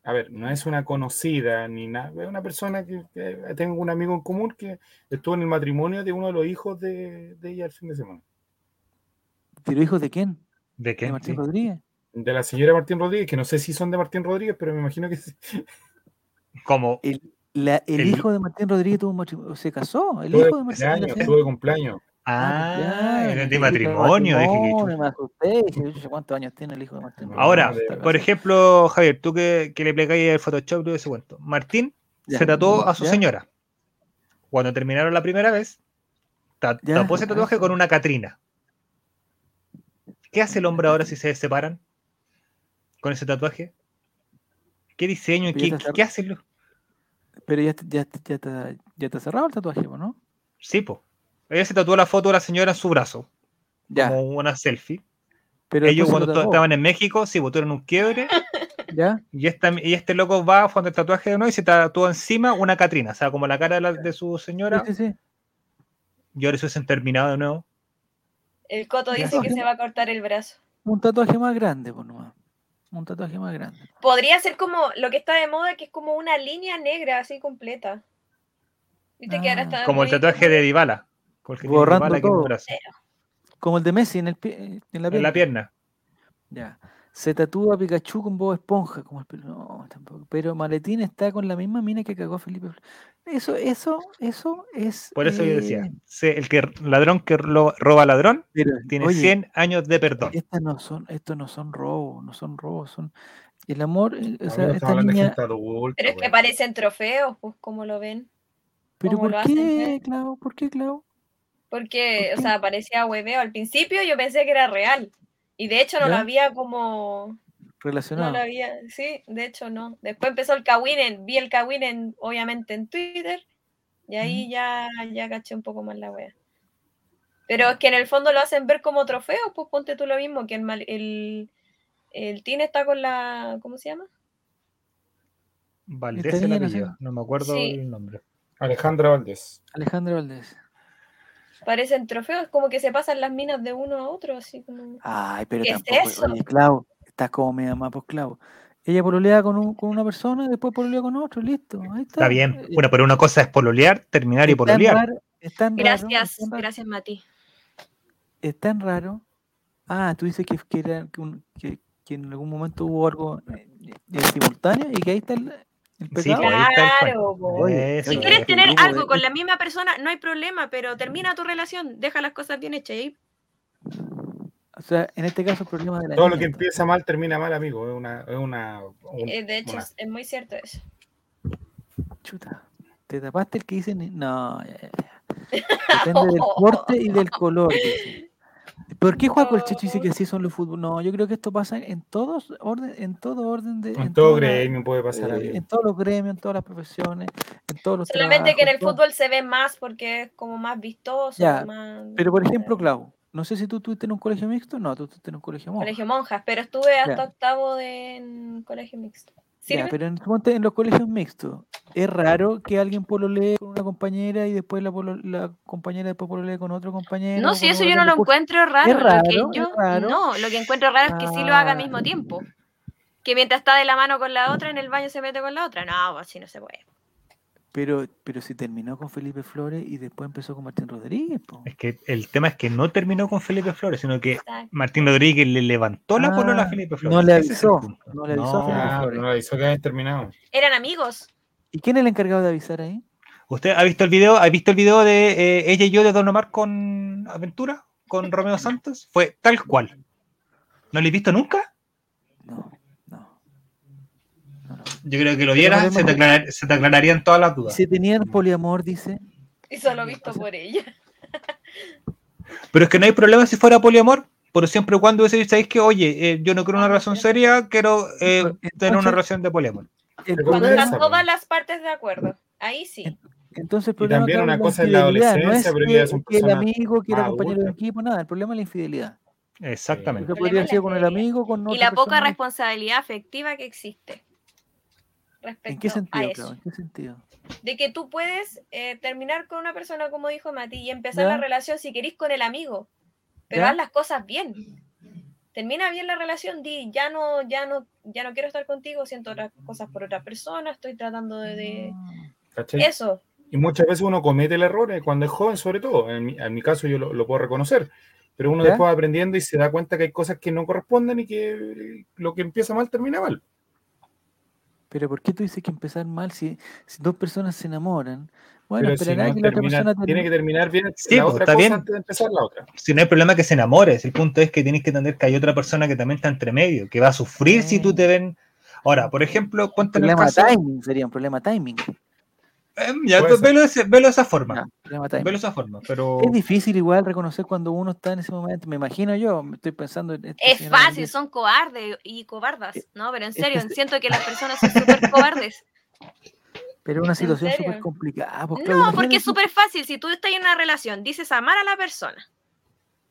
A ver, no es una conocida ni nada. Es una persona que, tengo un amigo en común que estuvo en el matrimonio de uno de los hijos de, ella el fin de semana. ¿Pero hijos de quién? ¿De quién? ¿De Martín Rodríguez? de la señora Martín Rodríguez, que no sé si son de Martín Rodríguez, pero me imagino que sí. Como el, hijo de Martín Rodríguez tuvo se casó. El hijo de Martín Rodríguez. Tuvo de cumpleaños. Ah, ah de matrimonio. ¿Cuántos años tiene el hijo de Martín? Ahora, por ejemplo, Javier, tú que, que le plecáis el Photoshop de ese cuento. Martín se trató a su señora. Cuando terminaron la primera vez, tapó ese tatuaje con una Catrina. ¿Qué hace el hombre ahora si se separan? con ese tatuaje? ¿Qué diseño? ¿Qué, ¿qué hacen? Pero ya, ya, ya, está, ya está cerrado el tatuaje, ¿no? Sí, pues. Ella se tatuó la foto de la señora en su brazo. Ya. Como una selfie. Pero Ellos cuando estaban en México, sí, botaron un quiebre. [LAUGHS] ¿Ya? Y, y este loco va cuando el tatuaje de uno y se tatuó encima una Catrina, o sea, como la cara de, su señora. Sí, sí, Y ahora eso se han terminado de nuevo. El Coto dice que se va a cortar el brazo. Un tatuaje más grande, por nomás. Un tatuaje más grande. Podría ser como lo que está de moda, que es como una línea negra así completa. ¿Viste que ahora ah. está como el tatuaje de Dybala. Borrando todo. Como el de Messi en, el en la pierna. En la pierna. Ya. Se tatúa Pikachu con Bob Esponja, como el pelo. No, tampoco. Pero Maletín está con la misma mina que cagó Felipe. Eso, eso, eso es. Por eso yo decía, eh, el que ladrón que roba ladrón tiene 100 años de perdón. Estas no son, estos no son robos, no son robos, son el amor. Eh, o sea, esta niña... Pero es que parecen trofeos, pues, como lo ven. Pero ¿por qué, Clau? ¿Por qué, Clau? Porque, o sea, parecía hueveo. Al principio yo pensé que era real. Y de hecho no lo había como... Relacionado. No lo había, sí, de hecho no. Después empezó el Kawinen, vi el Kawinen obviamente en Twitter y ahí ya, ya caché un poco más la wea. Pero es que en el fondo lo hacen ver como trofeo, pues ponte tú lo mismo, que el, el, el Tine está con la, ¿cómo se llama? Valdés el no me acuerdo el nombre. Alejandra Valdés. Alejandra Valdés. Parecen trofeos, como que se pasan las minas de uno a otro, así como. Ay, pero ¿Qué tampoco, es eso? Oye, Clau, estás como mi mamá, pues Clau. Ella pololea con, un, con una persona y después pololea con otro, listo. Ahí está. está bien. Eh, bueno, pero una cosa es pololear, terminar y pololear. gracias, gracias, Mati. Es tan raro. Ah, tú dices que, que, era, que, que, en algún momento hubo algo eh, simultáneo y que ahí está el, Sí, claro, si quieres tener algo con la misma persona, no hay problema, pero termina tu relación, deja las cosas bien hechas ahí. O sea, en este caso el problema de la Todo lo que empieza mal termina mal, amigo. Es una, es una eh, de hecho, es muy cierto eso. Chuta. ¿Te tapaste el que dicen? No, Depende del [LAUGHS] corte y del color. ¿Por qué Juaco el Checho dice que así son los fútbol? No, yo creo que esto pasa en todos orden, en todo orden de. En, todo gremio puede pasar. Eh, en todos los gremios, en todas las profesiones, en todos los. Solamente que en el fútbol se ve más porque es como más vistoso. Pero por ejemplo, Clau, no sé si tú estuviste en un colegio mixto. No, tú estuviste en un colegio monjas. Colegio monjas, pero estuve hasta octavo de en colegio mixto pero en, en, los colegios mixtos, es raro que alguien pololee con una compañera y después la, la compañera después pololee con otro compañero. No, si eso yo no lo encuentro raro. lo que yo, No, lo que encuentro raro es que sí lo haga al mismo ah. tiempo. Que mientras está de la mano con la otra, en el baño se mete con la otra. No, así no se puede. Pero, pero si terminó con Felipe Flores y después empezó con Martín Rodríguez. Es que el tema es que no terminó con Felipe Flores, sino que Martín Rodríguez le levantó la ah, a Felipe Flores. No le avisó. No le avisó, no, no le avisó que habían terminado. Eran amigos. ¿Y quién es el encargado de avisar ahí? ¿Usted ha visto el video? ¿Ha visto el video de eh, ella y yo de Don Omar con Aventura? Con Romeo Santos? Fue tal cual. ¿No lo he visto nunca? No. Yo creo que lo vieras, se, te aclararían todas las dudas. Si tenían poliamor, dice. Y solo visto por ella. Pero es que no hay problema si fuera poliamor, pero siempre y cuando sabéis que, oye, eh, yo no quiero una relación seria, quiero eh, tener una relación de poliamor. Cuando están todas las partes de acuerdo, ahí sí. Entonces, y también una cosa es la adolescencia, no es pero que, es un que el amigo quiera compañero de equipo, nada, el problema es la infidelidad. Exactamente. podría ser con el amigo, con Y la poca responsabilidad afectiva que existe. ¿En qué sentido, De que tú puedes eh, terminar con una persona, como dijo Mati, y empezar la relación si querís con el amigo, pero haz las cosas bien. Termina bien la relación, di, ya no, ya no, ya no quiero estar contigo, siento otras cosas por otra persona, estoy tratando de, eso. Y muchas veces uno comete el error eh, cuando es joven, sobre todo. En mi, caso yo lo, puedo reconocer. Pero uno después va aprendiendo y se da cuenta que hay cosas que no corresponden y que lo que empieza mal termina mal. Pero ¿por qué tú dices que empezar mal si, si dos personas se enamoran? Bueno, pero si no que la otra persona tiene que terminar bien sí, la pues, otra cosa antes de empezar la otra. Si no hay problema que se enamores, el punto es que tienes que entender que hay otra persona que también está entre medio, que va a sufrir si tú te ven. Ahora, por ejemplo. Un problema timing sería un problema timing. Em, ya, pues, velo, de esa forma. velo de esa forma, pero... Es difícil igual reconocer cuando uno está en ese momento. Me imagino yo, me estoy pensando... En es fácil, son cobardes y cobardas, eh, ¿no? Pero en serio, siento que las personas son súper cobardes. [LAUGHS] Pero es una situación súper complicada. Pues, no, porque es súper fácil. Si tú estás en una relación, dices amar a la persona,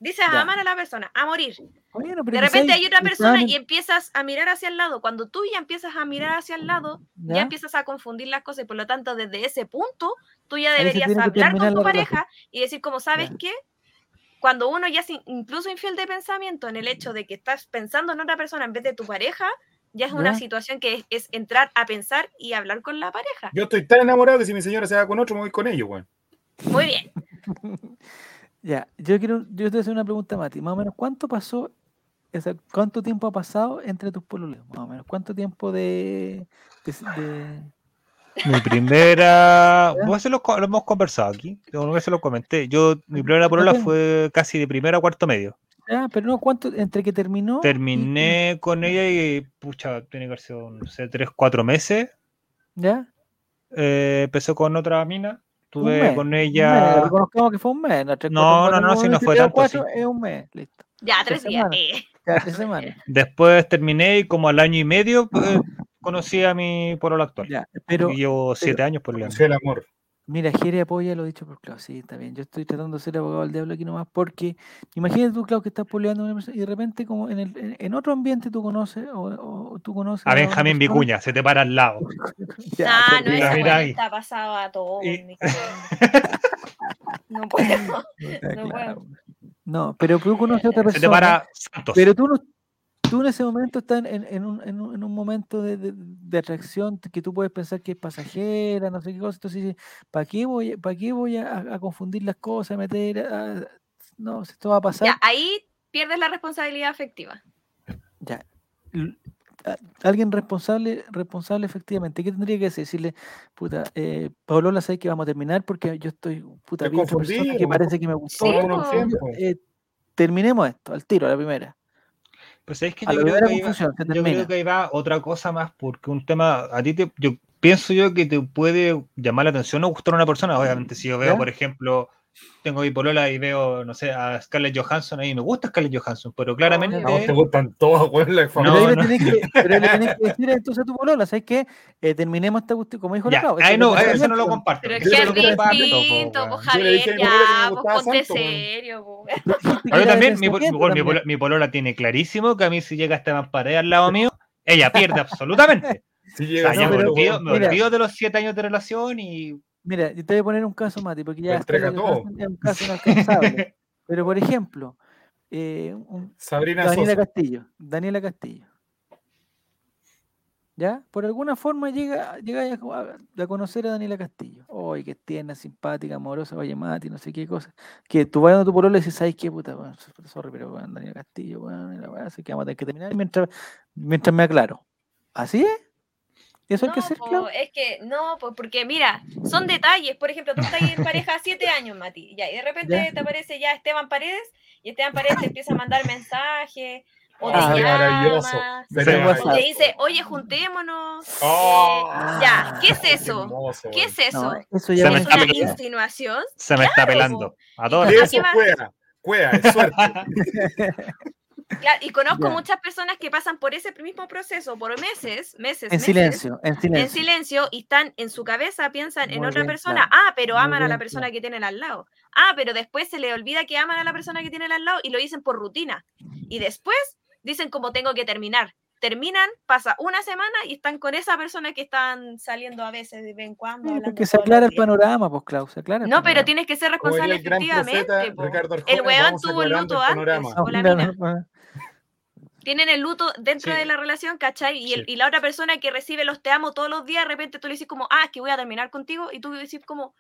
dices amar a la persona, a morir. de repente hay otra persona y empiezas a mirar hacia el lado. Cuando tú ya empiezas a mirar hacia el lado, ya, empiezas a confundir las cosas y por lo tanto desde ese punto tú ya deberías hablar con tu pareja y decir como, ¿sabes qué? Cuando uno ya es incluso infiel de pensamiento en el hecho de que estás pensando en otra persona en vez de tu pareja, ya es una situación que es, entrar a pensar y hablar con la pareja. Yo estoy tan enamorado que si mi señora se va con otro, me voy con ellos, güey. Muy bien. [LAUGHS] ya, yo quiero, yo te hacer una pregunta, Mati. Más o menos, ¿cuánto pasó, cuánto tiempo ha pasado entre tus pololeos? Más o menos, ¿cuánto tiempo de, Mi primera, [LAUGHS] vos se lo, hemos conversado aquí, una vez se lo comenté. Yo, mi primera polola fue casi de primero a cuarto medio. Ah, pero no, ¿cuánto? ¿Entre que terminó? Terminé con ella y, pucha, tiene que ser, no sé, tres, cuatro meses. ¿Ya? Eh, empezó con otra mina. Tuve con ella. Reconozcamos que fue un mes. No, no, no, si no fue tanto. Cuatro, Es un mes, listo. Ya, tres, días. Eh. Ya, tres semanas. [LAUGHS] Después terminé y como al año y medio eh, conocí a mi porolo actual. Ya, pero. Y llevo siete años por el amor. Mira, Jere apoya lo dicho por Clau. Sí, está bien. Yo estoy tratando de ser abogado del diablo aquí nomás porque imagínate tú, Clau, que estás poleando y de repente, como en, el, en otro ambiente tú conoces o, tú conoces. A Benjamín Vicuña, se te para al lado. [LAUGHS] no, no es está pasado a todo. [LAUGHS] no puedo. No, puedo. No, pero tú conoces a otra persona. Se te para Santos. Pero tú no, tú en ese momento estás en, un, en un, momento de, atracción que tú puedes pensar que es pasajera, no sé qué cosa. Entonces dices, ¿para qué voy, para qué voy a, confundir las cosas, a meter, no, esto va a pasar? Ya, ahí pierdes la responsabilidad afectiva. Ya. Alguien responsable, responsable efectivamente, ¿qué tendría que Decirle, puta, eh, Pablo, la sé que vamos a terminar porque yo estoy, puta, bien que parece que me gustó. Eh, terminemos esto, al tiro, a la primera. Pues es que yo, creo que, iba, yo creo que, va, otra cosa más, porque un tema, a ti te, yo pienso yo que te puede llamar la atención o gustar a una persona. Obviamente, si yo veo, por ejemplo, tengo bipolola y veo, no sé, a Scarlett Johansson, ahí me gusta Scarlett Johansson, pero claramente. No, te gustan todas, güey, la no, pero, le que, [LAUGHS] pero le tenés que decir entonces a tu polola, ¿sabes qué? Eh, terminemos esta cuestión, como dijo ya, la Ahí no, eso no lo comparto. Pero es que es distinto, pues Javier, ya, pues ponte serio, Yo también, mi, mi, polola tiene clarísimo que a mí si llega Esteban Paredes al lado mío, ella pierde absolutamente. [LAUGHS] Llega, o sea, me, olvido, me olvido de los siete años de relación y Mira, te voy a poner un caso, Mati, porque ya está, un caso inalcanzable. [LAUGHS] Pero, por ejemplo, eh, Sabrina Daniela Castillo. Daniela Castillo. ¿Ya? Por alguna forma llega, llega a, conocer a Daniela Castillo. Oye, que tierna, simpática, amorosa, oye, Mati, no sé qué cosa. Que tú vayas a tu polola y dices, ¿sabes qué puta? sorry, pero bueno, Daniela Castillo, bueno, la verdad, así que vamos a tener que terminar mientras, mientras me aclaro. ¿Así es? ¿Eso no, hay que hacer, Es que no, pues porque mira, son detalles. Por ejemplo, tú estás en [LAUGHS] pareja siete años, Mati, ya, y de repente te aparece ya Esteban Paredes y Esteban Paredes te empieza a mandar mensajes. O te ah, llama, o te dice, oye, juntémonos. Oh, ya, ¿qué es eso? ¿Qué es eso? eso ya ¿Es una insinuación? Se me está pelando. A todos. Eso, cuea, cuea, es suerte. [LAUGHS] y conozco muchas personas que pasan por ese mismo proceso por meses, meses, en silencio, en silencio, en silencio y están en su cabeza, piensan en otra persona. Ah, pero aman a la persona que tienen al lado. Ah, pero después se le olvida que aman a la persona que tienen al lado y lo dicen por rutina. Y después dicen como tengo que terminar. Terminan, pasa una semana y están con esa persona que están saliendo a veces de vez en cuando. porque se aclara el panorama, pues Klaus, se aclara. no, pero tienes que ser responsable efectivamente. el weón tuvo el luto antes. O la mina tienen el luto dentro de la relación, ¿cachai? Y, el, y, la otra persona que recibe los te amo todos los días, de repente tú le dices como, ah, es que voy a terminar contigo, y tú decís como,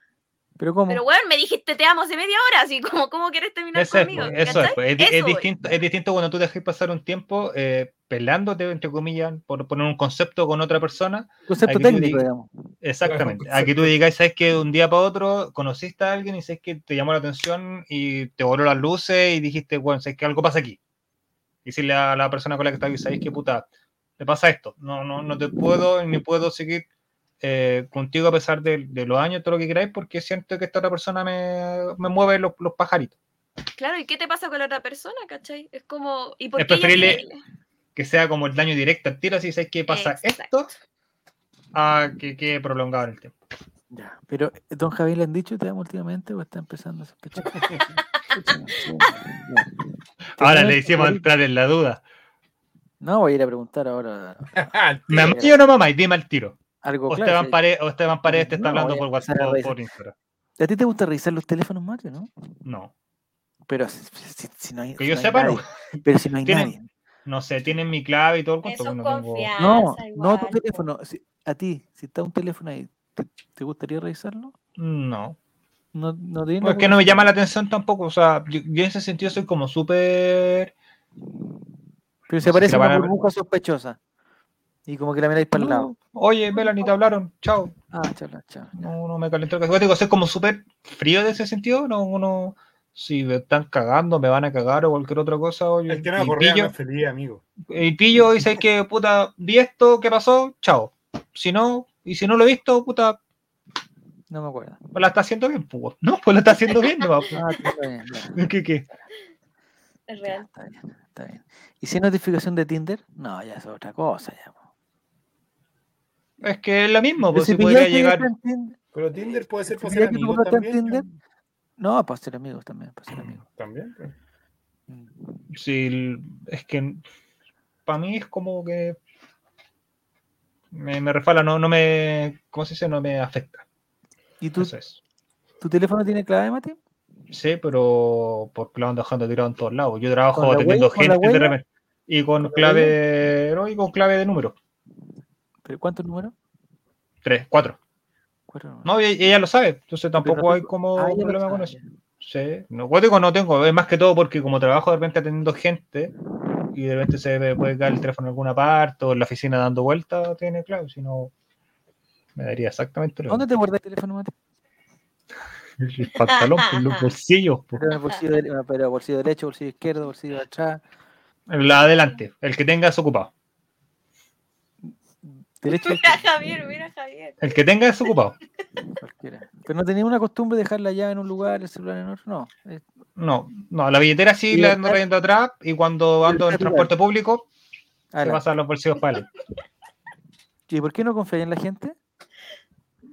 pero cómo? Pero bueno, me dijiste te amo hace media hora, así como, ¿cómo quieres terminar conmigo? Es, eso es, pues, es, distinto, es distinto cuando tú dejas pasar un tiempo eh, pelándote, entre comillas, por poner un concepto con otra persona. Concepto técnico, digamos. Exactamente. Aquí tú digáis, sabes que de un día para otro conociste a alguien y sabes que te llamó la atención y te voló las luces y dijiste, bueno, sabes que algo pasa aquí decirle a la persona con la que estás, ¿sabes qué puta? te pasa esto? No, no, no te puedo ni puedo seguir eh, contigo a pesar de, los años, todo lo que queráis, porque siento que esta otra persona me, mueve los, pajaritos. Claro, ¿y qué te pasa con la otra persona, cachai? Es como. ¿y es preferible que sea como el daño directo al tiro, si sabes que pasa esto, a que quede prolongado en el tiempo. Ya, pero don Javier le han dicho te últimamente o está empezando a sospechar. [LAUGHS] ahora le hicimos entrar en la duda. No, voy a ir a preguntar ahora. [LAUGHS] ¿Me amás o no mamá? Y dime al tiro. Algo o, Esteban Paredes, o Esteban Paredes te está hablando por WhatsApp o por Instagram. ¿A ti te gusta revisar los teléfonos, Mario, no? No. Pero si, si, no hay. Que yo sepa, no. Pero si no hay nadie. No sé, tienen mi clave y todo el cuento. No, no, no, tu teléfono. a ti, si está un teléfono ahí, ¿te, gustaría revisarlo? No. No, no, no es que no me llama la atención tampoco. O sea, yo, en ese sentido soy como súper. Pero se parece a una burbuja sospechosa. Y como que la miráis para el lado. Oye, Melanie, te hablaron. Chao. Ah, chao, chao. No, no me calentó el caso. Digo, soy como súper frío de ese sentido. No, uno si me están cagando, me van a cagar o cualquier otra cosa. Oye, el que no me pillo, feliz, amigo. Y pillo y dice que, puta, vi esto, ¿qué pasó? Chao. Si no, y si no lo he visto, puta. No me acuerdo. Pues la está haciendo bien, pues. No, pues la está haciendo bien, no. ah, está bien, [LAUGHS] ¿Qué, qué? Es real. está bien, está bien. ¿Y si hay notificación de Tinder? No, ya es otra cosa, ya. Es que es lo mismo, pues si podría llegar. Pero Tinder puede ser para ser amigo también. Tinder? No, para ser amigos [CLEARS THROAT] también, para ser amigos. También. Mm. Sí, es que para mí es como que me, me refala, no, no me, ¿cómo se dice? No me afecta. ¿Y tú? ¿Tu teléfono tiene clave, Mati? Sí, pero porque lo van dejando tirado en todos lados. Yo trabajo teniendo gente de repente. Y con, clave, no, y con clave de número. ¿Pero cuántos números? Tres, cuatro. No, ella, lo sabe, entonces tampoco hay como ah, problema con eso. Sí, no, digo, no tengo, es más que todo porque como trabajo de repente atendiendo gente y de repente se puede caer el teléfono en alguna parte o en la oficina dando vueltas, tiene clave, si no, me daría exactamente lo ¿Dónde te guardas el teléfono, Mati? [LAUGHS] el pantalón, por los [LAUGHS] bolsillos. Pero, bolsillo de, pero bolsillo derecho, bolsillo izquierdo, bolsillo de atrás. La adelante, el que tengas ocupado. Derecho mira Javier, mira Javier. El que tenga es ocupado. Cualquiera. Pero no tenía una costumbre de dejar la llave en un lugar, el celular en otro, no. No, no, la billetera sí la ando trayendo atrás y cuando ando en transporte público, se pasan los bolsillos para él. ¿Y por qué no confía en la gente?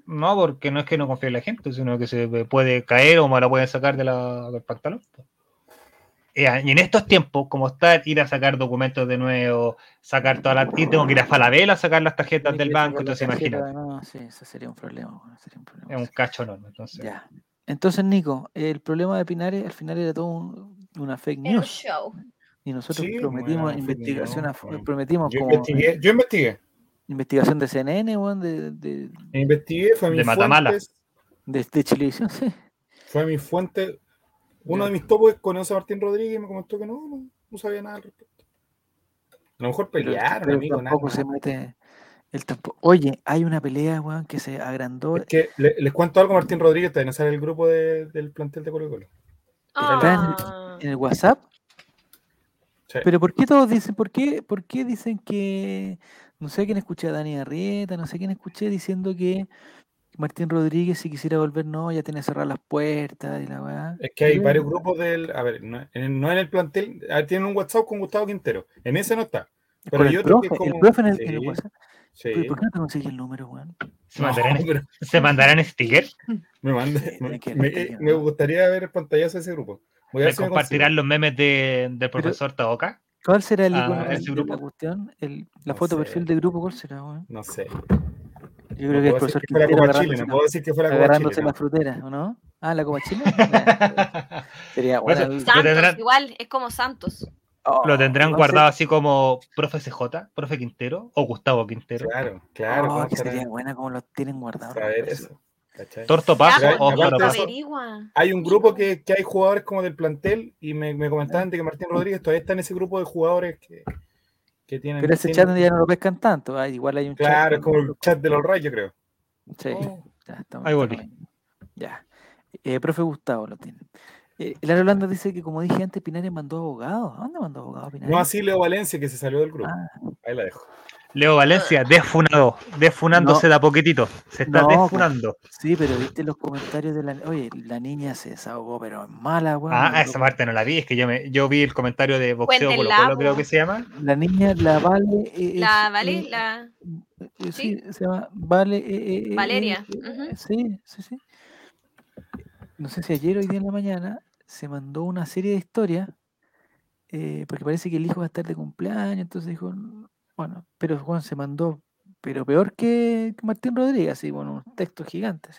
No, porque no es que no confíe en la gente, sino que se puede caer o me la pueden sacar de la, del pantalón. Eh, y en estos tiempos, como está ir a sacar documentos de nuevo, sacar todas las. Y tengo que ir a Falabella a sacar las tarjetas del banco, entonces imagínate. No, sí, eso sería un problema. Sería un problema. Es un cacho enorme, entonces. Ya. Entonces, Nico, el problema de Pinares al final era todo una fake news. Y nosotros prometimos investigación, prometimos yo Investigué, yo investigué. Investigación de CNN, weón, de, de, Investigué, fue mi de fuente. De, de Chilevisión, sí. Fue mi fuente uno de mis topos conoce a Martín Rodríguez y me comentó que no, no, sabía nada al respecto. A lo mejor pelearon, amigo. Tampoco se mete. El Oye, hay una pelea, weón, que se agrandó. Es que les cuento algo, Martín Rodríguez, también sale el grupo del plantel de Colo Colo. ¿Está en, el, WhatsApp? Sí. Pero ¿por qué todos dicen, por qué, por qué dicen que, no sé quién escuché a Dani Arrieta, no sé quién escuché diciendo que Martín Rodríguez, si quisiera volver, no, ya tiene cerradas las puertas y la weá. Es que hay varios grupos del. A ver, no, en, el plantel. A tienen un WhatsApp con Gustavo Quintero. En ese no está. Pero yo el profe, como, el profe en el, WhatsApp. Sí. ¿Por qué no te consigues el número, weón? ¿Se, mandarán, [LAUGHS] sticker? Me, me, gustaría ver el pantallazo de ese grupo. Voy a compartirán los memes de, del profesor Taoka? ¿Cuál será el ah, icono de, la cuestión? El, la foto perfil de grupo, ¿cuál será, weón? No sé. Yo creo que el profesor que fuera Copa Chile, no puedo decir que fuera Chile. la frutera, ¿o no? Ah, la Copa Chile. [LAUGHS] Sería bueno. Santos, igual, es como Santos. Oh, lo tendrán guardado así como profe CJ, profe Quintero o Gustavo Quintero. Claro, claro. Oh, que sería buena como lo tienen guardado. Saber eso. Torto Paso o Hay un grupo que, que, hay jugadores como del plantel y me, me comentaban de que Martín Rodríguez todavía está en ese grupo de jugadores que, pero ese chat ya no lo pescan tanto, ah, igual hay un claro, chat. Claro, es como el chat de los rayos, yo creo. Sí, oh. ya estamos. Ahí volví. Ya. Eh, profe Gustavo lo tiene. Eh, el Holanda dice que, como dije antes, Pinares mandó abogado. ¿A dónde mandó abogado Pinares? No, así Leo Valencia, que se salió del grupo. Ah. Ahí la dejo. Leo Valencia, desfunado, desfunándose de a poquitito. Se está desfunando. Sí, pero viste los comentarios de la. Oye, la niña se desahogó, pero es mala, weón. Ah, esa parte no la vi, es que yo, me, yo vi el comentario de boxeo por lo creo que se llama. La niña, la Vale. la Vale, la. sí, se llama Vale. Valeria. Sí, sí, sí. No sé si ayer o hoy día en la mañana se mandó una serie de historias, eh, porque parece que el hijo va a estar de cumpleaños, entonces dijo, bueno, pero Juan se mandó, pero peor que, Martín Rodríguez, así, bueno, un texto gigante,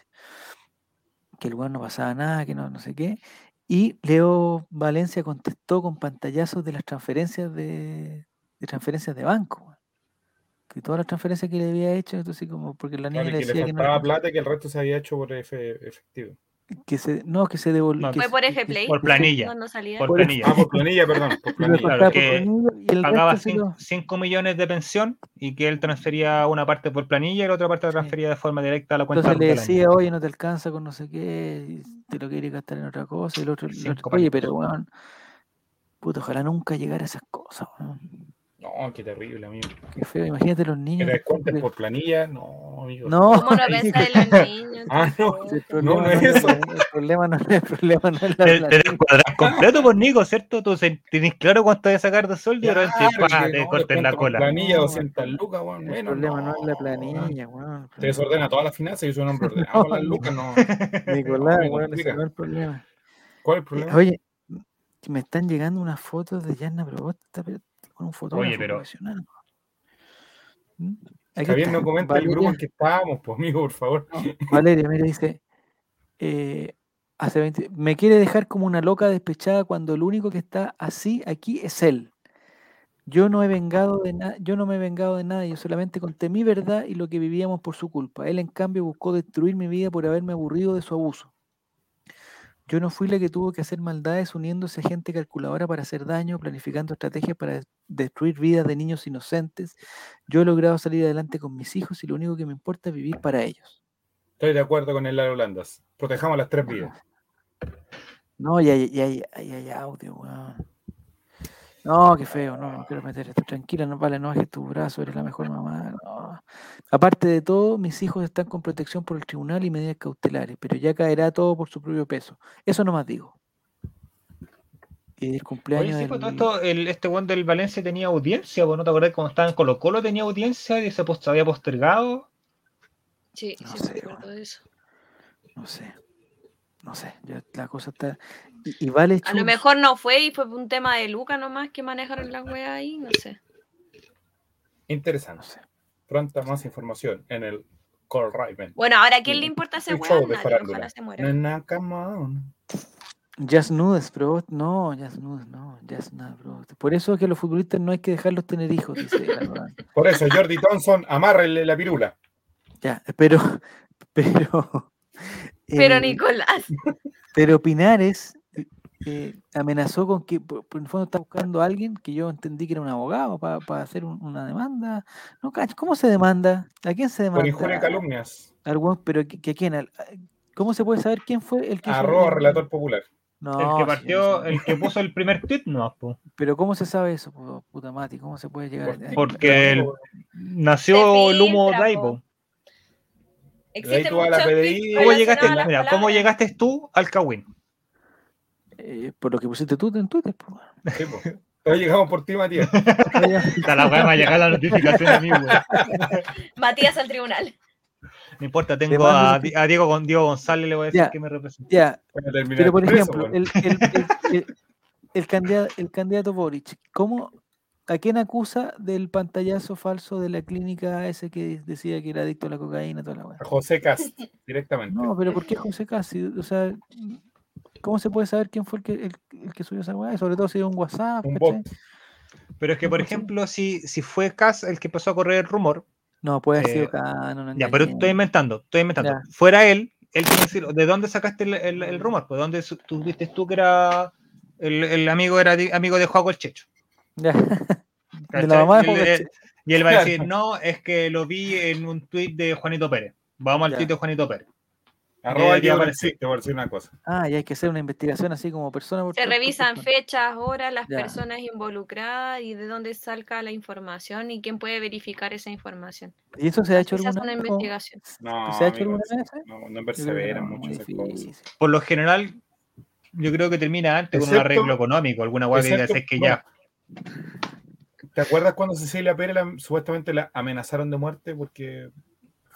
que el lugar no pasaba nada, que no, no sé qué. Y Leo Valencia contestó con pantallazos de las transferencias de, transferencias de banco. Que todas las transferencias que le había hecho, entonces como porque la niña le decía que, no. plata que el resto se había hecho por efectivo que se, no, que se devolvió. fue por FPlay. Por planilla. Por planilla. Ah, por planilla, perdón. Por [LAUGHS] planilla. que pagaba 5 millones de pensión y que él transfería una parte por planilla y la otra parte la transfería de forma directa a la cuenta. Entonces le decía, oye, no te alcanza con no sé qué, te lo quieres gastar en otra cosa. Y el otro, oye, pero bueno, puto, ojalá nunca llegara a esas cosas. No, qué terrible, amigo. Qué feo, imagínate los niños. Que descuenten por planilla, no, amigo. No. ¿Cómo no pensar [LAUGHS] en los niños? ah, no, no, no, es eso. El problema no es, el problema no es la Te, te descuadras completo Nico, ¿cierto? Tú tienes claro cuánto vas a sacar de sueldo y ahora te corten la cola. planilla 200 lucas, bueno, El problema no, es la planilla, weón. Te desordena todas las finanzas y yo soy un hombre ordenado [LAUGHS] con las lucas, no. Nicolás, weón, ese no es el problema. ¿Cuál es el problema? Oye, me están llegando unas fotos de Yanna Probosta, pero con un fotógrafo Oye, pero... profesional. Javier, no comenta el grupo en que estábamos, pues, amigo, por favor. [LAUGHS] Valeria, mira, dice, eh, hace 20, me quiere dejar como una loca despechada cuando el único que está así aquí es él. Yo no he vengado de nada, yo no me he vengado de nada, yo solamente conté mi verdad y lo que vivíamos por su culpa. Él en cambio buscó destruir mi vida por haberme aburrido de su abuso. Yo no fui la que tuvo que hacer maldades uniéndose a gente calculadora para hacer daño, planificando estrategias para destruir vidas de niños inocentes. Yo he logrado salir adelante con mis hijos y lo único que me importa es vivir para ellos. Estoy de acuerdo con el Lalo Holandas. Protejamos las tres vidas. [LAUGHS] No, ya hay audio, weón. No, qué feo, no, no quiero meter esto. Tranquila, no vale, no bajes tu brazo, eres la mejor mamá. Aparte de todo, mis hijos están con protección por el tribunal y medidas cautelares, pero ya caerá todo por su propio peso. Eso no más digo. Y el cumpleaños. Oye, sí, pues, esto, el, este Juan del Valencia tenía audiencia, ¿no te acuerdas cuando estaba en Colo Colo tenía audiencia y se había postergado? Sí, no sí, sé, me acuerdo de eso. No sé. No sé, la cosa está. Y, vale A lo mejor no fue y fue un tema de Luca nomás que manejaron la wea ahí, no sé. Interesante. Pronta más información en el Call Raven. Bueno, ahora ¿a quién le importa ese weón? Ojalá se muera. Nena, come on. Jazz Nudes, bro. No, Jazz Nudes, no. Jazz Nudes, bro. Por eso es que los futbolistas no hay que dejarlos tener hijos, dice Por eso, Jordi Thompson, amárrele la pirula. Ya, pero, [LAUGHS] pero. Pero eh, Nicolás. Pero Pinares eh, amenazó con que, por, en el fondo, está buscando a alguien que yo entendí que era un abogado para hacer una demanda. No, ¿Cómo se demanda? ¿A quién se demanda? Por injuria calumnias. pero ¿que, quién? ¿Cómo se puede saber quién fue el que... Arroba relator popular. No, el que partió, el que puso el primer tweet, no. Pero ¿cómo se sabe eso, puta Mati? ¿Cómo se puede llegar a Porque nació el humo Daibo. ¿Cómo llegaste, mira, ¿Cómo llegaste tú al Kawin? Eh, por lo que pusiste tú en Twitter. Sí, Todos llegamos por ti, Matías. Hasta la weá a llegar la notificación a mí, Matías al tribunal. No importa, tengo a, a, Diego, Diego González, le voy a decir que me representa. Ya, pero por ejemplo, el, el, el, candidato, el candidato Boric, ¿cómo, ¿a quién acusa del pantallazo falso de la clínica ese que decía que era adicto a la cocaína? Toda la A José Cast, directamente. No, pero ¿por qué José Cast? O sea, ¿Cómo se puede saber quién fue el que, el, que subió esa weá? Sobre todo si es un WhatsApp. Pero es que, por ejemplo, si, si fue Cas el que empezó a correr el rumor. No, puede sido eh. No, ya, pero estoy inventando, estoy inventando. Fuera él, él tiene que decir, ¿de dónde sacaste el, el, rumor? Pues dónde tú viste tú que era el, el amigo era amigo de Juaco el Checho. Ya. [LAUGHS] De la mamá de y, él, va a [LAUGHS] decir, no, es que lo vi en un tuit de Juanito Pérez. Vamos al tuit de Juanito Pérez. Arroba ya no existe, por decir una cosa. Ah, y hay que hacer una investigación así como persona Se revisan fechas, horas, las personas involucradas y de dónde salga la información y quién puede verificar esa información. ¿Y eso se ha hecho alguna vez? una investigación. No, ¿Se ha hecho alguna vez? No, no perseveran mucho esas cosas. Por lo general, yo creo que termina antes con un arreglo económico, alguna guay que diga que ya. ¿Te acuerdas cuando Cecilia Pérez supuestamente la amenazaron de muerte porque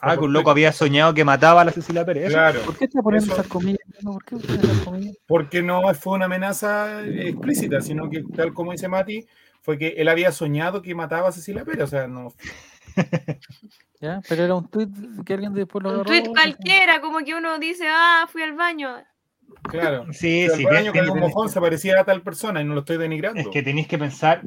Ah, que un loco había soñado que mataba a la Cecilia Pérez. Claro. ¿Por qué está poniendo esas comillas? ¿Por qué esas comillas? Porque no fue una amenaza explícita, sino que, tal como dice Mati, fue que él había soñado que mataba a Cecilia Pérez. O sea, no. [LAUGHS] ya, pero era un tweet que alguien después lo Un tweet cualquiera, como que uno dice, ah, fui al baño. Claro. Sí, sí. El baño que un mojón se parecía a tal persona y no lo estoy denigrando. Es que tenéis que pensar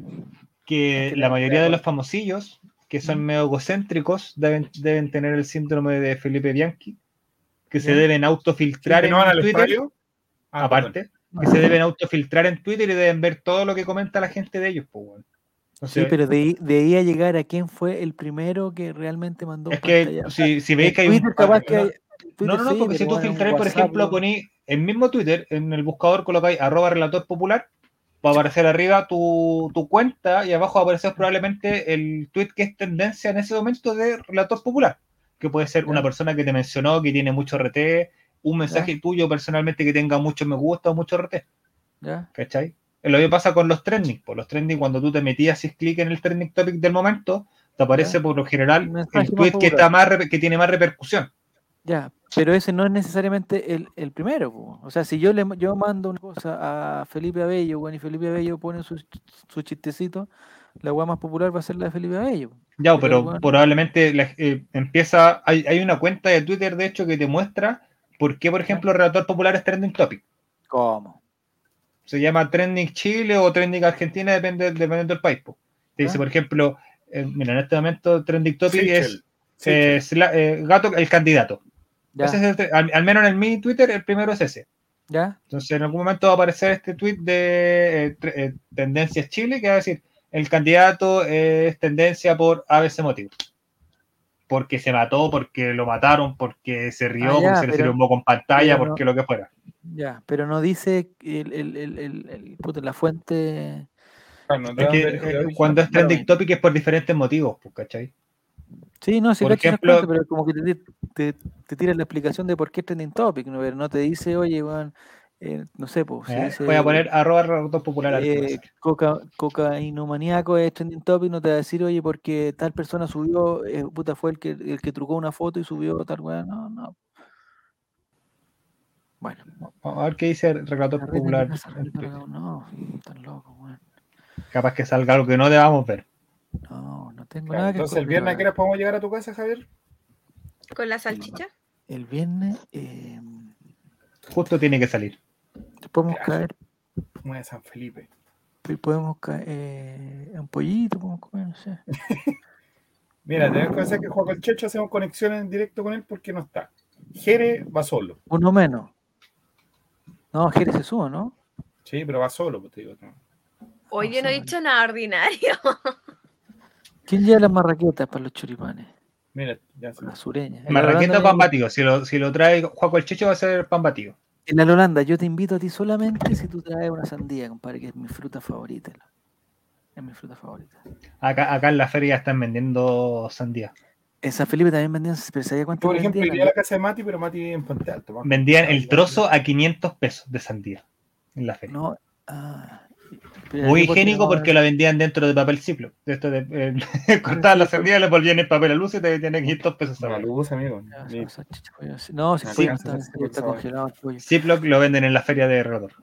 que la mayoría de los famosillos que son medio egocéntricos deben, deben tener el síndrome de Felipe Bianchi, que se deben autofiltrar en Twitter. Ah, aparte, que se deben autofiltrar en Twitter y deben ver todo lo que comenta la gente de ellos. Pues, sí, pero de, de, ahí a llegar a quién fue el primero que realmente mandó. Es que si, si veis que hay un. Capaz que no, no, no, porque si tú filtráis, por ejemplo, ponéis el mismo Twitter, en el buscador colocáis arroba relator popular va a aparecer arriba tu, cuenta y abajo va a aparecer probablemente el tweet que es tendencia en ese momento de relator popular, que puede ser una persona que te mencionó, que tiene mucho RT, un mensaje tuyo personalmente que tenga mucho me gusta o mucho RT. ¿Ya? ¿Cachai? Lo que pasa con los trending, por los trending cuando tú te metías y clic en el trending topic del momento, te aparece por lo general el tweet que, está más, que tiene más repercusión. Ya, pero ese no es necesariamente el, el primero. O sea, si yo le yo mando una cosa a Felipe Abello, bueno, y Felipe Abello pone su, su chistecito, la weá más popular va a ser la de Felipe Abello. Ya, pero, probablemente eh, empieza. Hay, hay, una cuenta de Twitter, de hecho, que te muestra por qué, por ejemplo, el relator popular es trending topic. ¿Cómo? Se llama trending Chile o trending Argentina, depende, dependiendo del país. Te dice, por ejemplo, eh, mira, en este momento trending topic es, eh, gato, el candidato al, menos en el mi Twitter, el primero es ese. ¿Ya? Entonces, en algún momento va a aparecer este tweet de eh, eh, Tendencias Chile, que va a decir: el candidato es tendencia por ABC motivo. Porque se mató, porque lo mataron, porque se rió, ah, porque se le sirvió un poco en pantalla, porque lo que fuera. Ya, pero no dice el, el, el, la fuente. Eh, cuando es trending topic es por diferentes motivos, pues, ¿cachai? Sí, no, sí, por ejemplo, pero como que te, te, tira la explicación de por qué es trending topic, ¿no? Pero no te dice, oye, Juan, eh, no sé, pues. Eh, voy a poner arroba relator popular. Eh, coca, cocaínomaniaco es trending topic, no te va a decir, oye, porque tal persona subió, eh, puta, fue el que, el que trucó una foto y subió tal weón. No, no. Bueno. Vamos a ver qué dice el relator popular. No, tan loco, weón. Capaz que salga algo que no debamos ver. No, nada que Entonces, ¿el viernes a qué hora podemos llegar a tu casa, Javier? ¿Con la salchicha? El viernes. Eh, Justo tiene que salir. Podemos caer. Como de San Felipe. Podemos caer. Eh, un pollito, podemos comer, no sé. [LAUGHS] Mira, tenemos que hacer que Juan el Checho hacemos conexión en directo con él porque no está. Jere va solo. Uno menos. No, Jere se sube, ¿no? Sí, pero va solo, pues te digo. Hoy yo no he dicho nada ordinario. [LAUGHS] ¿Quién lleva las marraquetas para los choripanes? Mira, ya se... La sureña. Marraqueta o pan batido. Si lo, si lo trae Juaco el Checho va a ser pan batido. En la Holanda, yo te invito a ti solamente si tú traes una sandía, compadre, que es mi fruta favorita. Es mi fruta favorita. Acá, acá en la feria están vendiendo sandía. En San Felipe también vendían, pero ¿sabía cuánto Por ejemplo, iría a la casa de Mati, pero Mati en Puente Alto. Vendían el trozo a 500 pesos de sandía en la feria. No, ah, muy higiénico porque la vendían dentro de papel ciclo. De esto de, eh, [LAUGHS] cortaban las sandías, le volvían el papel a luz y te tienen 500 pesos a luz, amigo. No, si sí, está, está congelado. Ziploc lo venden en la feria de Rodor.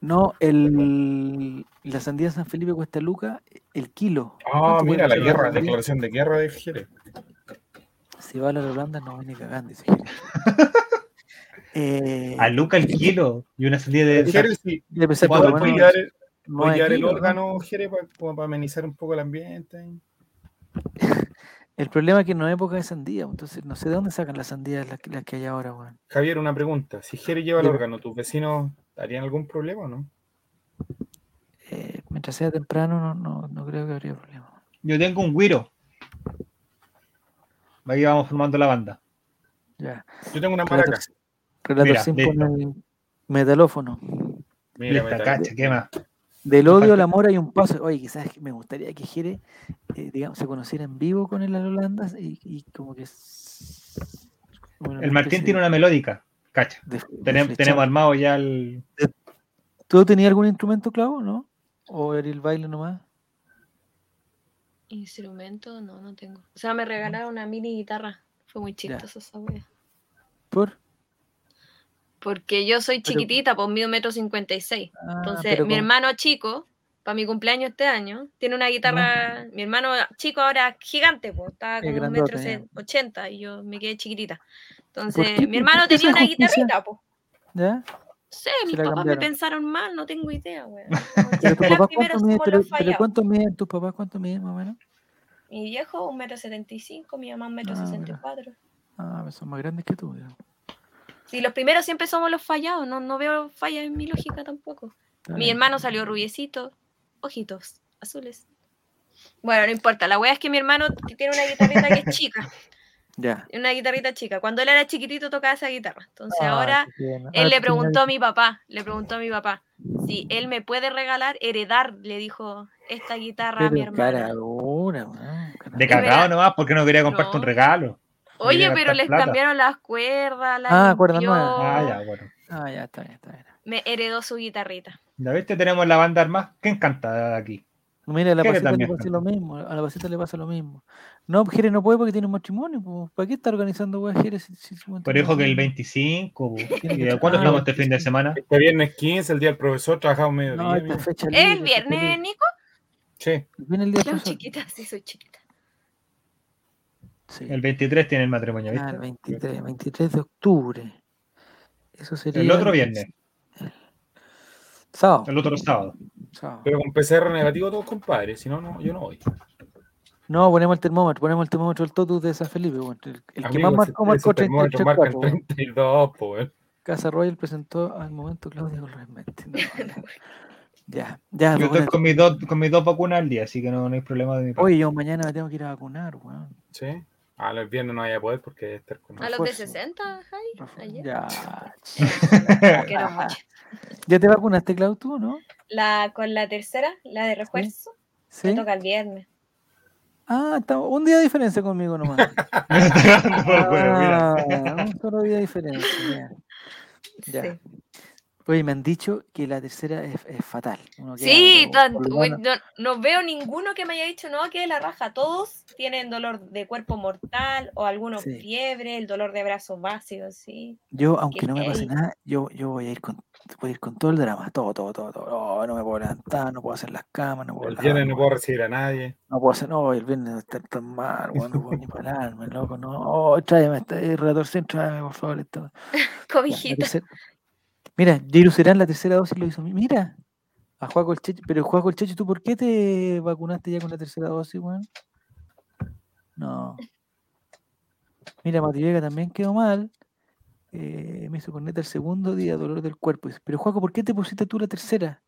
No, el, la sandía de San Felipe cuesta lucas el kilo. Ah, mira, la guerra, declaración de guerra de Jerez. Si va a la Holanda, no viene cagando, dice eh, [LAUGHS] a Luca el kilo y una sandía de. Jerez, sí. Debe ser por Voy a llevar el órgano, Jere, para, para amenizar un poco el ambiente. [LAUGHS] El problema es que no hay época de sandía, entonces no sé de dónde sacan las sandías las, que hay ahora, weón. Javier, una pregunta. Si Jere lleva el órgano, ¿tus vecinos harían algún problema o no? Eh, mientras sea temprano, no, no, no, creo que habría problema. Yo tengo un guiro. Ahí vamos formando la banda. Ya. Yo tengo una maraca. Relator sin poner metalófono. Mira, cacha, ¿qué más? Del odio al amor hay un paso. Oye, quizás me gustaría que Jere, eh, digamos, se conociera en vivo con el Holanda y, y como que. el Martín tiene una melódica, cacha. tenemos, tenemos, armado ya el. ¿Tú tenías algún instrumento, Clavo, no? ¿O era el baile nomás? Instrumento, no, no tengo. O sea, me regalaron una mini guitarra. Fue muy chistoso esa wea. ¿Por? Porque yo soy chiquitita, pues mido metro cincuenta y seis. Ah, Entonces, mi hermano chico, para mi cumpleaños este año, tiene una guitarra. Mi hermano chico ahora gigante, pues, estaba como un metro ochenta y yo me quedé chiquitita. Entonces, mi hermano tenía una guitarrita, pues. ¿Ya? sé, mis papás me pensaron mal, no tengo idea, güey. [LAUGHS] ¿Pero, cuánto miden tus papás? ¿Cuánto miden más o menos? Mi viejo, un metro setenta y cinco, mi mamá un metro ah, sesenta y cuatro. Ah, pues son más grandes que tú, Sí, los primeros siempre somos los fallados, no, no veo fallas en mi lógica tampoco. Mi hermano salió rubiecito, ojitos azules. Bueno, no importa, la wea es que mi hermano tiene una guitarrita que es chica. [LAUGHS] Ya. Una guitarrita chica. Cuando él era chiquitito tocaba esa guitarra. Entonces ah, ahora él le preguntó a mi papá, le preguntó a mi papá si él me puede regalar, heredar, le dijo esta guitarra a mi hermano. de cagado nomás, porque no quería comprarte un regalo. Oye, pero les cambiaron las cuerdas, Ah, cuerdas nuevas. Ah, ya, bueno. Ah, ya, está bien, está bien. Me heredó su guitarrita. Ya viste, tenemos la banda armada. ¿Quién canta aquí? Mira, a la pasita le pasa lo mismo. A la pasita le pasa lo mismo. No, Jerez no puede porque tiene un matrimonio. Pues. ¿Para qué está organizando? Si, Pero dijo que el 25. ¿Cuándo estamos este fin de semana? Este viernes 15, el día del profesor, trabajamos medio no, día. Esta fecha ¿El viernes, Nico? Sí. Viene el día del profesor. chiquita, sí, soy chiquita. Sí. El 23 tiene el matrimonio, ¿viste? Ah, el 23, 23 de octubre. Eso sería. El otro viernes. Sábado. El otro sábado. Pero con PCR negativo todos compadres, si no, no, yo no voy. No, ponemos el termómetro, ponemos el termómetro del totus de San Felipe. El, el que más marcó marcó 33 marca 32, pues. Casa Royal presentó al momento Claudia Golramente. No, ya, ya. Yo estoy con mis, dos, con mis dos vacunas al día, así que no, no hay problema de mi parte. Oye, yo mañana me tengo que ir a vacunar, weón. Sí. A los viernes no vaya a poder porque estar con ¿A los de 60, Jai? Ya. [LAUGHS] ¿Ya te vacunaste, Clau, tú, no? La, con la tercera, la de refuerzo, ¿Sí? toca el viernes. Ah, está, un día de diferencia conmigo nomás. [LAUGHS] ah, un solo día de diferencia. Ya. Sí. Oye, me han dicho que la tercera es, fatal. sí, no, veo ninguno que me haya dicho no, que la raja. Todos tienen dolor de cuerpo mortal o algunos fiebre, el dolor de brazos básicos, sí. Yo, aunque no me pase nada, yo, yo voy a ir con voy a ir con todo el drama, todo, todo, todo, todo. Oh, no me puedo levantar, no puedo hacer las camas, no puedo. El viernes no puedo recibir a nadie. No puedo hacer, no, el viernes no está tan mal, bueno, no puedo ni pararme, loco, no. Oh, tráeme, este retorcén, tráeme, por favor, esto. [LAUGHS] Cobijita. Mira, Jiru Serán la tercera dosis lo hizo. Mira, a Juaco el Checho. Pero Juaco el ¿tú por qué te vacunaste ya con la tercera dosis, weón? No. Mira, Mati Vega también quedó mal. Eh, me hizo corneta el segundo día, dolor del cuerpo. Pero Juaco, ¿por qué te pusiste tú la tercera?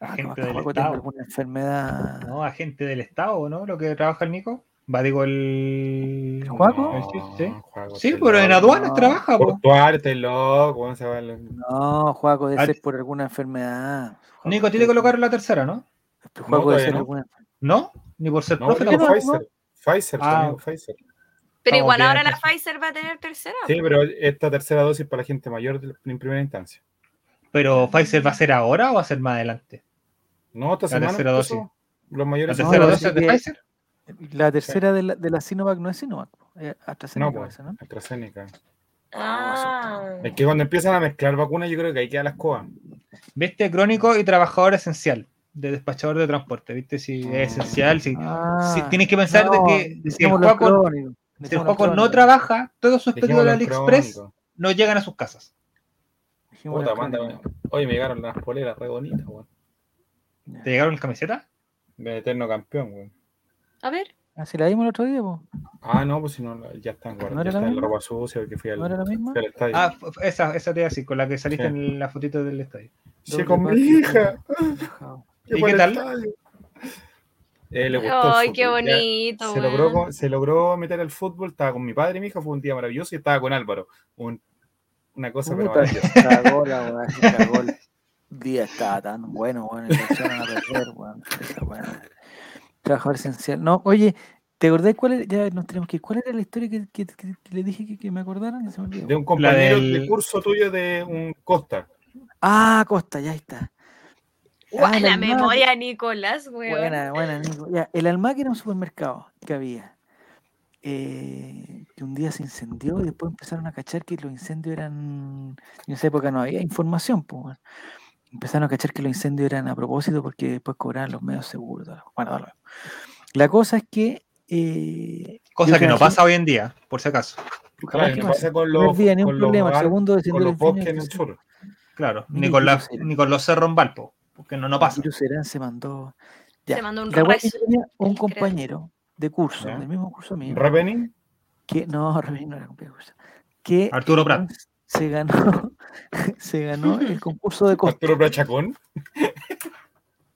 Agente ah, del Estado. alguna enfermedad. No, agente del Estado, ¿no? Lo que trabaja el Nico. Va, digo, el. ¿El Juaco? sí, sí. pero en aduanas trabaja. Portuarte, loco. Se va No, Juaco debe ser por alguna enfermedad. Nico, tiene que colocar la tercera, ¿no? Juaco no, debe ser alguna ¿No? Ni por ser no, profe. No, Pfizer. Pfizer, ah. Pfizer. Pero igual ahora la Pfizer va a tener tercera. Sí, pero esta tercera dosis para la gente mayor en primera instancia. ¿Pero Pfizer va a ser ahora o va a ser más adelante? No, esta la semana. Tercera dosis. Los mayores ¿La tercera dosis de Pfizer? La tercera de, la, de la Sinovac no es Sinovac, es AstraZeneca. No, pues, ¿no? AstraZeneca. Ah. Es que cuando empiezan a mezclar vacunas, yo creo que hay que dar las cosas. Viste, crónico y trabajador esencial de despachador de transporte, ¿viste? Si es ah. esencial, si, ah. tienes que pensar de que si el juego, si el no trabaja, todos sus pedidos de AliExpress no llegan a sus casas. Puta, Oye, me llegaron las poleras re bonitas, weón. ¿Te llegaron las camisetas? De eterno campeón, weón. A ver. Así ah, la vimos el otro día, pues. Ah, no, pues si no, ya están guardadas. ¿No ya está en la ropa sucia que fui al, ¿No era la misma? estadio. Ah, esa, esa te así, con la que saliste en la fotito del estadio. Sí, con [LAUGHS] mi hija. ¿Y qué tal? Eh, le gustó Ay, qué bonito. se, logró, se logró meter al fútbol, estaba con mi padre y mi hija, fue un día maravilloso y estaba con Álvaro, un una cosa pero Cagó la cagó el [LAUGHS] día estaba tan bueno, bueno, y a perder, bueno, Trabajador esencial. No, oye, ¿te acordás cuál era? Ya nos tenemos que ¿Cuál era la historia que, que, que, le dije que, me acordaran? de un compañero de curso tuyo de un Costa. Ah, Costa, ya está. Ah, la memoria, Nicolás, weón. Buena, buena, Nico. Ya, el Almac era un supermercado que había. Eh, que un día se incendió y después empezaron a cachar que los incendios eran. En esa época no había información, pues. Empezaron a cachar que los incendios eran a propósito porque después cobraban los medios seguros. Bueno, la cosa es que. Eh, cosa que no pasa hoy en día, por si acaso. Claro, no pasa con los. No había ni un problema. el segundo de con los bosques en el sur. Claro, ni con, la, ni con los cerros en Valpo, porque no, no pasa. Serán se mandó. Se mandó un, tenía un compañero de curso, del mismo curso mío. ¿Revening? Que, no, [LAUGHS] Revening no era compañero de curso. Que Arturo Prat. Se ganó, [LAUGHS] se ganó el [LAUGHS] concurso de Costa. Arturo Prat Chacón.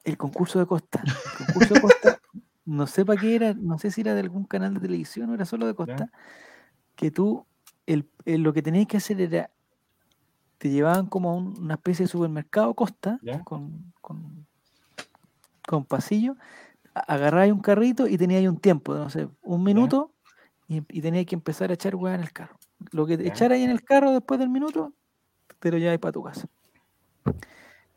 El concurso de Costa. El concurso de Costa, no sé para qué era, no sé si era de algún canal de televisión o era solo de Costa, que tú, el, lo que tenías que hacer era te llevaban como a una especie de supermercado costa con, con, con, pasillo, agarráis un carrito y teníais un tiempo, no sé, un minuto y, y teníais que empezar a echar hueá en el carro. Lo que echar ahí en el carro después del minuto, te lo lleváis para tu casa.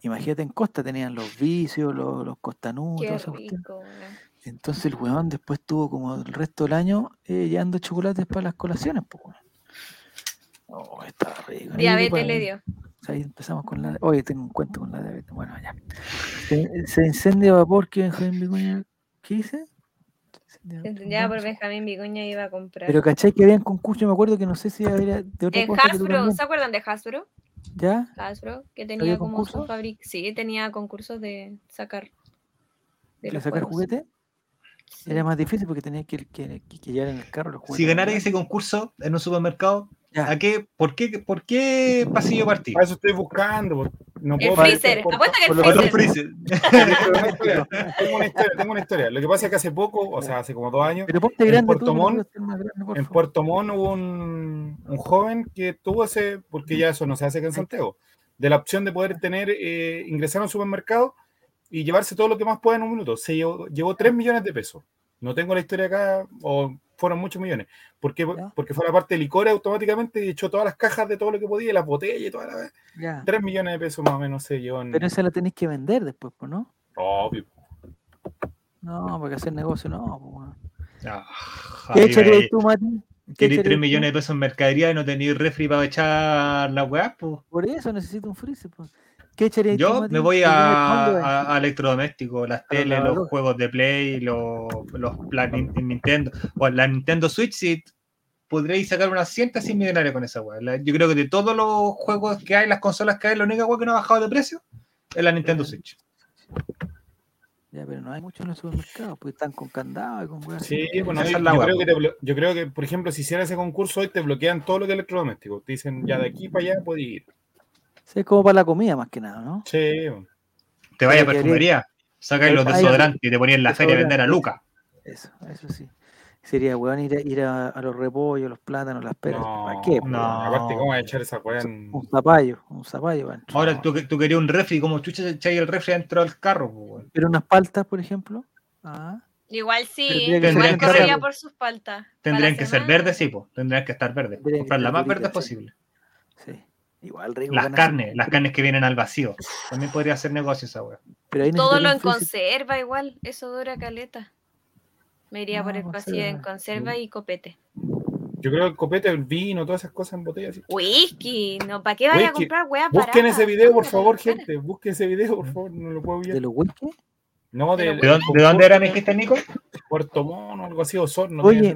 Imagínate en Costa tenían los vicios, los, los costanudos, Entonces el weón después tuvo como el resto del año eh, llevando chocolates para las colaciones, pues, Oh, estaba rico. Diabetes le dio. Ahí empezamos con la. Oye, tengo un cuento con la diabetes. Bueno, ya. Se, incendia vapor que Benjamín Vicuña. ¿Qué dice? Ya por Benjamín Vicuña iba a comprar. Pero caché que habían concurso, me acuerdo que no sé si había de otra en cosa. Hasbro, ¿se acuerdan de Hasbro? ¿Ya? Hasbro, que tenía como su fábrica. Sí, tenía concursos de sacar. ¿De, sacar juguete? Era más difícil porque tenía que, que, que, llevar en el carro los juguetes. Si ganara ese concurso en un supermercado, ¿A qué, por, qué, ¿Por qué pasillo partí? A eso estoy buscando. No el freezer. Apuesta que el freezer. [LAUGHS] tengo, una historia, tengo una historia. Lo que pasa es que hace poco, o sea, hace como dos años, en, Puerto Montt, en Puerto Montt hubo un, un, joven que tuvo ese, porque ya eso no se hace acá en Santiago, de la opción de poder tener, eh, ingresar a un supermercado y llevarse todo lo que más pueda en un minuto. Se llevó, llevó 3 millones de pesos. No tengo la historia acá, o fueron muchos millones. Porque, porque fue la parte de licores automáticamente y echó todas las cajas de todo lo que podía, las botellas y toda la vez. 3 millones de pesos más o menos se llevó. Pero esa la tenéis que vender después, pues, ¿no? Obvio. No, porque hacer negocio no, pues, ah, ¿Qué echarías tú, Mati? Queréis 3 millones de pesos en mercadería y no tenéis refri para echar la weá, pues. Por eso necesito un freezer, pues. Yo me voy a, electrodomésticos, las teles, los juegos de Play, los, los Nintendo, o la Nintendo Switch, si podréis sacar unas cientas sin millonarias con esa weá. Yo creo que de todos los juegos que hay, las consolas que hay, la única weá que no ha bajado de precio es la Nintendo Switch. Ya, pero no hay mucho en los supermercados, porque están con candado y con weá. Sí, bueno, yo, creo que yo, creo que por ejemplo, si hicieran ese concurso hoy, te bloquean todo lo que es electrodoméstico. Te dicen, ya de aquí para allá puedes ir. Sí, es como para la comida más que nada, ¿no? Sí. Te vaya a perfumería, sacáis los desodorantes y te ponías en la feria a vender a Luca. Eso, eso sí. Sería, weón, ir, a, ir a, los repollos, los plátanos, las peras. ¿Para qué? No, aparte, ¿cómo a echar esa weá Un zapallo, un zapallo. Ahora, tú, tú querías un refri, como chucha echáis el refri dentro del carro, weón. Pero unas paltas, por ejemplo. Ah. Igual sí, igual correría por sus paltas. Tendrían que ser verdes, sí, pues. Tendrían que estar verdes. Comprar la más verde posible. Sí. Igual rico. Las carnes, las carnes que vienen al vacío. También podría hacer negocio esa weá. Todo lo en conserva igual, eso dura caleta. Me iría por el pasillo en conserva y copete. Yo creo que el copete, el vino, todas esas cosas en botellas. Whisky, no, ¿para qué vaya a comprar weá Busquen ese video, por favor, gente. Busquen ese video, por favor. No lo puedo ver. ¿De los whisky? No, de, ¿De, dónde, ¿de dónde era mi Nico? Puerto Mono, algo así, Osorno. Oye,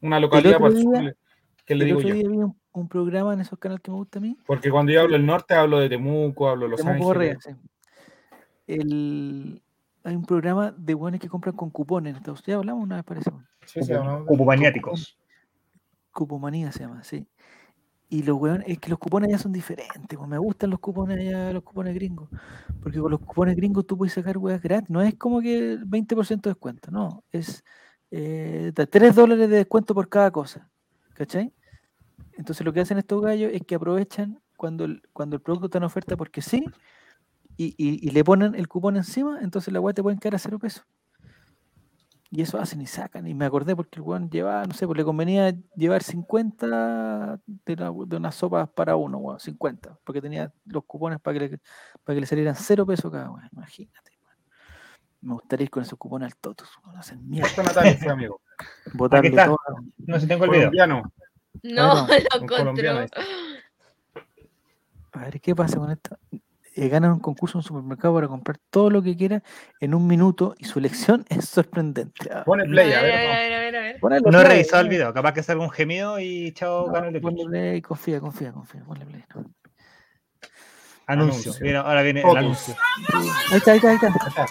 una localidad para el ¿Qué le digo yo? un programa en esos canales que me gusta a mí. Porque cuando yo hablo del norte, hablo de Temuco, hablo de Los Temuco Ángeles. el, hay un programa de buenos que compran con cupones. Entonces, ya hablamos una vez, parece. Sí, sí, Cupomaniáticos. Cupomanía se llama, sí. Y los weones, es que los cupones ya son diferentes. Pues, me gustan los cupones allá, los cupones gringos. Porque con los cupones gringos tú puedes sacar weas gratis. No es como que 20% de descuento, no. Es eh, 3 dólares de descuento por cada cosa. ¿Cachai? Entonces lo que hacen estos gallos es que aprovechan cuando el, cuando el producto está en oferta porque sí, y, y, le ponen el cupón encima, entonces la weá te pueden quedar a cero pesos. Y eso hacen y sacan. Y me acordé porque el weón llevaba, no sé, pues le convenía llevar 50 de, de unas sopas para uno, weón, 50, porque tenía los cupones para que le, para que le salieran cero pesos cada weón. Imagínate. Me gustaría ir con esos cupones al Totus, weón. Hacen mierda. Amigo. Todo. No sé, tengo el video. No, no lo encontró. A ver, ¿qué pasa con esto? Eh, ganan un concurso en un supermercado para comprar todo lo que quiera en un minuto y su elección [LAUGHS] es sorprendente. Ah, Pone play, a ver. A ver, no he revisado el video, capaz que salga un gemido y chao, no, Ponle play, confía, confía, confía, ponle play. Anuncio. Mira, ahora viene el anuncio. Ahí está, ahí está, ahí está.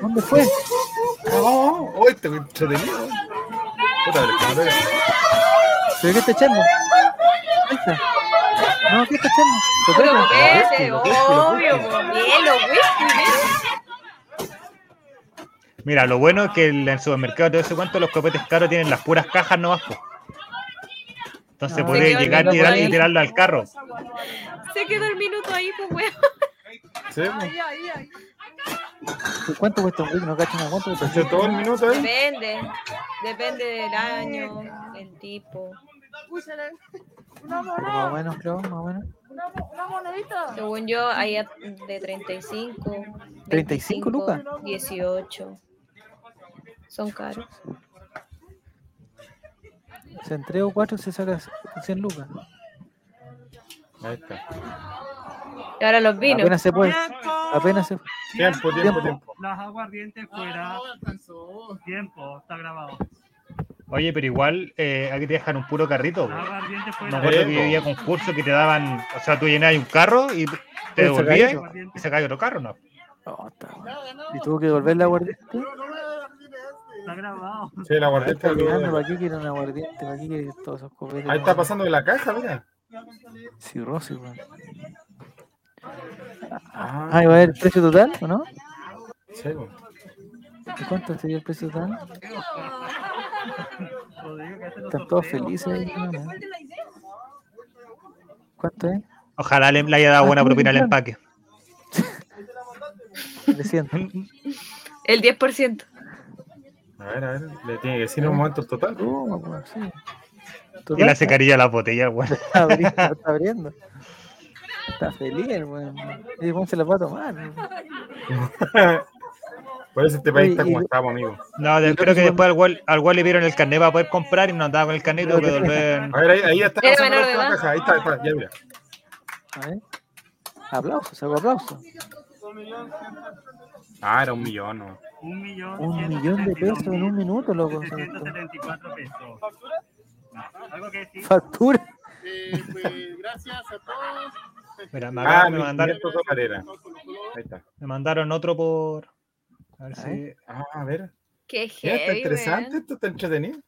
¿Dónde fue? No, hoy te entretenido. Puta, ¿Pero qué está echando? Ahí está. No, ¿qué está echando? Pero ese, obvio, hielo, Mira, lo bueno es que en el supermercado todo ese cuánto los copetes caros tienen las puras cajas no bajo. Entonces no, puede llegar y tirarlo al carro. Se quedó el minuto ahí, pues weón. Sí, ahí, ahí, ahí. ¿Cuánto cuesta un wiki? No cachan cuánto cuesta. todo el minuto ahí? Depende. Depende del año, el tipo. Más o menos, creo, más o menos. Una, monedita. Según yo, hay de 35. ¿35 lucas? 18. Son caros. Se en 3 o 4 se saca 100 lucas. Ahí está. Y ahora los vinos. Apenas se puede. Apenas se Tiempo, tiempo, tiempo. Las aguardientes fuera. Tiempo, está grabado. Oye, pero igual eh, aquí te dejan un puro carrito. No acuerdo que había concursos que te daban, o sea, tú llenabas un carro y te devolvías y se cae otro carro, ¿no? Oh, ¿Y tuvo que devolver la aguardiente? Está grabado. Sí, la aguardiente. ¿Para qué quiere una aguardiente? ¿Para qué quiere todos esos copetes? Ahí está pasando de la caja, mira. Sí, Rosy, weón. Ah, ¿y va a haber precio total o no? Sí. ¿Y cuánto sería el precio total? Están todos felices. ¿Cuánto es? Ojalá le, haya dado buena propina al empaque. [LAUGHS] [LAUGHS] El 10%. A ver, a ver, le tiene que decir en un momento el total. Uh, sí. Y le hace carilla a la botella, weón. Está [LAUGHS] abriendo, está abriendo. Está feliz, weón. Y cómo se la va a tomar. [LAUGHS] Por eso este país está como estamos, amigo. No, creo que después al cual, le vieron el carnet para poder comprar y no andaba con el carnet tuvo que volver. A ver, ahí, ahí está pasando la caja. Ahí está, ahí está, ya mira. A ver. Aplausos, hago aplausos. Ah, era un millón, ¿no? Un millón. Un millón de pesos en un minuto, loco. 174 pesos. ¿Algo que decir? Factura. Eh, pues, gracias a todos. Mira, me, ah, me mandaron. Ahí está. Me mandaron otro por. A ver si. Ah, a ver. Qué heavy, Está interesante, esto está entretenido.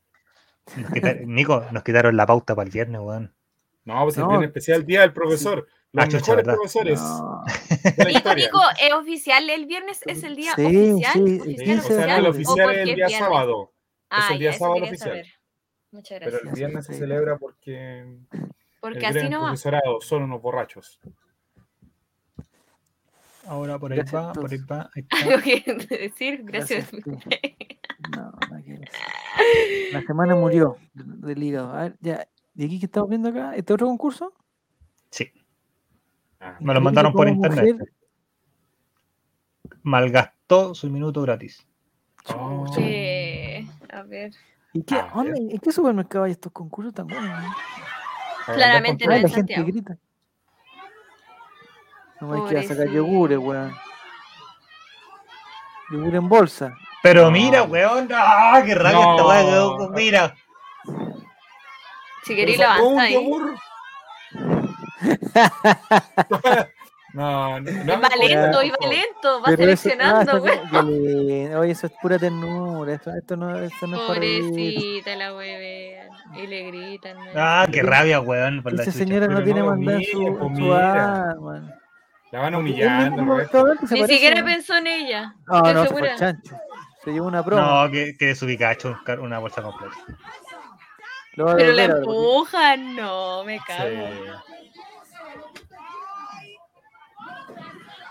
[LAUGHS] Nico, nos quitaron la pauta para el viernes, weón. No, pues el viernes especial día del profesor. Los ah, mejores profesores. No. Nico, Nico, ¿es oficial el viernes? ¿Es el día sí, oficial? Sí, ¿Oficial, sí, oficial? el oficial es el día sábado. Ah, es el día ya, sábado oficial. Saber. Muchas gracias. Pero el viernes se celebra porque. Porque así no va. profesorado son unos borrachos. Ahora por ahí va, por ahí va. Ahí [LAUGHS] ¿Algo que decir? Gracias. [LAUGHS] no, no quiero La semana murió del hígado. A ver, ya. ¿Y aquí que estamos viendo acá? ¿Este otro concurso? Sí. Ah. Me lo mandaron por internet. Malgastó su minuto gratis. Oh. Sí. A ver. ¿Y qué, ah, ¿En qué supermercado hay estos concursos tan buenos? Claramente no en la gente grita. No hay que sacar yogures, weón. Yogur en bolsa. Pero mira, weón, ¡ah! ¡Qué rabia esta weón! Mira. Si queréis lo avanza ahí. [LAUGHS] [LAUGHS] No, no, no. Iba lento, iba lento, va seleccionando, güey. Oye, eso es pura ternura. Esto, esto no, esto no Pobrecita la weón. Y le gritan. Ah, qué rabia, weón. Esa señora no tiene mandar su, su arma. La van humillando. Ni siquiera pensó en ella. No, no, se fue chancho. Se llevó una prueba. No, que, que desubicado, hecho una bolsa completa. Pero la empujan, no, me cago.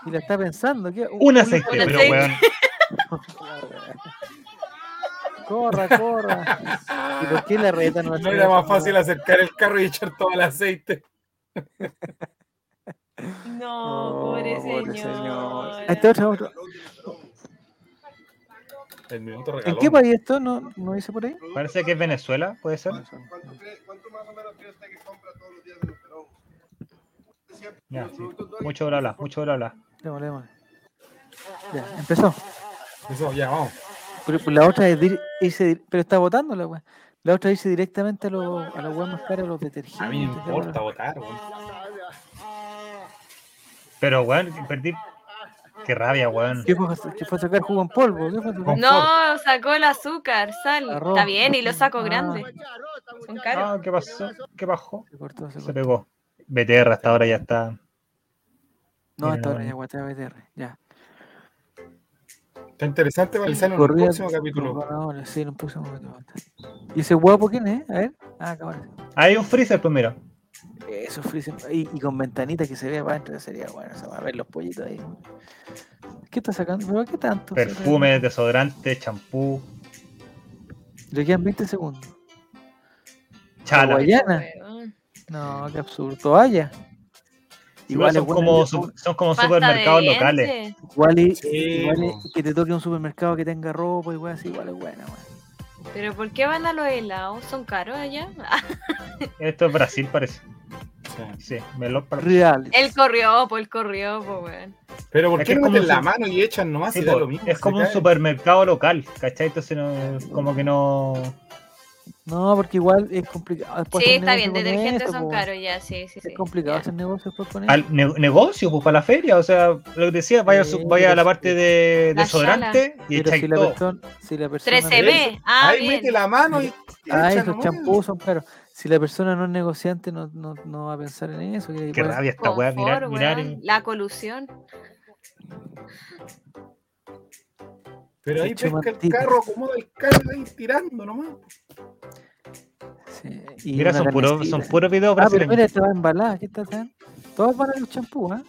Y la está pensando. ¿qué? Un aceite, pero weón. [LAUGHS] corra, corra. ¿Y por qué la reta no No era más fácil acercar el carro y echar todo el aceite. [LAUGHS] No, pobre, señor. Este otro, otro. El minuto ¿En qué país esto? ¿No, ¿No dice por ahí? Parece que es Venezuela, puede ser. ¿Cuánto, más o menos cree usted que compra todos los días de Perón? Ya, sí. Mucho bla bla, mucho bla bla. Démosle, démosle. Ya, empezó. Empezó, ya, vamos. Pero pues, la otra es irse, pero está votando la weá. La otra dice directamente a, los, a la weá más cara, a los detergentes. A mí no importa votar, weón. Pero, weón, perdí. Qué rabia, weón. ¿Qué fue, ¿Qué fue a sacar jugo en polvo? ¿Qué fue no, sacó el azúcar, sal. Está bien, y lo saco ah. grande. Son caros. Ah, ¿qué pasó? ¿Qué bajó? Se, cortó, se, se pegó. BTR hasta ahora ya está. No, hasta ahora ya guatea BTR, ya. Está interesante Valizano en el próximo capítulo. sí, en un próximo capítulo. ¿Y ese guapo quién es? A ver. Ah, cabrón. Hay un freezer primero. Eso, freezer. Y, y con ventanita que se vea para adentro sería bueno. O sea, a ver los pollitos ahí. ¿Qué está sacando? ¿Pero qué tanto? Perfume, desodorante, champú. Le quedan 20 segundos. Chala. Guayana. No, qué absurdo. Toalla. Igual son, como, son como supermercados locales. Igual, y, igual que te toque un supermercado que tenga ropa, igual así, igual es buena, ¿Pero por qué van a los helados? ¿Son caros allá? [LAUGHS] Esto es Brasil, parece. Sí, me lo Real. Pues él corrió, pues weón. Pero ¿por qué no meten la mano y echan nomás y da lo mismo? Es como un supermercado local, ¿cachai? Entonces no, como que no no, porque igual es complicado. Sí, está bien, detergentes son caros ya, sí, sí. Es complicado hacer negocios por poner. Al negocio, pues para la feria, o sea, lo que decía, vaya, vaya a la parte de desodorante y echáis si todo. Persona, si la persona 13B, ah, Ahí mete la mano y. Ah, esos champús son caros. Si la persona no es negociante, no, no, no va a pensar en eso. Qué rabia esta weá, mirar, mirar. La colusión. Pero ahí pesca el carro, acomoda el carro ahí tirando nomás. Sí, mira, son puros son puro videos ah, pero mira, va embalada, ¿qué está haciendo? Todos van a los champús, ¿ah?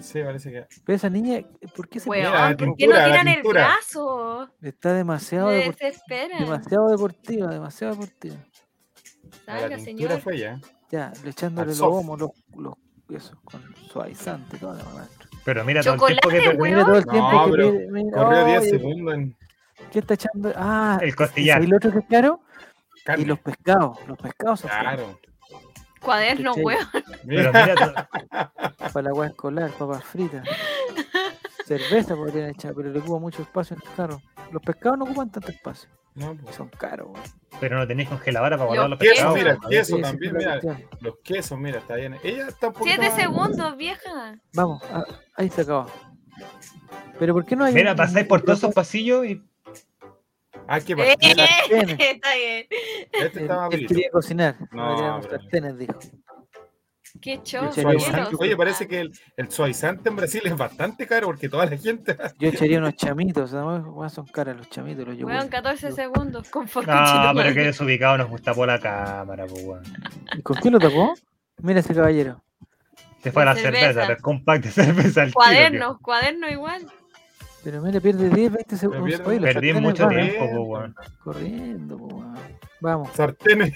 Sí, parece que. Pero esa niña, ¿por qué se ¿Por qué no tiran el brazo? Está demasiado, demasiado deportiva, demasiado deportiva. Salga, señor. fue ya. Ya, le echándole los gomos, los, los, eso, con suavizante, toda la mamá. Pero mira todo el tiempo que te Mira todo el tiempo no, que pide, mira, corrió 10 segundos. En... ¿Qué está echando? Ah, el costillar. ¿Y el otro que es caro? Y los pescados, los pescados. Claro. Cuaderno, weón. Pero mira [LAUGHS] Para la agua escolar, papas fritas. Cerveza podrían echar, pero le ocupa mucho espacio en el carro. Los pescados no ocupan tanto espacio. No, pues. Son caros, weón. Pero no tenéis congeladora para guardar los, los pescados. Mira, queso también, mira. Los quesos, mira, está bien. Ella está un Siete segundos, vieja. Vamos, ah, ahí se acaba. Pero ¿por qué no hay. Mira, pasáis por todos esos pasillos y Ah, qué eh, [LAUGHS] Está bien. Este estaba quería cocinar. No, sartenes, dijo. Qué show. Oye, parece que el, el, suavizante en Brasil es bastante caro porque toda la gente. Yo echaría unos chamitos, ¿no? son caros los chamitos. Los Weón, 14 segundos. Con no, pero que desubicado nos tapó la cámara, pues, weón. ¿Y con qué lo tapó? Mira ese caballero. Se fue a la cerveza, cerveza el compact de [LAUGHS] cerveza. Cuaderno, cuaderno igual. Pero mira, pierde 10, 20 segundos. Perdí mucho tiempo, weón. Corriendo, weón. Vamos. Sartenes.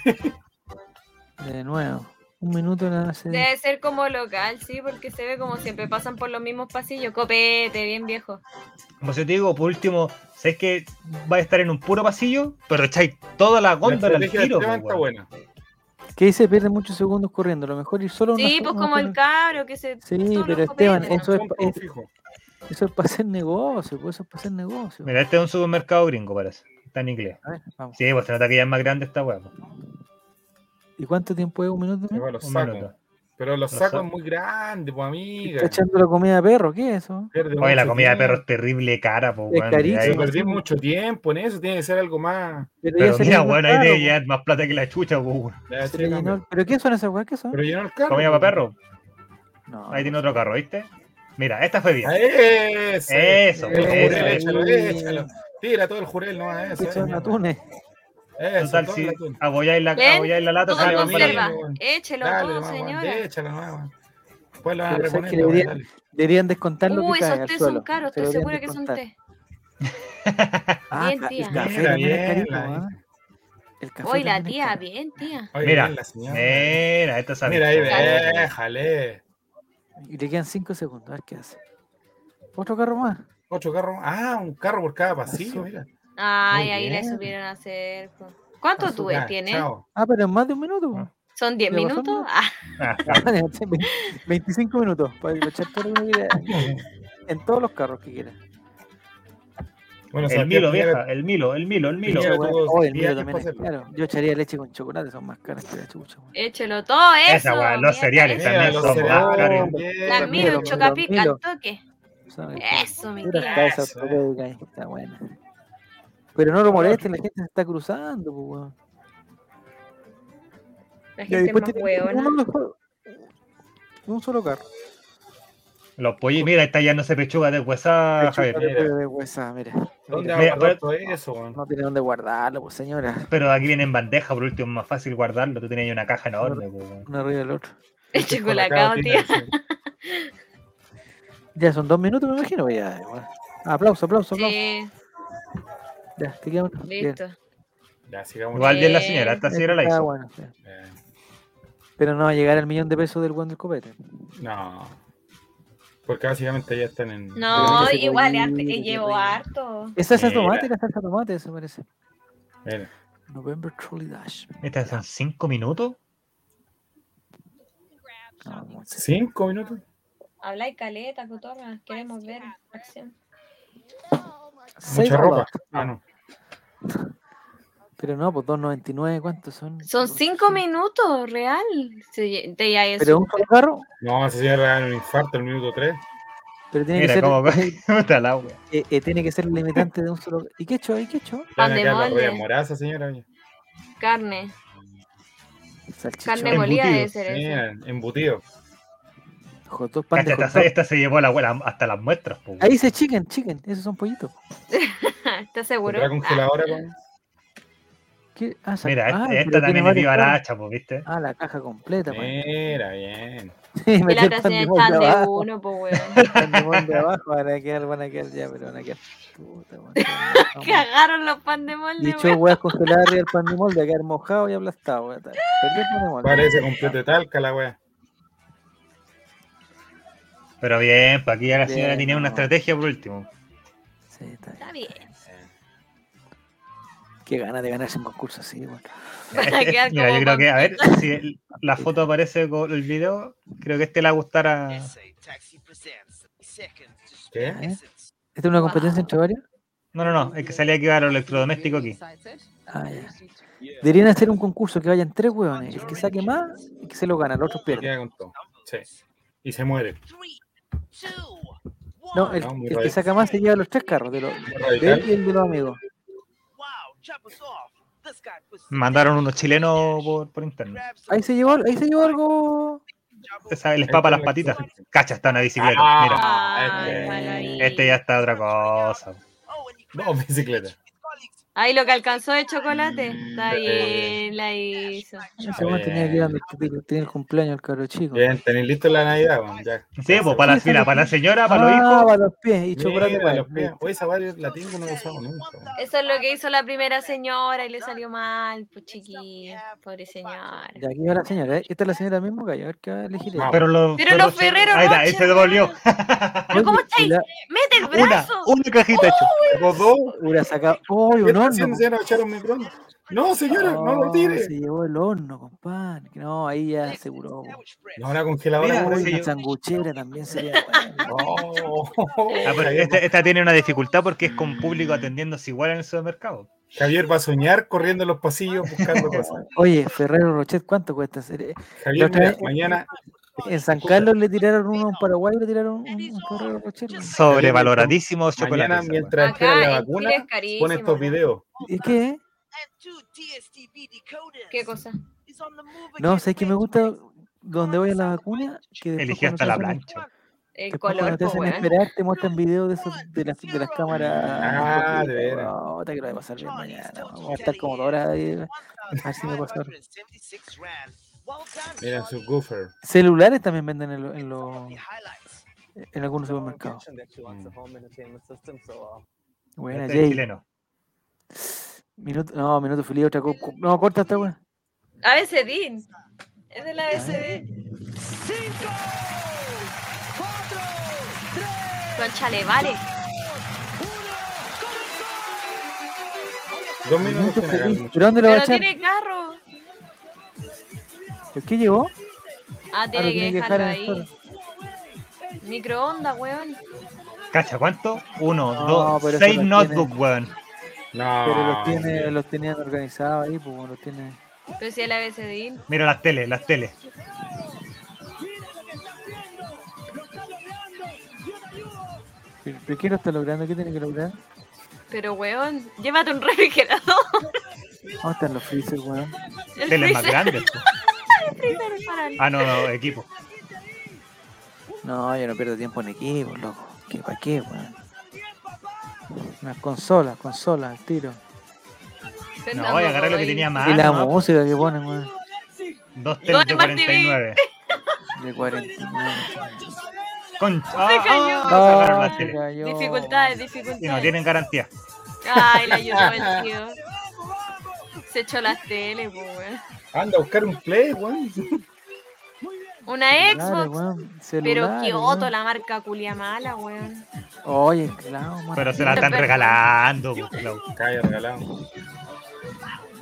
De nuevo. Un minuto nada se... Debe ser como local, sí, porque se ve como siempre pasan por los mismos pasillos. Copete, bien viejo. Como se te digo, por último, sabes que va a estar en un puro pasillo, pero echáis toda la góndola al tiro. Está buena. ¿Qué dice? Pierde muchos segundos corriendo. A lo mejor ir solo Sí, pues como el cabro que se. Sí, pero Esteban, eso es, es, eso es para hacer negocio, pues eso es para hacer negocio. Mira, este es un supermercado gringo, parece. Está en inglés. Ver. Sí, pues se nota que ya es más grande esta hueá. Pues. ¿Y cuánto tiempo es? ¿Un minuto? los un minuto. Pero los, sacos es muy grandes, pues amiga. Está echando la comida de perro, ¿qué es eso? Oye, la comida de perro es terrible cara, pues, Es carísimo. Perdí mucho tiempo en eso, tiene que ser algo más. Pero, pero mira, bueno, ahí de ya más plata que la chucha, pues. ¿Pero qué son esas weas? ¿Qué son? Pero llenó el carro. Comida para perro. No. Ahí tiene otro carro, ¿viste? Mira, esta fue bien. Eso, eso, eso, échalo, échalo. Tira todo el jurel, no eso. Son atunes. Total, si apoyáis la, apoyáis la lata, sale conserva. Échelo todo, señora. Échalo, no, Después lo van a reponer. Deberían, deberían descontar lo Uy, que esos té son caros, estoy segura que son té. [LAUGHS] ah, bien, tía. Mira, bien, ¿ah? El café Hoy la tía, bien, tía. mira, mira, esta sabe. Mira ahí, déjale. Y le quedan 5 segundos, a ver qué hace. Otro carro más. Otro carro más. Ah, un carro por cada pasillo, mira. Ay, ahí le subieron a hacer. ¿Cuánto tú tienes? Ah, pero en más de un minuto. Ah. ¿Son 10 minutos? Ah. 25 minutos para echar todo [LAUGHS] en todos los carros que quieras. Bueno, el Milo, vieja, el Milo, el Milo, el Milo. Oh, el Milo también es claro. Yo echaría leche con chocolate, son más caras que la chucha. Échelo todo eso. Esa, weá, los cereales también son más caros. La Milo, chocapic al toque. Eso, mi tía. Está buena. Pero no lo molesten, la gente se está cruzando, pues, weón. La gente más hueona. Un solo carro. Los pollos, mira, está ya no se pechuga de huesa, Javier. De huesa, mira. ¿Dónde mira, pero, eso, No tiene dónde guardarlo, pues señora. Pero aquí viene en bandeja, por último, es más fácil guardarlo. Tú tenías una caja enorme. Pues, Una arriba del otro. El chocolacao, tío. Ya son dos minutos, me imagino. Ya, Aplauso, aplauso, aplauso. Sí. Ya, te quedamos. Listo. Ya, sigamos. Igual bien la señora, esta señora la hizo. Bueno, Pero no va a llegar el millón de pesos del buen del copete. No. Porque básicamente ya están en. No, igual eh, llevo harto. Esa es tomate, la salsa tomate, eso parece. Mira. November Trolley Dash. ¿Estas son cinco minutos? ¿Cinco minutos? Habla y caleta, cotorra. Queremos ver acción. Mucha ropa. Ah, no. Pero no, pues 2.99, ¿cuántos son? Son 5 minutos, real. ¿Pero un solo carro? No, se cierra un infarto el minuto 3. Pero tiene que ser. Cómo, está el [LAUGHS] agua. Eh, eh, tiene que ser limitante de un solo. ¿Y qué hecho? ¿Y qué hecho? Pan de moraza, señora. Carne. Carne molida debe ser eso. embutido. Cacha, esta, se llevó a la abuela hasta las muestras. Ahí dice chicken, chicken. Esos son pollitos. [LAUGHS] ¿Estás seguro? ¿La congeladora con.? Ah, Mira, ah, esta, también es vivaracha, pues, ¿viste? Ah, la caja completa. Pues. Mira, bien. [LAUGHS] Sí, me la otra de de uno, pues, weón. [LAUGHS] pan de abajo van a quedar, van a quedar ya, pero van a quedar. Puta, Cagaron [LAUGHS] los pan de molde, Dicho weón congelar arriba el pan de molde, a quedar mojado y aplastado, weón. Parece completo talca la weá. Pero bien, pues aquí ya la señora tiene una estrategia por último. Sí, está bien. Está bien. Qué ganas de ganarse un concurso así, bueno. [LAUGHS] Mira, yo creo que, a ver, si la foto aparece con el video, creo que este le va a gustar a. ¿Qué? ¿Eh? ¿Esta es una competencia entre varios? No, no, no, es que salía aquí a lo electrodoméstico aquí. Ah, ya. Deberían hacer un concurso que vayan tres hueones. El que saque más y que se lo gana, el otro pierde. Sí. Y se muere. No, el, el que saca más se lleva los tres carros, de, los, de él y el de los amigos. Mandaron unos chilenos por, por internet. Ahí se llevó, ahí se llevó algo. Les papa las patitas. Cacha, está en la bicicleta. Ah, Mira. Este, este, ya está otra cosa. No, bicicleta. Ahí lo que alcanzó de chocolate. Está bien, la hizo. Weón tenía que ir a tiene el cumpleaños el caro chico. Bien, tenéis listo la Navidad, ya. Sí, pues para la, mira, para la señora, para los hijos. Ah, para los pies y chocolate para los pies. Oye, esa varios la tengo no la usado nunca. Eso es lo que hizo la primera señora y le salió mal, pues chiquilla, pobre señora. Ya aquí va la señora, ¿eh? Esta es la señora mismo que a ver qué va a elegir. Pero, los, pero los Ferreros Ahí está, ese devolvió. ¿Pero cómo estáis? Mete el brazo. Una, una cajita hecho. Los dos. Una No, señora, no, lo tire. Se llevó el horno, compadre. No, ahí ya aseguró. No, la congeladora. Mira, una sanguchera también sería. [LAUGHS] oh. ah, pero esta, esta, tiene una dificultad porque es con público atendiéndose igual en el supermercado. Javier va a soñar corriendo en los pasillos buscando [LAUGHS] cosas. Oye, Ferrero Rochet, ¿cuánto cuesta? Javier, mira, mañana. En San Carlos le tiraron uno a un Paraguay le tiraron un, un Ferrero Rocher. Sobrevaloradísimos chocolates. Mañana, mientras espera la vacuna, pone estos videos. ¿Y qué? ¿Qué cosa? No, sé que me gusta donde voy a la vacuna. Que Eligió hasta la plancha. El color, te hacen esperar, te muestran videos de, esos, de, las, de las cámaras. Ah, de veras. No, te quiero pasar bien mañana. Vamos a estar como dos horas ahí. A ver si me pasa. Mira su goofer. Celulares también venden en, en los en algunos supermercados. Mm. Buena, este Jay. Chileno. Minuto, no, minuto feliz, otra cosa. No, corta esta weá. ABCD. Es de la ABCD. 5, 4, 3. Conchale, vale. Dos minutos. ¿Pero dónde lo va a echar? tiene carro. ¿Por qué llegó? Ah, tiene que dejarlo ahí. Microondas, weón. Cacha, ¿cuánto? Uno, dos, seis notebooks, weón. No. Pero los, tiene, los tenían organizados ahí, pues los tiene. Pero si el ABCD. Mira las teles, las teles. ¿Pero qué no está logrando? ¿Qué tiene que lograr? Pero, weón, llévate un refrigerador. ¿Dónde están los freezers, weón? Teles más grandes. Ah, no, no, equipo. No, yo no pierdo tiempo en equipo, loco. ¿Qué, ¿Para qué, weón? Unas consolas, consolas, al tiro. No, voy a agarrar lo que tenía más. Y la música que ponen, weón. Dos teles de 49. De 49. Concha. Se cayó. Ah, oh, se cayó. Dificultades, dificultades. Y no tienen garantía. Ay, la ayudó el tío. Se echó las teles, weón. Anda a buscar un play, weón. Una Xbox. pero Kyoto, la marca culia mala, weón. Oye, claro, Pero se la están regalando, Calla regalando.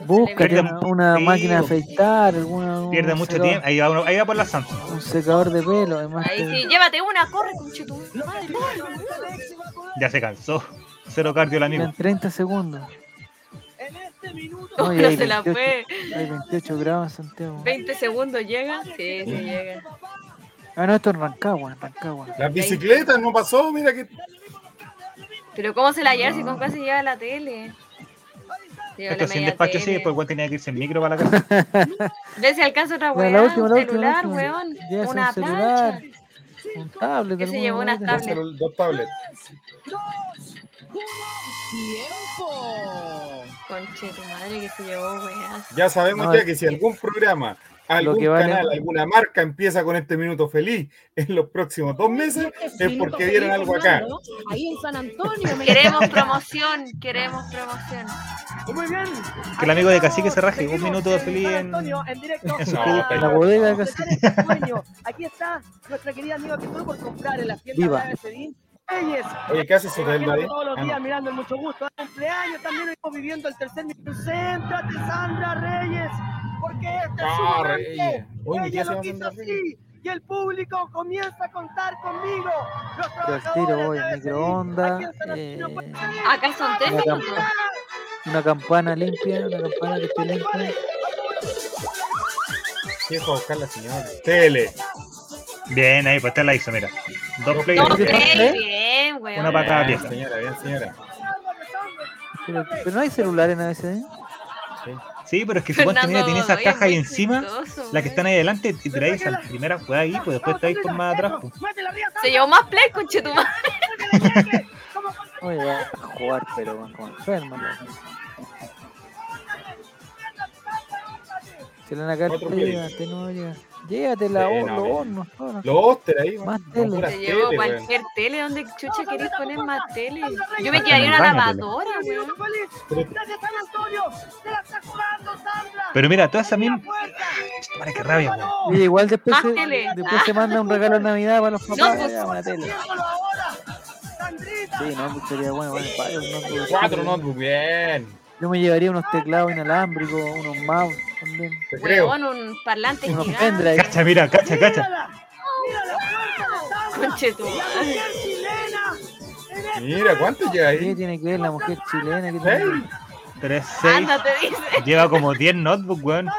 Búscate una, una máquina de afeitar, alguna. Pierde mucho tiempo. Ahí va, ahí va por la Samsung. Un secador de pelo, además. Ahí sí, llévate una, corre, conchetum. Ya se cansó. Cero cardio el amigo. En 30 segundos. [LAUGHS] No, no se la fue. Hay 28 grados en Santiago. 20 segundos llega. Sí, sí llega. Ah, no, esto es Rancagua, Rancagua. Las bicicletas no pasó, mira que. Pero ¿cómo se la lleva si con casi llega la tele? Esto sin despacho sí, después igual tenía que irse en micro para la casa. [LAUGHS] Ve si alcanza otra un celular, weón. Una plancha. Un tablet. Que se llevó unas tablets. Dos tablets. ¡Tiempo! Conche tu madre que se llevó, weá. Ya sabemos ya que si algún programa algún canal, alguna marca empieza con este minuto feliz en los próximos dos meses, es porque vieron algo acá. Ahí en San Antonio. Queremos promoción, queremos promoción. Muy bien. Que el amigo de Cacique se raje un minuto de feliz en, en, su en la bodega de Cacique. Aquí está nuestra querida amiga que estuvo por comprar en la tienda de. Reyes. Oye, ¿qué haces Israel? Todos los días ah, mirando el mucho gusto. Cumpleaños también estamos viviendo el tercer Céntrate, Sandra Reyes porque este ah, Reyes. Oye, Ella lo quiso así y el público comienza a contar conmigo. Los trabajadores tiro voy, microondas. Eh, Acá son tres una, una campana limpia, una campana que esté limpia. ¿Qué fue a buscar la señora? Tele. Bien, ahí, pues te la hizo, mira. Dos play. Dos play, bien, güey. Una para cada pieza. Señora, bien, señora. Pero, pero no hay celular en ABCD. Sí. Sí, pero es que suponte, mira, tiene esa caja ahí encima, la que están ahí adelante, y traes a la primera juega ahí, pues después estáis por más atrás. Pues. Se llevó más play, conche tu madre. Oye, va a jugar, pero con enfermo. Se le van a caer no llega. Llévatela, sí, los hornos. Los ahí, más tele. Te llevo cualquier tele donde chucha querés poner más tele. Yo me quedaría una lavadora, weón. Pero mira, toda esa misma. Para qué rabia, weón. igual después, se, después se manda un regalo de Navidad para los papás. No, pues, una tele. Sí, no, sería bueno, bueno, Cuatro notebooks, bien. Yo me llevaría unos teclados inalámbricos, unos mouse también. Te creo. un parlante unos pendrive. Cacha, mira, cacha, cacha. Conche tu Mira, ¿cuánto lleva ahí? ¿Qué tiene que ver la mujer chilena? ¿Qué tiene? 3, 6. Lleva como 10 notebooks, weón.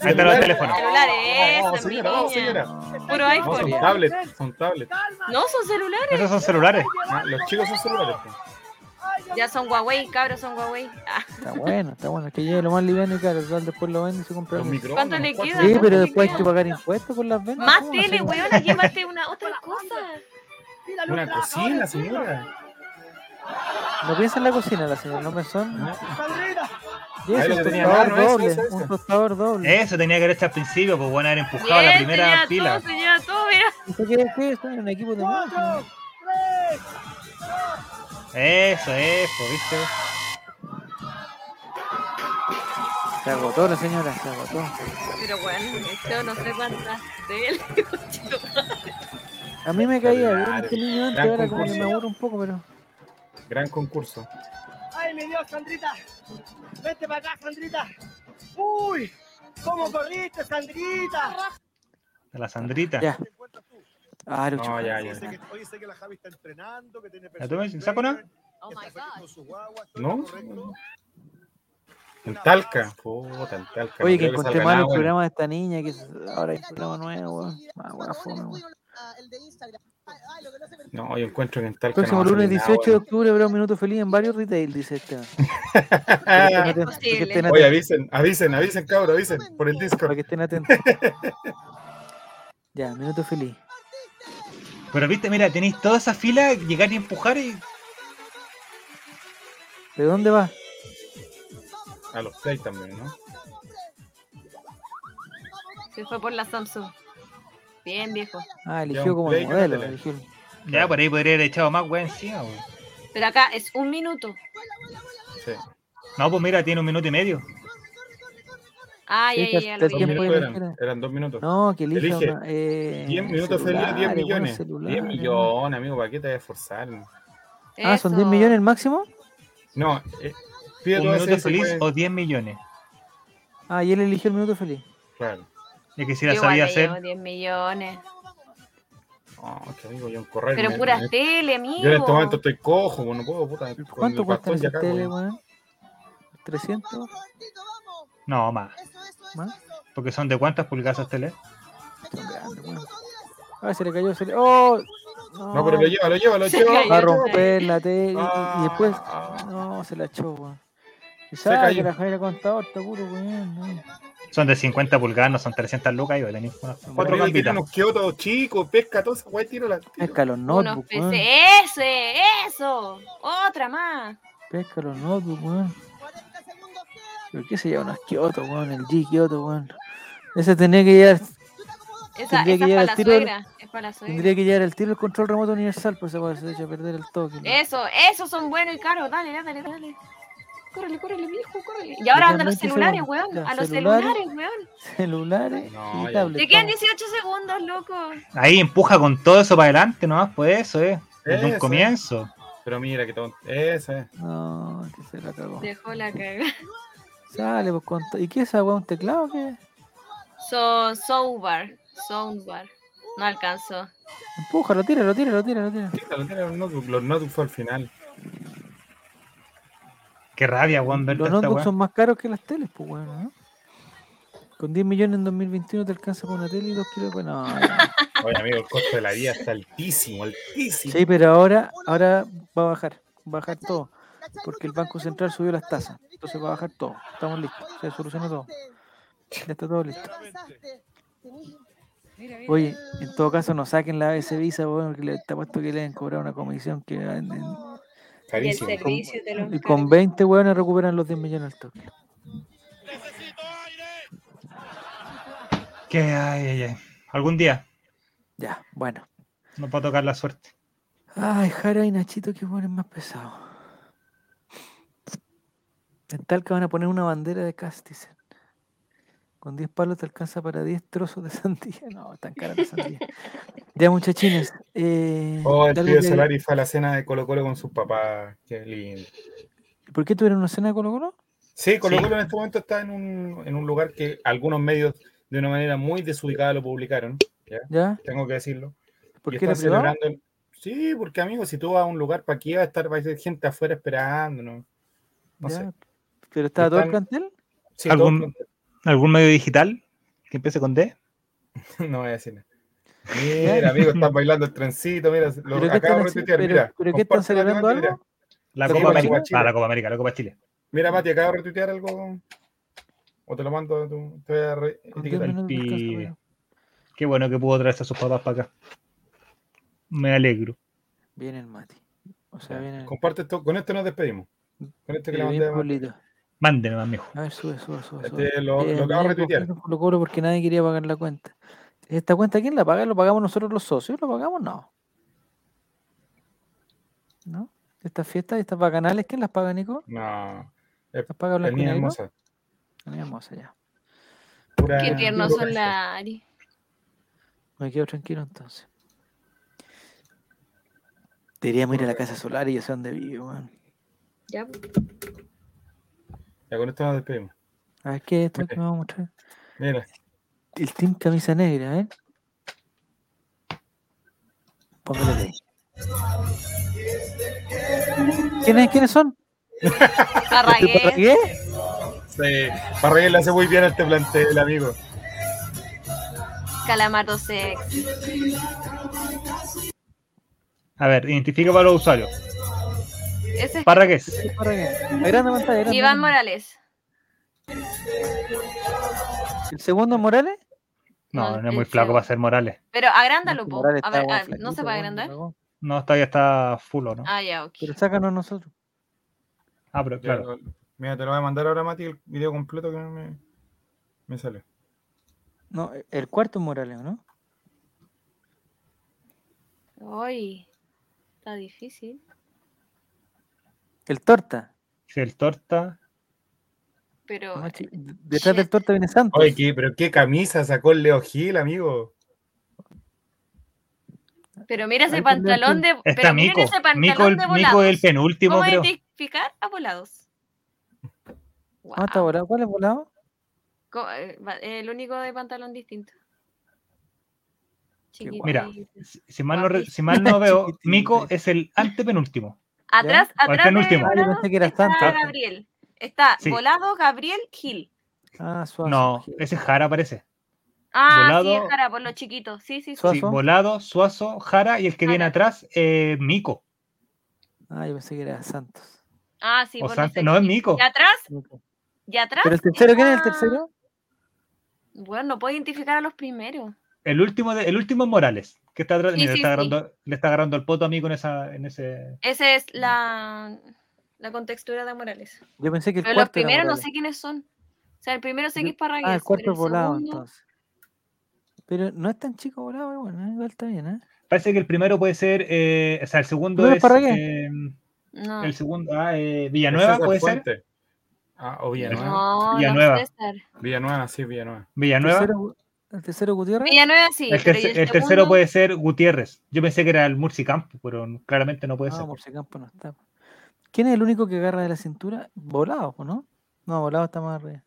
Ahí está los teléfonos. Celulares, no, señora, no, señora. Puro iPhone. son tablets, son tablets. No, son celulares. Esos son celulares. Los chicos son celulares. Pues. Ya son Huawei, cabros, son Huawei. Ah. Está bueno, está bueno. Que llegue lo más liviano y caro. Después lo vende y se compra. ¿Cuánto le queda? Sí, pero después hay que pagar impuestos por las ventas. Más tele, weón. Llévate una otra cosa. Una cocina, señora. No piensa en la cocina, la señora, no me son. Y eso, un tostador doble, eso, un tostador doble. Eso tenía que haber hecho al principio, pues bueno, haber empujado Bien, la primera fila. Todo, señora, todo, mira. ¿Esto qué es? Un equipo de Cuatro, Eso, eso, ¿viste? Se agotó la señora, se agotó. Pero bueno, esto no sé cuántas de él. A mí me caía bien este niño antes, ahora como que me aburro un poco, pero. Gran concurso. ¡Ay, mi Dios, Sandrita! ¡Vete para acá, Sandrita! ¡Uy! ¿Cómo corriste, Sandrita? La Sandrita. Ya. Ah, Lucho. No, ya, ya. Oye, sé que la Javi está entrenando, que tiene ¿Ya tú ves? ¿Saco no? Oh my God. ¿No? En Talca. Puta, en Talca. Oye, que encontré mal el programa de esta niña, que ahora hay programa nuevo. Ah, weón, fome, weón. No, yo encuentro que en Talca. Próximo no lunes 18 de octubre habrá un minuto feliz en varios retail, dice este. Oye, avisen, avisen, avisen, cabrón, avisen por el Discord. Para que estén atentos. [LAUGHS] ya, minuto feliz. Pero viste, mira, tenéis toda esa fila, llegar y empujar y. ¿De dónde va? A los Play también, ¿no? Se fue por la Samsung. Bien, viejo. Ah, eligió como modelo. Eligió... Ya, por ahí podría haber echado más weón encima, weón. Pero acá es un minuto. Sí. No, pues mira, tiene un minuto y medio. Ah, ya, ya, ya. Lo Dos minutos eran, eran dos minutos. No, que elija Elige. una, eh, 10 minutos feliz, 10 celulares, millones. buenos 10 celulares. millones, amigo, ¿para qué te vas a esforzar? Ah, ¿son Eso. 10 millones el máximo? No, eh, pide Un minuto feliz puede- o 10 millones. Ah, y él eligió el minuto feliz. Claro. Y que si Yo la sabía hacer. llevo 10 millones. Oh, que amigo, yo en correr. Pero puras me- tele, amigo. Yo en este momento estoy cojo, pues, no puedo, puta. ¿Cuánto cuesta esa acá, tele, weón. weón? ¿300? No, más. ¿Más? Porque son de cuántas pulgadas grandes, weón. Ah, se le cayó, se le... ¡Oh! No, pero lo lleva, lo lleva, lo lleva. Va a romper la tele y- y, Ah. después... No, se la echó, weón. Y Se sabe cayó. que la Jaira contador está puro, weón. no. Son de 50 pulgadas, no son 300 lucas. Y tenéis unas cuatro gambitas. unos kiotos chicos, pesca, todo esa weá, tiro la. Pesca los Unos notebooks, weón. PC. Ese, eso. Otra más. Pesca los notebooks, weón. ¿Pero qué se llama unos Kyoto, weón? El G Kyoto, weón. Ese tenía que llevar, Esa, Tendría esa que es llegar para la tiro- suegra. Es para la suegra. tendría que llevar el tiro el control remoto universal, pues se puede se a perder el toque. ¿no? Eso, esos son buenos y caros. Dale, dale, dale. Córrele, córrele, viejo, córrele. Y ahora quedan andan los 20 celulares, segundos. weón. Ya, A los celulares. celulares, weón. Celulares No, y. Te quedan vamos. 18 segundos, loco. Ahí empuja con todo eso para adelante nomás, pues eso es. Desde un Eso. comienzo. Pero mira que todo. Esa es. No, que se la cagó. Dejó la cagada. Sale, pues con ¿Y qué es esa weón? ¿Un teclado o qué? So, soundbar. Soundbar. No alcanzó. Empújalo, tíralo, tíralo, tíralo, tíralo. Tíralo, tíralo, los notebooks. Los notebooks fue al final. Qué rabia, Juan, ver Los notebooks weá. son más caros que las teles, pues weón, ¿no? Con 10 millones en 2021 te alcanza para una tele y 2 kilos de... No, no. Oye, amigo, el costo de la vida está altísimo, altísimo. Sí, pero ahora, ahora va a bajar, va a bajar todo. Porque el Banco Central subió las tasas. Entonces va a bajar todo. Estamos listos. Se solucionó todo. Ya está todo listo. Oye, en todo caso no saquen la ABC Visa, weón, porque le está puesto que le han cobrado una comisión que venden. Y el Carísimo. servicio lo Y con 20 weones recuperan los 10 millones al toque. Que ay, ay, ay. Algún día Ya, bueno. nos va a tocar la suerte. Ay, Jara y Nachito, que ponen más pesado. En Talca van a poner una bandera de cast, dicen. Con 10 palos te alcanza para 10 trozos de [LAUGHS] sandía. No, tan cara la sandía. [LAUGHS] ya, muchachines. Eh, Oh, el tío que- Solari fue a la cena de Colo Colo con sus papás. Qué lindo. ¿Por qué tuvieron una cena de Colo Colo? Sí, Colo Sí. Colo en este momento está en un, en un lugar que algunos medios de una manera muy desubicada lo publicaron. ¿ya? ¿Ya? Tengo que decirlo. ¿Por Y qué celebrando. Sí, porque amigo, si tú vas a un lugar para aquí va a estar va a gente afuera esperando, ¿no? No Ya, sé. ¿Pero estaba todo el plantel? Sí, ¿Algún- todo- ¿Algún medio digital que empiece con D? [LAUGHS] no voy a decir nada. Mira, amigo, están bailando el trencito, mira, lo ¿Pero qué acabo de retuitear, pero- mira. pero qué están celebrando algo? La, Copa, América. Ah, la Copa América, la Copa Chile. Mira, Mati, acabo de retuitear algo. O te lo mando, tú, te voy a re Qué bueno que pudo traerse a sus papás para acá. Me alegro. Viene el Mati. O sea, viene Comparte esto, con esto nos despedimos. Con este que le mandé. Mándeme, amigo. A ver, sube, sube, sube. Este, lo, lo acabo de retuitear. Lo cobro porque nadie quería pagar la cuenta. ¿Esta cuenta quién la paga? ¿Lo pagamos nosotros los socios? ¿Lo pagamos? No. ¿No? ¿Estas fiestas, estas bacanales, quién las paga, Nico? No. ¿Las paga la niña hermosa. La niña hermosa, ya. Qué tierno son la Ari. Me quedo tranquilo entonces. Deberíamos ir a la casa solar y yo sé dónde vive, weón. Ya. Ya con esto nos despedimos. A ver qué es esto que me vamos a mostrar. Mira. El team camisa negra, ¿eh? Póngale ahí. ¿Quiénes, ¿Quiénes son? Parragué. Sí, Parragué le hace muy bien a este plantel, amigo. Calamardo sexy. A ver, identifica para los usuarios. Ese es Parragués. Grande pantalla, Iván Morales. ¿El segundo Morales? No, no es muy flaco para ser Morales. Pero agrándalo, po. A ver, a- ¿no se puede agrandar? No, está ya está full, ¿o ¿no? Ah, ya, ok. Pero sácanos nosotros. Ah, pero claro. Mira, te lo voy a mandar ahora, Mati, el video completo que me, me sale. No, el cuarto Morales, ¿no? Ay, está difícil. El torta. Sí, el torta. Pero. No, Detrás del torta viene Santos. Oye, ¿qué, pero qué camisa sacó el Leo Gil, amigo. Pero mira ese pantalón de. Está pero Mico. ese pantalón Mico, el, de Mico volados. el penúltimo, ¿Cómo creo. identificar a volados? Ah, está volado. ¿Cuál es volado? Eh, El único de pantalón distinto. Chiquitito. Mira, si, mal no, si mal no [LAUGHS] veo. Mico es el antepenúltimo. Atrás, ¿O el atrás de? Ah, que era está Santos. Gabriel. Está Sí. volado Gabriel Gil. Ah, suave. No, ese es Jara parece. Ah, Volado- sí, es Jara, por los chiquitos. Sí, sí, sí. Suazo. Sí, Volado, Suazo, Jara y el que viene atrás, eh, Mico. Ah, yo pensé que era Santos. Ah, sí, O por Santos, los no es. Mico. ¿Y atrás? ¿Y atrás? ¿Pero el tercero quién es el está- tercero? Bueno, no puedo identificar a los primeros. El último, de- el último es Morales, que está atrás, Sí, mira, le, está sí. agarrando, le está agarrando el poto a Mico en, esa, en ese. Esa es la, la contextura de Morales. Yo pensé que el Pero los primeros no sé quiénes son. O sea, el primero sé que es Parragués. Ah, el cuarto pero es volado segundo- entonces. Pero no es tan chico volado, pero bueno, igual está bien, ¿eh? Parece que el primero puede ser, eh, o sea, el segundo ¿No es eh, No, el segundo, ah, eh, Villanueva puede ser. Fuente. Ah, o Villanueva. no, Villanueva. no. Villanueva, sí, Villanueva. ¿El Villanueva. El tercero Gutiérrez? Villanueva sí. el, pero ¿y terce- el el tercero segundo? puede ser Gutiérrez. Yo pensé que era el Murci Campo, pero claramente no puede No, ser. Murciacampo no está. ¿Quién es el único que agarra de la cintura? Volado, ¿o ¿no? No, volado está más arriba.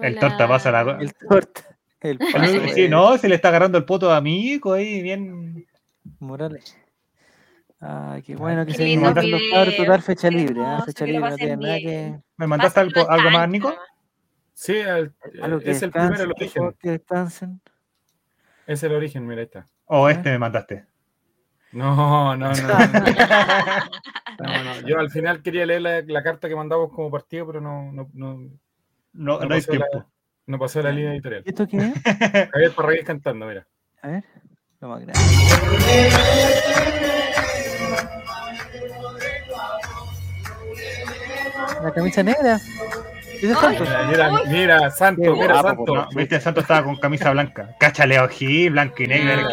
El torta pasa la- El torta. El sí, no, se le está agarrando el poto a Mico ahí, bien. Morales. Ay, qué bueno que Qué se mandan los cabros total fecha libre, ¿ah? Fecha libre, no pasen tiene nada bien. que. ¿Me mandaste algo, algo más, Nico? Sí, Algo que es el primero, el origen. que descansen. Es el origen, mira, ahí está. O ¿Eh? este me mandaste. No, no, [LAUGHS] no. no, no. No, no, Yo al final quería leer la, la carta que mandamos como partido, pero no, no, no, No, no hay pasó, la, tiempo. no pasó la línea editorial. ¿Y esto qué es? [LAUGHS] Javier Parragués cantando, mira. A ver. Lo más grande. La camisa negra. ¿Ese es Santos? Mira, mira, mira, Santo, Qué mira, Santo. No, viste, Santos estaba con camisa blanca. Cacha Leo Gil, blanco y negro.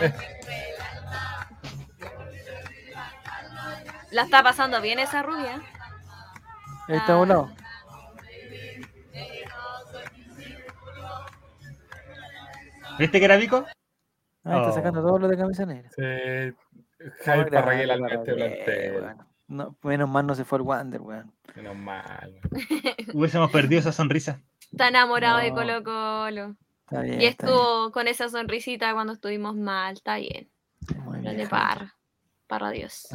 ¿qué es? La está pasando bien esa rubia. Ahí está volado. ¿Viste que era Mico? Ah, está Oh. sacando todo lo de camisa negra. Sí, Javier grande, al este. No, menos mal no se fue el Wander, weón. Menos mal. [LAUGHS] Hubiésemos perdido esa sonrisa. Está enamorado de. Colo Colo. Está bien. Y está bien. estuvo con esa sonrisita cuando estuvimos mal. Está bien. Muy Grande bien, Parra. Parra Dios.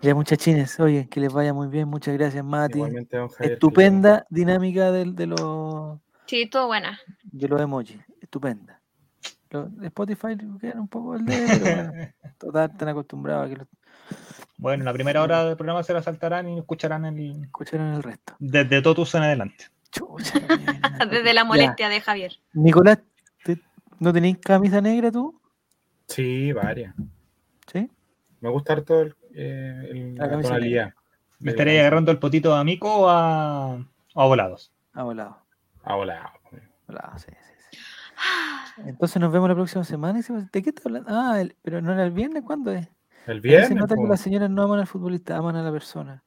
Ya muchachines, oye, que les vaya muy bien, muchas gracias Mati. Igualmente, don Javier. Estupenda dinámica del- de, los Sí, todo buena. de los emojis, estupenda. Lo- de Spotify queda un poco el de, pero bueno, [LAUGHS] total, están acostumbrados a que lo- Bueno, la primera hora del programa se la saltarán y escucharán el, escucharán el resto. Desde Totus en adelante. [LAUGHS] Desde la molestia de Javier. Nicolás, ¿no tenéis camisa negra tú? Sí, varias. ¿Sí? Me gusta el, eh, la, tonalidad. ¿Me estaría agarrando el potito a Mico o a, a volados? A volados. A volados. sí, sí, Entonces nos vemos la próxima semana. ¿De qué está hablando? Ah, pero no era el viernes, ¿cuándo es? El viernes. Se nota que las señoras no aman al futbolista, aman a la persona.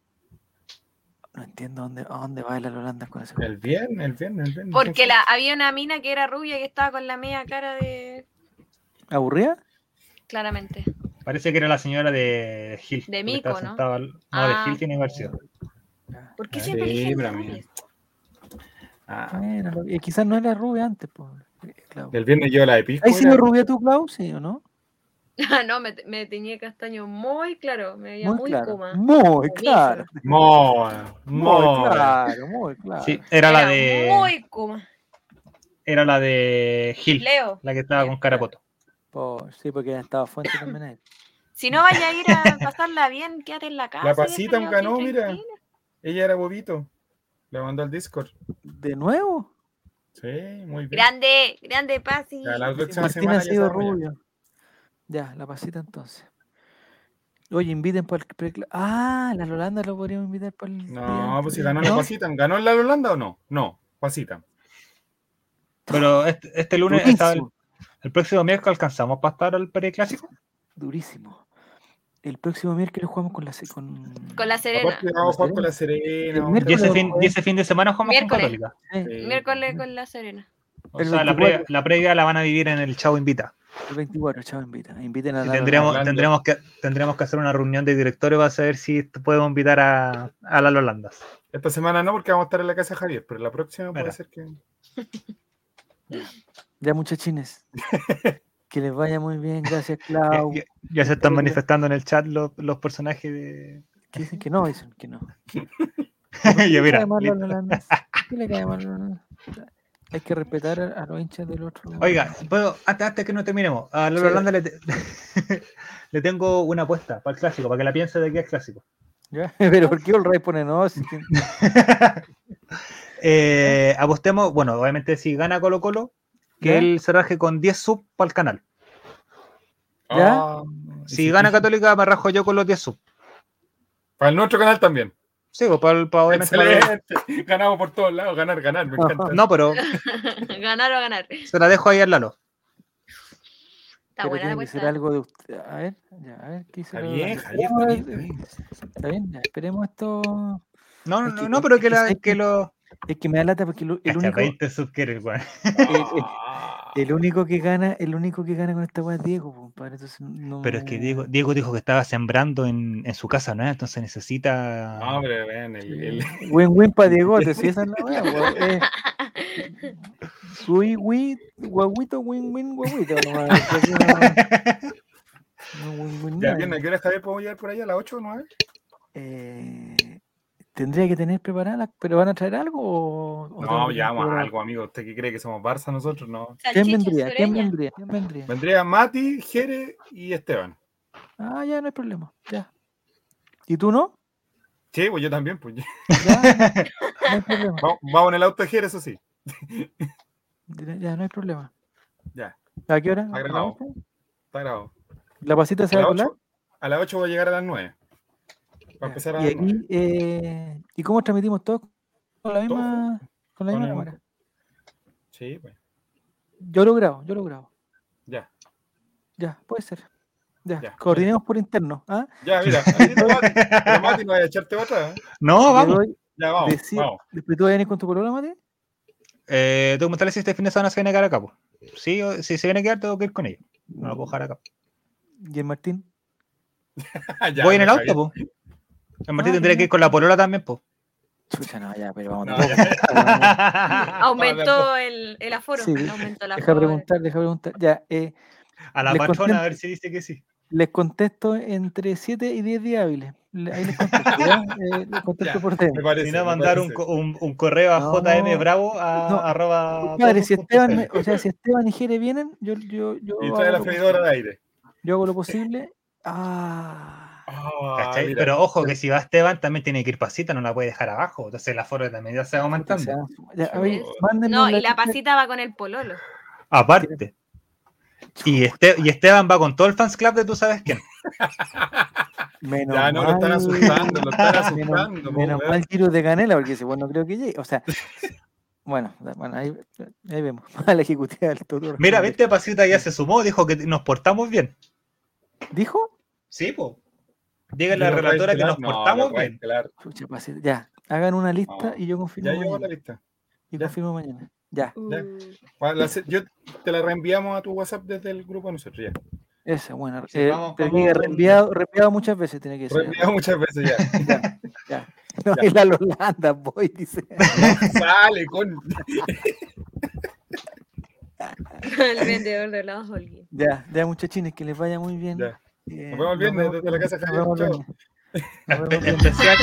No entiendo dónde, a dónde va la Holanda con ese. El viernes, el viernes, el viernes. Porque la, había una mina que era rubia que estaba con la media cara de. ¿Aburrida? Claramente. Parece que era la señora de Gil. De Mico, ¿no? no, de ah. Gil tiene versión. ¿Por qué siempre sí, ah. Bueno, quizás no era rubia antes, pues. El viernes yo la de Pisco. ¿Has sido rubia tú, Clau? ¿Sí o no? No, me, me castaño muy claro, me veía muy, muy claro, coma. Muy claro. Muy, muy, claro, muy claro. Sí, era, la de. Muy coma. Era la de Gil. Leo. La que estaba con Carapoto. Oh, sí, porque estaba fuente también ahí. [LAUGHS] Si no vaya a ir a pasarla bien, quédate en la casa. La pasita ganó, mira. Ella era bobito. La mandó al Discord. ¿De nuevo? Sí, muy bien. Grande, grande Pasi. La próxima semana ha sido rubio. Ya, la pasita entonces. Oye, inviten para el Ah, la Holanda lo podríamos invitar para el. No, pues si ganó la pasita. ¿Ganó la Holanda o no? No, pasita. Pero este, este lunes, está el, el, próximo miércoles alcanzamos para estar al preclásico. Durísimo. El próximo miércoles jugamos con la, con... con la Serena. Vamos a jugar con la Serena. Y ese, fin, y ese fin de semana jugamos con Católica. Miércoles con la Serena. O sea, la previa, la previa, la van a vivir en el Chavo Invita. El 24, Chavo Invita. Inviten a la tendríamos, tendríamos, que, tendríamos que hacer una reunión de directorio para saber si podemos invitar a, a las Holandas. Esta semana no, porque vamos a estar en la casa de Javier, pero la próxima puede ser que. [LAUGHS] Ya, muchachines. [LAUGHS] que les vaya muy bien, gracias, Clau. Ya, se están manifestando en el chat los, los personajes de. Que dicen que no, dicen que no. [LAUGHS] ya, mira. ¿Qué le cae mal hay que respetar a, los hinchas del otro. Oiga, puedo, antes, que no terminemos, a Lola Holanda le, [LAUGHS] le, tengo una apuesta para el clásico, para que la piense de que es clásico. ¿Ya? [LAUGHS] Pero ¿por qué el Rey pone no? [LAUGHS] eh, apostemos, bueno, obviamente si gana Colo Colo, que él se raje con 10 sub para el canal. ¿Ya? Ah, si gana Católica, me rajo yo con los 10 sub. Para el nuestro canal también. Sí, pues, para, para Excelente. Ganamos por todos lados, ganar, ganar, me encanta. No, pero. [LAUGHS] ganar o ganar. Se la dejo ahí al Lalo. Está buena la cuesta. algo de usted. A ver, ya, a ver, ¿qué hizo? Está bien, Javier, está bien. Está bien, ya, esperemos esto. No, no, no, no, pero que, la, que lo. Es que me da lata porque el, el único. 20 subquieres, güey. El único que gana, el único que gana con esta weá es Diego, compadre. Entonces, no... Pero es que Diego, Diego dijo que estaba sembrando en, en su casa, ¿no? Entonces necesita. No, pero vean, el. el... [LAUGHS] Win-win para Diego, si esa es [LAUGHS] la weá, weón. Win, win, guaguito, win-win, guaguito. [LAUGHS] No, ya, bien, ¿a qué hora Javier podemos llegar por ahí a las 8 o 9? Eh, tendría que tener preparadas, pero ¿van a traer algo? O, no, ya vamos a algo, amigo. ¿Usted qué cree que somos Barça nosotros? No. ¿Quién vendría? ¿Quién vendría? ¿Quién vendría? Vendría Mati, Jere y Esteban. Ah, ya no hay problema. Ya. ¿Y tú no? Sí, pues yo también, pues. Ya, no hay problema. Vamos, en el auto de Jere, eso sí. Ya, no hay problema. Ya. ¿A qué hora? Está grabado. Está grabado. ¿La pasita se va a colar? A las 8 voy a llegar a las 9 y, aquí, eh, ¿Y cómo transmitimos todo? ¿Con la misma, con la misma cámara? Sí, pues. Yo lo grabo, yo lo grabo. Ya. Ya, puede ser. Ya, coordinemos por interno. ¿ah? Ya, mira, Mati, no voy a echarte otra. ¿eh? No, vamos. ya, vamos, vamos. ¿Después tú vas a venir con tu color, Mati? Eh, tengo que mostrarle si este fin de semana se viene a quedar acá. Pues. Sí, si se viene a quedar, tengo que ir con ellos. No lo puedo dejar acá. ¿Y el Martín? [LAUGHS] ya, Voy en el auto, pues. El Martín ah, tendría que ir con la polola también, pues. Chucha, no, ya, pero vamos. [LAUGHS] aumentó el, el aforo. Sí, aumentó la deja preguntar, deja preguntar. Ya, eh, a la patrona, a ver si dice que sí. Les contesto entre 7 y 10 días hábiles. Ahí les contesto, [LAUGHS] eh, les contesto por tema. Si no, mandar un, un, un, correo a no, JM Bravo a no, arroba. Padre, si Esteban, o sea, si Esteban y Jere vienen, yo. yo, yo y trae la freidora de aire. Yo hago lo posible. Ah Pero ojo que si va Esteban también tiene que ir pasita, no la puede dejar abajo. Entonces la forma también ya se va aumentando. no, y la pasita va con el pololo. Aparte. Y, este, y Esteban va con todo el fans club de tú sabes quién. [LAUGHS] Menos ya no lo están asustando, lo están [LAUGHS] asustando. Menos, mal tiro de canela, porque si bueno, no creo que llegue. O sea, [LAUGHS] bueno, bueno ahí, ahí vemos. La ejecutiva del todo. Mira, viste, Pasita ya se sumó, dijo que nos portamos bien. ¿Dijo? Sí, pues. Díganle a la relatora que nos portamos bien. Ya, hagan una lista y yo confirmo. Ya llegó la lista. Y confirmo mañana. Ya. yo te la reenviamos a tu WhatsApp desde el grupo de nosotros, ya. Esa, bueno. Eh, reenviado, reenviado, muchas veces, tiene que ser. Reenviado muchas veces, ya. [LAUGHS] ya, ya. No, y la Holanda, voy, dice. [LAUGHS] Sale con. [LAUGHS] el vendedor de la Holguín. Ya, ya, muchachines, que les vaya muy bien. Ya. Eh, nos vemos el viernes desde la casa Javier. [LAUGHS] Especial.